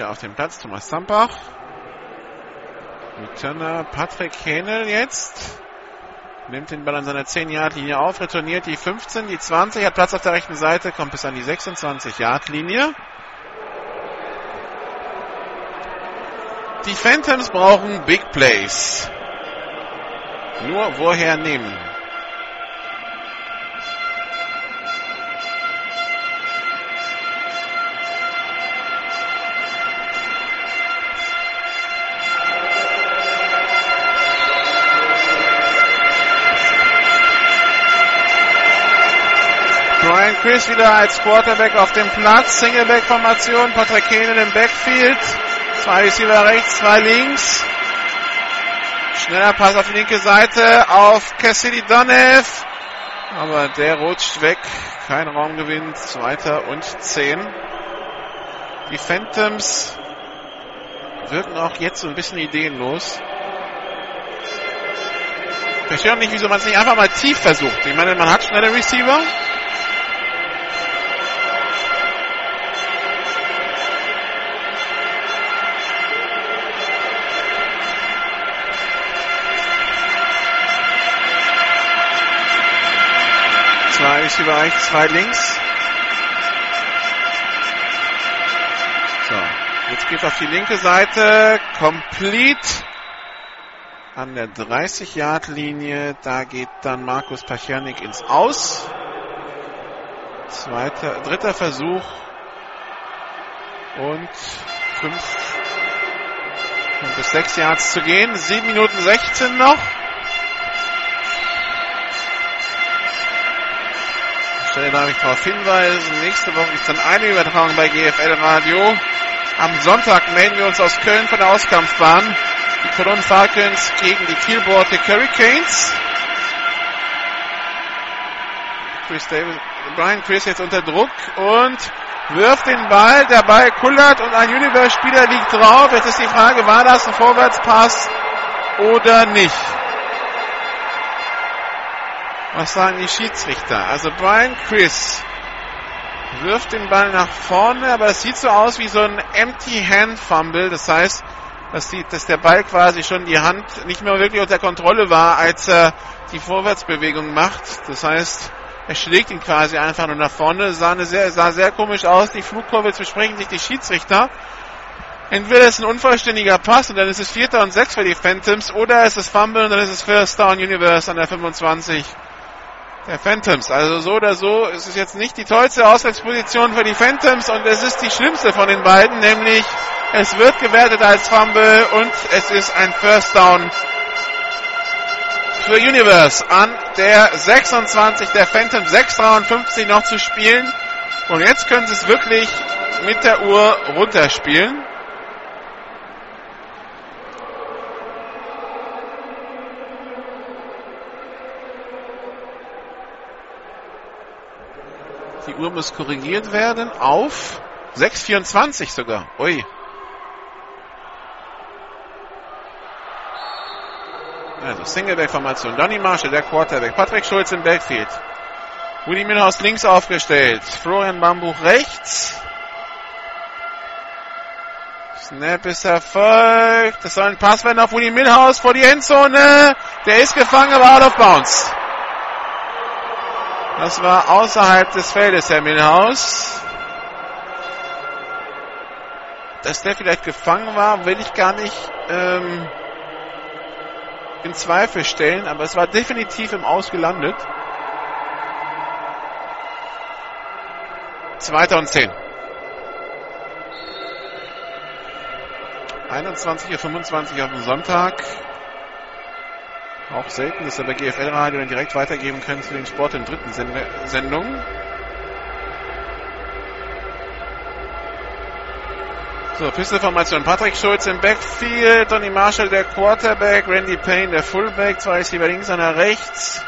Wieder auf dem Platz, Thomas Zampach. Returner Patrick Hähnel jetzt. Nimmt den Ball an seiner 10-Yard-Linie auf, retourniert die 15, die 20, hat Platz auf der rechten Seite, kommt bis an die 26-Yard-Linie. Die Phantoms brauchen Big Plays. Nur woher nehmen? Chris wieder als Quarterback auf dem Platz. Singleback-Formation. Patrick Kane im Backfield. Zwei Receiver rechts, zwei links. Schneller Pass auf die linke Seite auf Cassidy Donev. Aber der rutscht weg. Kein Raumgewinn. Zweiter und zehn. Die Phantoms wirken auch jetzt so ein bisschen ideenlos. Ich verstehe auch nicht, wieso man es nicht einfach mal tief versucht. Ich meine, man hat schnelle Receiver. Receiver rechts, zwei links. So, jetzt geht auf die linke Seite. Complete an der 30-Yard-Linie. Da geht dann Markus Pachernik ins Aus. Zweiter, dritter Versuch. Und fünf bis sechs Yards zu gehen. Sieben Minuten 16 noch. Stelle darf ich darauf hinweisen. Nächste Woche gibt es dann eine Übertragung bei GFL Radio. Am Sonntag melden wir uns aus Köln von der Auskampfbahn. Die Cologne Falcons gegen die Kiel Baltic Hurricanes. Chris Davis, Brian Chris jetzt unter Druck und wirft den Ball. Der Ball kullert und ein Universe-Spieler liegt drauf. Jetzt ist die Frage, war das ein Vorwärtspass oder nicht? Was sagen die Schiedsrichter? Also Brian Chris wirft den Ball nach vorne, aber es sieht so aus wie so ein Empty Hand Fumble. Das heißt, dass, die, dass der Ball quasi schon die Hand nicht mehr wirklich unter Kontrolle war, als er die Vorwärtsbewegung macht. Das heißt, er schlägt ihn quasi einfach nur nach vorne. Sah, sehr, sah sehr komisch aus. Die Flugkurve, jetzt besprechen sich die Schiedsrichter. Entweder ist ein unvollständiger Pass und dann ist es Vierter und Sechs für die Phantoms oder es ist Fumble und dann ist es First Down Universe an der 25 der Phantoms. Also so oder so ist es jetzt nicht die tollste Ausgangsposition für die Phantoms und es ist die schlimmste von den beiden, nämlich es wird gewertet als Fumble und es ist ein First Down für Universe an der 26 der Phantoms. 6,53 noch zu spielen. Und jetzt können sie es wirklich mit der Uhr runterspielen. Die Uhr muss korrigiert werden auf 6,24 sogar. Ui. Also Singleback-Formation. Donny Marshall, der Quarterback. Patrick Schulz im Backfield. Woody Milhouse links aufgestellt. Florian Bambuch rechts. Snap ist erfolgt. Das soll ein Pass werden auf Woody Milhouse vor die Endzone. Der ist gefangen, aber out of bounds. Das war außerhalb des Feldes, Herr Milhouse. Dass der vielleicht gefangen war, will ich gar nicht ähm, in Zweifel stellen, aber es war definitiv im Aus gelandet. Zweiter und zehn. 21.25 Uhr auf dem Sonntag. Auch selten, dass wir bei GFL Radio dann direkt weitergeben können zu den Sport in dritten Sendungen. So, Pisteformation. Patrick Schulz im Backfield, Donny Marshall der Quarterback, Randy Payne der Fullback, zwei ist lieber links, einer rechts.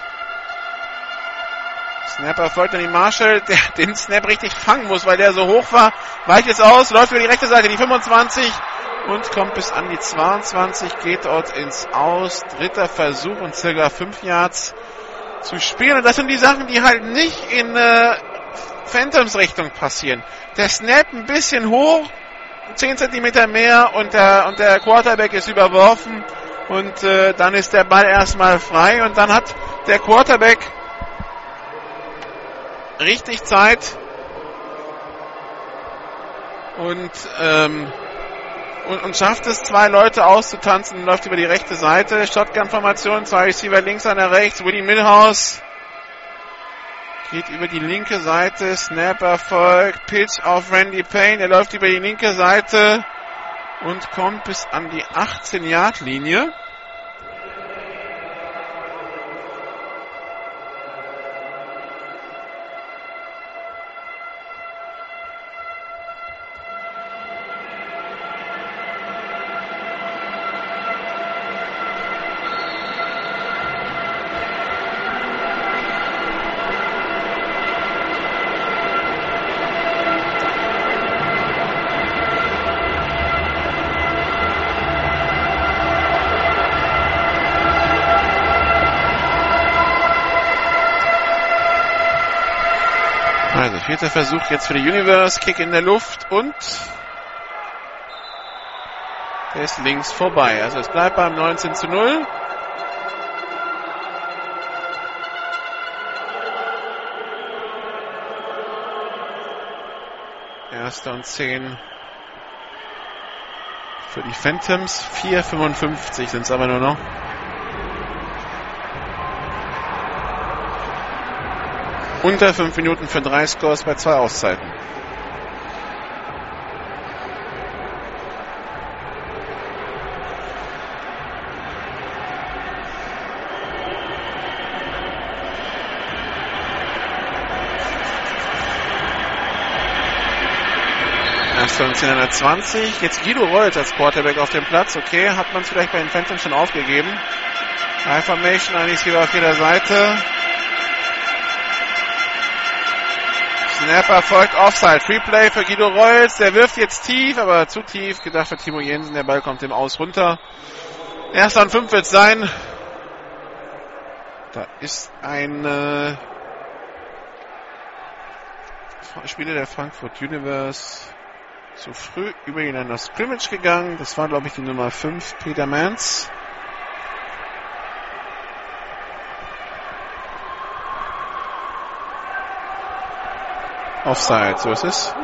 Snapper folgt Donny Marshall, der den Snap richtig fangen muss, weil der so hoch war. Weicht jetzt aus, läuft über die rechte Seite, die 25 und kommt bis an die 22, geht dort ins Aus. Dritter Versuch und circa 5 Yards zu spielen. Und das sind die Sachen, die halt nicht in äh, Phantoms Richtung passieren. Der Snap ein bisschen hoch, 10 Zentimeter mehr und der, und der Quarterback ist überworfen und äh, dann ist der Ball erstmal frei und dann hat der Quarterback richtig Zeit und, ähm, und, und schafft es, zwei Leute auszutanzen und läuft über die rechte Seite. Shotgun-Formation, zwei Receiver links, einer rechts, Willie Milhouse Geht über die linke Seite. Snap erfolgt. Pitch auf Randy Payne. Er läuft über die linke Seite und kommt bis an die 18-Yard-Linie. Vierter Versuch jetzt für die Universe. Kick in der Luft und der ist links vorbei. Also es bleibt beim 19 zu 0. Erster und 10 für die Phantoms. 4,55 sind es aber nur noch. Unter 5 Minuten für drei Scores bei zwei Auszeiten. Und 10 20. Jetzt Guido Reutz als Quarterback auf dem Platz. Okay, hat man es vielleicht bei den Phantoms schon aufgegeben. High Formation, eigentlich wieder auf jeder Seite. Snap erfolgt Offside. Free Play für Guido Reus. Der wirft jetzt tief, aber zu tief. Gedacht für Timo Jensen. Der Ball kommt im Aus runter. Erster und fünf wird es sein. Da ist ein äh, Spieler der Frankfurt Universe zu früh über ihn an das Scrimmage gegangen. Das war, glaube ich, die Nummer 5, Peter Mans. Offside, so ist es.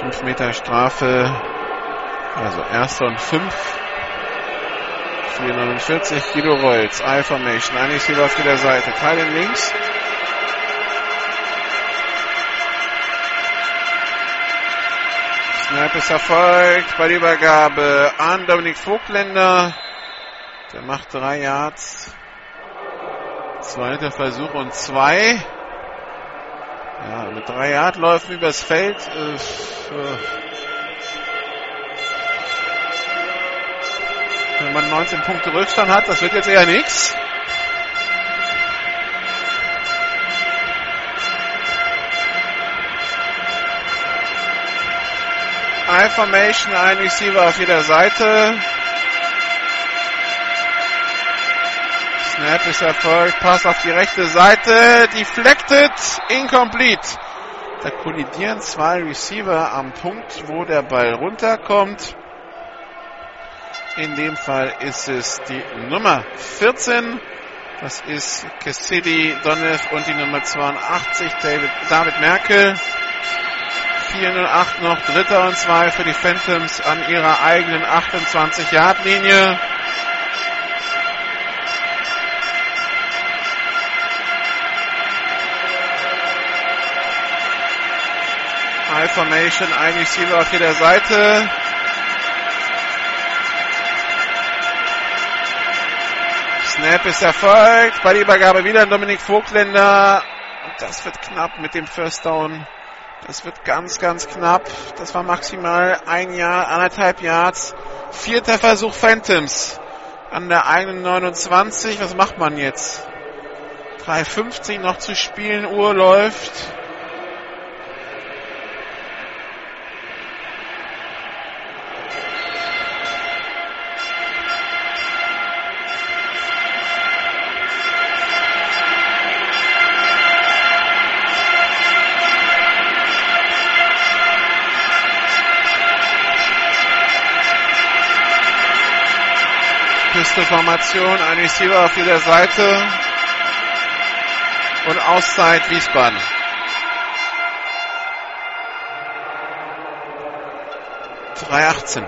5 Meter Strafe. Also erster und 5. 449 Kilo Rolls. I-Formation. Ein Receiver auf jeder Seite. Teilen links. Snap ist erfolgt bei der Übergabe an Dominik Vogtländer. Der macht drei Yards. Zweiter Versuch und zwei. Ja, mit drei Yard läufen übers Feld. Äh, wenn man 19 Punkte Rückstand hat, das wird jetzt eher nichts. I-Formation, ein Receiver auf jeder Seite. Snap ist erfolgt, Pass auf die rechte Seite, deflected, incomplete. Da kollidieren zwei Receiver am Punkt, wo der Ball runterkommt. In dem Fall ist es die Nummer 14. Das ist Cassidy Donev und die Nummer 82 David, David Merkel. 408 noch, Dritter und zwei für die Phantoms an ihrer eigenen 28-Yard-Linie. High Formation, ein Receiver auf jeder Seite. Snap ist erfolgt. Bei der Übergabe wieder Dominik Vogtländer. Und das wird knapp mit dem First Down. Das wird ganz, ganz knapp. Das war maximal ein Jahr, anderthalb Yards. Vierter Versuch Phantoms. An der eigenen 29. Was macht man jetzt? 3,50 noch zu spielen. Uhr läuft. Pisteformation, ein Receiver auf jeder Seite und Auszeit Wiesbaden. Drei achtzehn.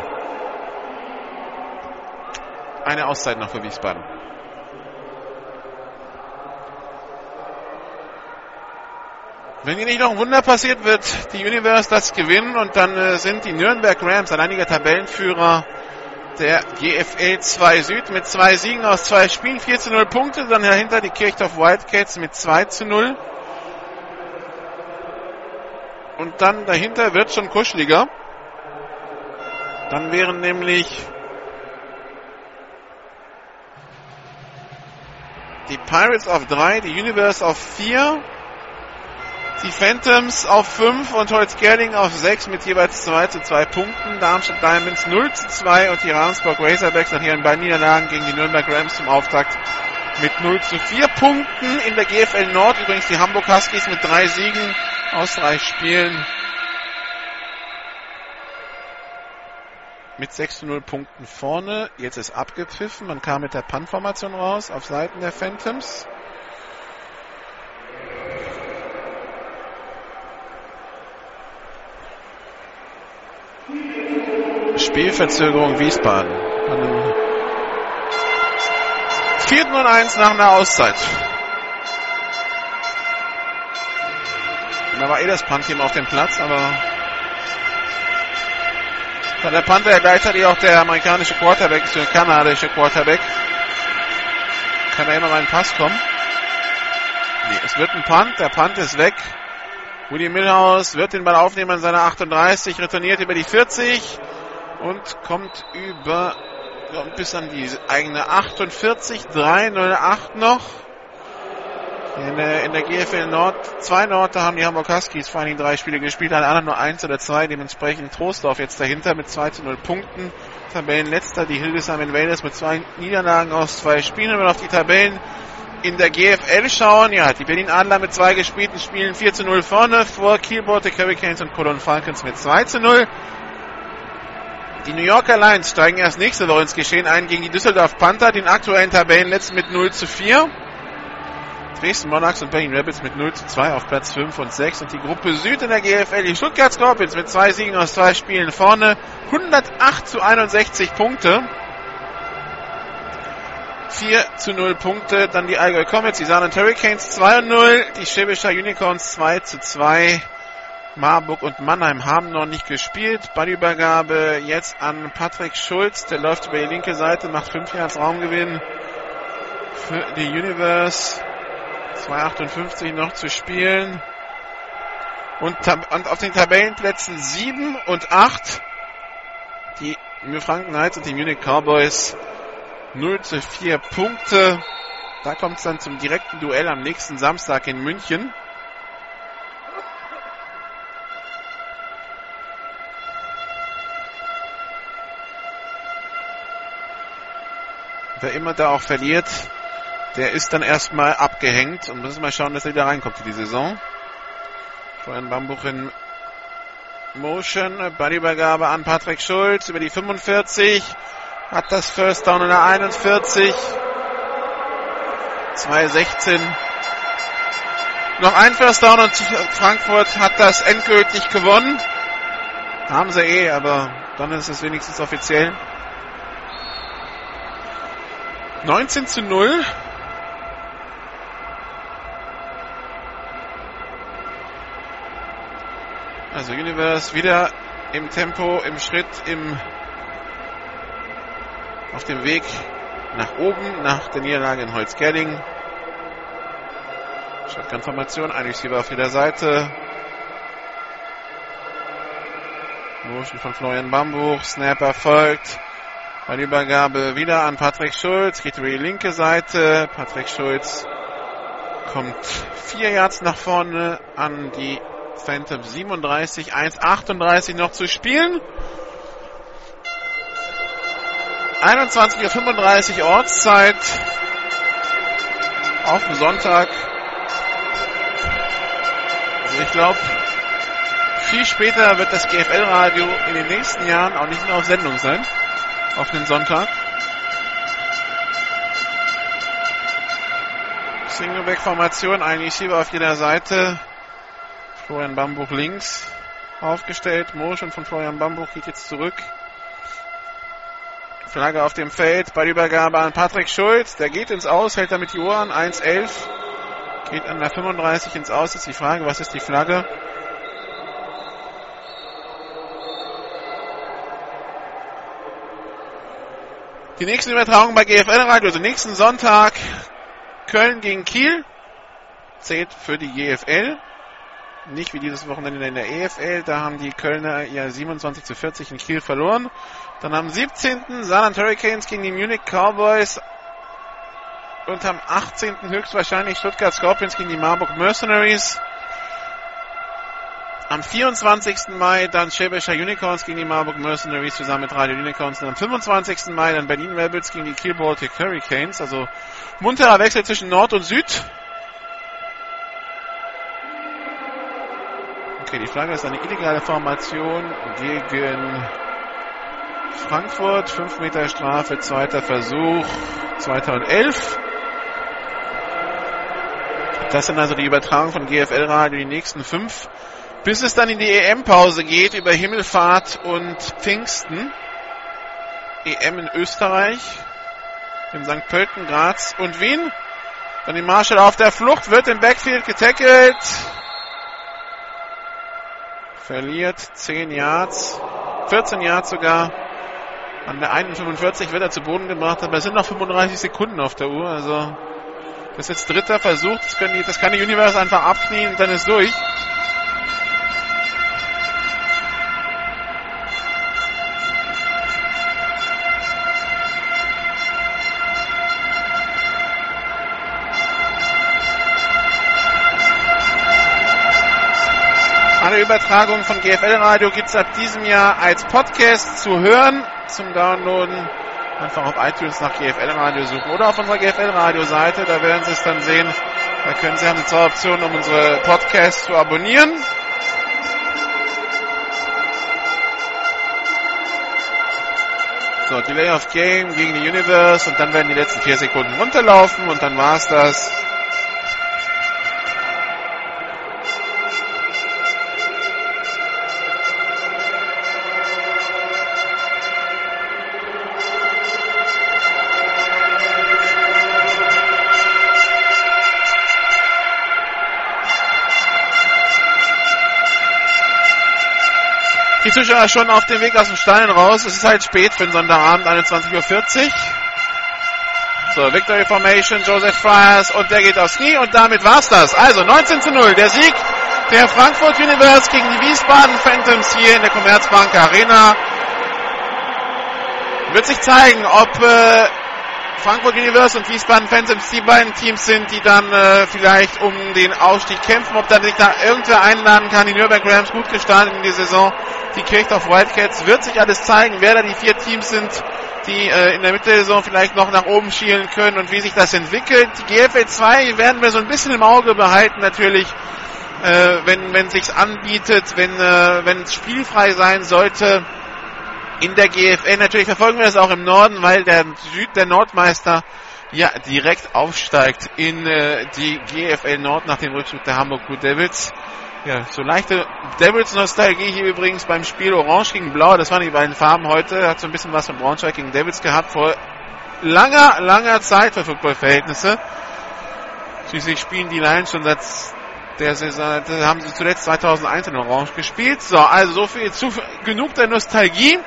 Eine Auszeit noch für Wiesbaden. Wenn hier nicht noch ein Wunder passiert, wird die Universe das gewinnen und dann äh, sind die Nürnberg Rams alleiniger Tabellenführer der GFL 2 Süd mit zwei Siegen aus zwei Spielen, 4 zu 0 Punkte. Dann dahinter die Kirchdorf Wildcats mit 2 zu 0. Und dann dahinter wird schon kuscheliger. Dann wären nämlich die Pirates auf 3, die Universe auf 4 die Phantoms auf 5 und Holzgerling auf 6 mit jeweils 2 zu 2 Punkten. Darmstadt Diamonds 0 zu 2 und die Ravensburg Razorbacks nach ihren beiden Niederlagen gegen die Nürnberg Rams zum Auftakt mit 0 zu 4 Punkten. In der GFL Nord übrigens die Hamburg Huskies mit drei Siegen aus drei Spielen. Mit 6 zu 0 Punkten vorne. Jetzt ist abgepfiffen. Man kam mit der Punt-Formation raus auf Seiten der Phantoms. Spielverzögerung Wiesbaden. 4. und 1 nach einer Auszeit. Und da war eh das Punt-Team auf dem Platz, aber dann der Panther gleichzeitig auch der amerikanische Quarterback, ist der kanadische Quarterback. Kann da immer mal ein Pass kommen? Nee, es wird ein Punt, der Punt ist weg. Woody Milhouse wird den Ball aufnehmen an seiner 38, retourniert über die 40 und kommt über ja, bis an die eigene 48, 308 noch. In der, in der GFL Nord, zwei Nord, da haben die Hamburg Huskies vor allen Dingen drei Spiele gespielt, alle anderen nur eins oder zwei, dementsprechend Trostdorf jetzt dahinter mit 2 zu 0 Punkten. Tabellenletzter, die Hildesheim Invaders mit zwei Niederlagen aus zwei Spielen. Wenn wir auf die Tabellen in der GFL schauen, ja, die Berlin Adler mit zwei gespielten Spielen 4 zu 0 vorne, vor Kiel Baltic Hurricanes und Cologne Falcons mit 2 zu 0. Die New Yorker Lions steigen erst nächste Woche ins Geschehen ein gegen die Düsseldorf Panther, den aktuellen Tabellenletzten mit 0 zu 4. Dresden Monarchs und Berlin Rebels mit 0 zu 2 auf Platz 5 und 6 und die Gruppe Süd in der GFL, die Stuttgart Scorpions mit zwei Siegen aus zwei Spielen vorne, 108 zu 61 Punkte. 4 zu 0 Punkte, dann die Allgäu Comets, die Saarland Hurricanes 2 und 0, die Schwäbischer Unicorns 2 zu 2. Marburg und Mannheim haben noch nicht gespielt. Ballübergabe jetzt an Patrick Schulz, der läuft über die linke Seite, macht 5 Yards Raumgewinn für die Universe. 2,58 noch zu spielen. Und, und, auf den Tabellenplätzen 7 und 8 die New Franken Knights und die Munich Cowboys 0 zu 4 Punkte. Da kommt es dann zum direkten Duell am nächsten Samstag in München. Wer immer da auch verliert, der ist dann erstmal abgehängt und müssen mal schauen, dass er wieder reinkommt in die Saison. Florian Bambuch in Motion, Ballübergabe an Patrick Schulz über die 45, hat das First Down in der 41, 216. Noch ein First Down und Frankfurt hat das endgültig gewonnen. Haben sie eh, aber dann ist es wenigstens offiziell. 19 zu 0. Also Universe wieder im Tempo, im Schritt, im auf dem Weg nach oben, nach der Niederlage in Holzgerling. Shotgun-Formation, ein Receiver auf jeder Seite. Motion von Florian Bambuch, Snap erfolgt. Eine Übergabe wieder an Patrick Schulz, geht über die linke Seite. Patrick Schulz kommt vier Yards nach vorne an die Phantom 37, 1,38 noch zu spielen. 21.35 Uhr Ortszeit auf dem Sonntag. Also ich glaube, viel später wird das GFL-Radio in den nächsten Jahren auch nicht mehr auf Sendung sein. Auf den Sonntag. Singleback-Formation, ein Receiver auf jeder Seite. Florian Bambuch links aufgestellt. Motion von Florian Bambuch geht jetzt zurück. Flagge auf dem Feld. Bei Übergabe an Patrick Schulz. Der geht ins Aus, hält damit die Uhr an. 1-11. Geht an der 35 ins Aus. Ist die Frage, was ist die Flagge? Die nächste Übertragung bei GFL Radio, also nächsten Sonntag Köln gegen Kiel. Zählt für die GFL. Nicht wie dieses Wochenende in der EFL. Da haben die Kölner ja 27 zu 40 in Kiel verloren. Dann am 17. Saarland Hurricanes gegen die Munich Cowboys. Und am 18. höchstwahrscheinlich Stuttgart Scorpions gegen die Marburg Mercenaries. Am 24. Mai dann Schäbischer Unicorns gegen die Marburg Mercenaries zusammen mit Radio Unicorns. Und am 25. Mai dann Berlin Rebels gegen die Kiel Baltic Hurricanes. Also munterer Wechsel zwischen Nord und Süd. Okay, die Flagge ist eine illegale Formation gegen Frankfurt. 5 Meter Strafe, zweiter Versuch, 2011. Das sind also die Übertragungen von GFL Radio, die nächsten fünf. Bis es dann in die EM-Pause geht über Himmelfahrt und Pfingsten. EM in Österreich, in St. Pölten, Graz und Wien. Dann die Marshall auf der Flucht, wird im Backfield getackelt verliert 10 Yards, 14 Yards sogar. An der 1,45 wird er zu Boden gebracht, aber es sind noch 35 Sekunden auf der Uhr. Also das ist jetzt dritter Versuch. Das, die, das kann die Universe einfach abknien und dann ist durch. Alle Übertragungen von GFL Radio gibt es ab diesem Jahr als Podcast zu hören, zum Downloaden. Einfach auf iTunes nach GFL Radio suchen oder auf unserer GFL Radio Seite, da werden Sie es dann sehen. Da können Sie haben zwei Optionen, um unsere Podcasts zu abonnieren. So, Delay of Game gegen die Universe und dann werden die letzten vier Sekunden runterlaufen und dann war's das. Zuschauer schon auf dem Weg aus dem Stadion raus. Es ist halt spät für den Sonntagabend, 21.40 Uhr. So, Victory Formation, Joseph Friars und der geht aufs Knie und damit war's das. Also 19 zu 0, der Sieg der Frankfurt Universe gegen die Wiesbaden Phantoms hier in der Commerzbank Arena. Wird sich zeigen, ob äh, Frankfurt Universe und Wiesbaden Phantoms die beiden Teams sind, die dann äh, vielleicht um den Aufstieg kämpfen, ob dann sich da irgendwer einladen kann. Die Nürnberg Rams gut gestartet in die Saison. Die Kirchdorf Wildcats wird sich alles zeigen, wer da die vier Teams sind, die äh, in der Mitte der Saison vielleicht noch nach oben schielen können und wie sich das entwickelt. Die GFL 2 werden wir so ein bisschen im Auge behalten natürlich, äh, wenn wenn sich's anbietet, wenn äh, wenn es spielfrei sein sollte in der GFL. Natürlich verfolgen wir das auch im Norden, weil der Süd der Nordmeister ja direkt aufsteigt in äh, die GFL Nord nach dem Rückzug der Hamburg Blue Devils. Ja, so leichte Devils-Nostalgie hier übrigens beim Spiel Orange gegen Blau. Das waren die beiden Farben heute. Hat so ein bisschen was von Braunschweig gegen Devils gehabt vor langer, langer Zeit für Footballverhältnisse. Schließlich spielen die Lions schon seit der Saison, haben sie zuletzt 2001 in Orange gespielt. So, also so viel zu, genug der Nostalgie.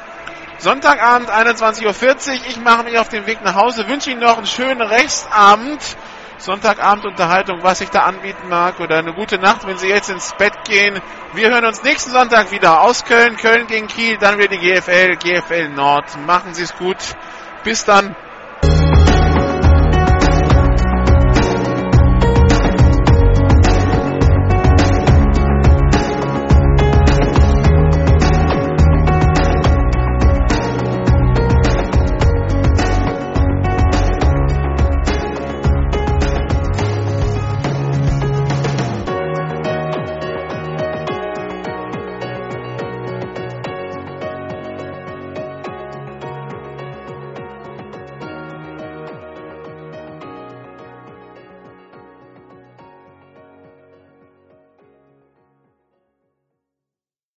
Sonntagabend 21.40 Uhr. Ich mache mich auf den Weg nach Hause, wünsche Ihnen noch einen schönen Restabend. Sonntagabendunterhaltung, was ich da anbieten mag oder eine gute Nacht, wenn Sie jetzt ins Bett gehen. Wir hören uns nächsten Sonntag wieder aus Köln, Köln gegen Kiel, dann wieder die GFL, GFL Nord. Machen Sie es gut. Bis dann.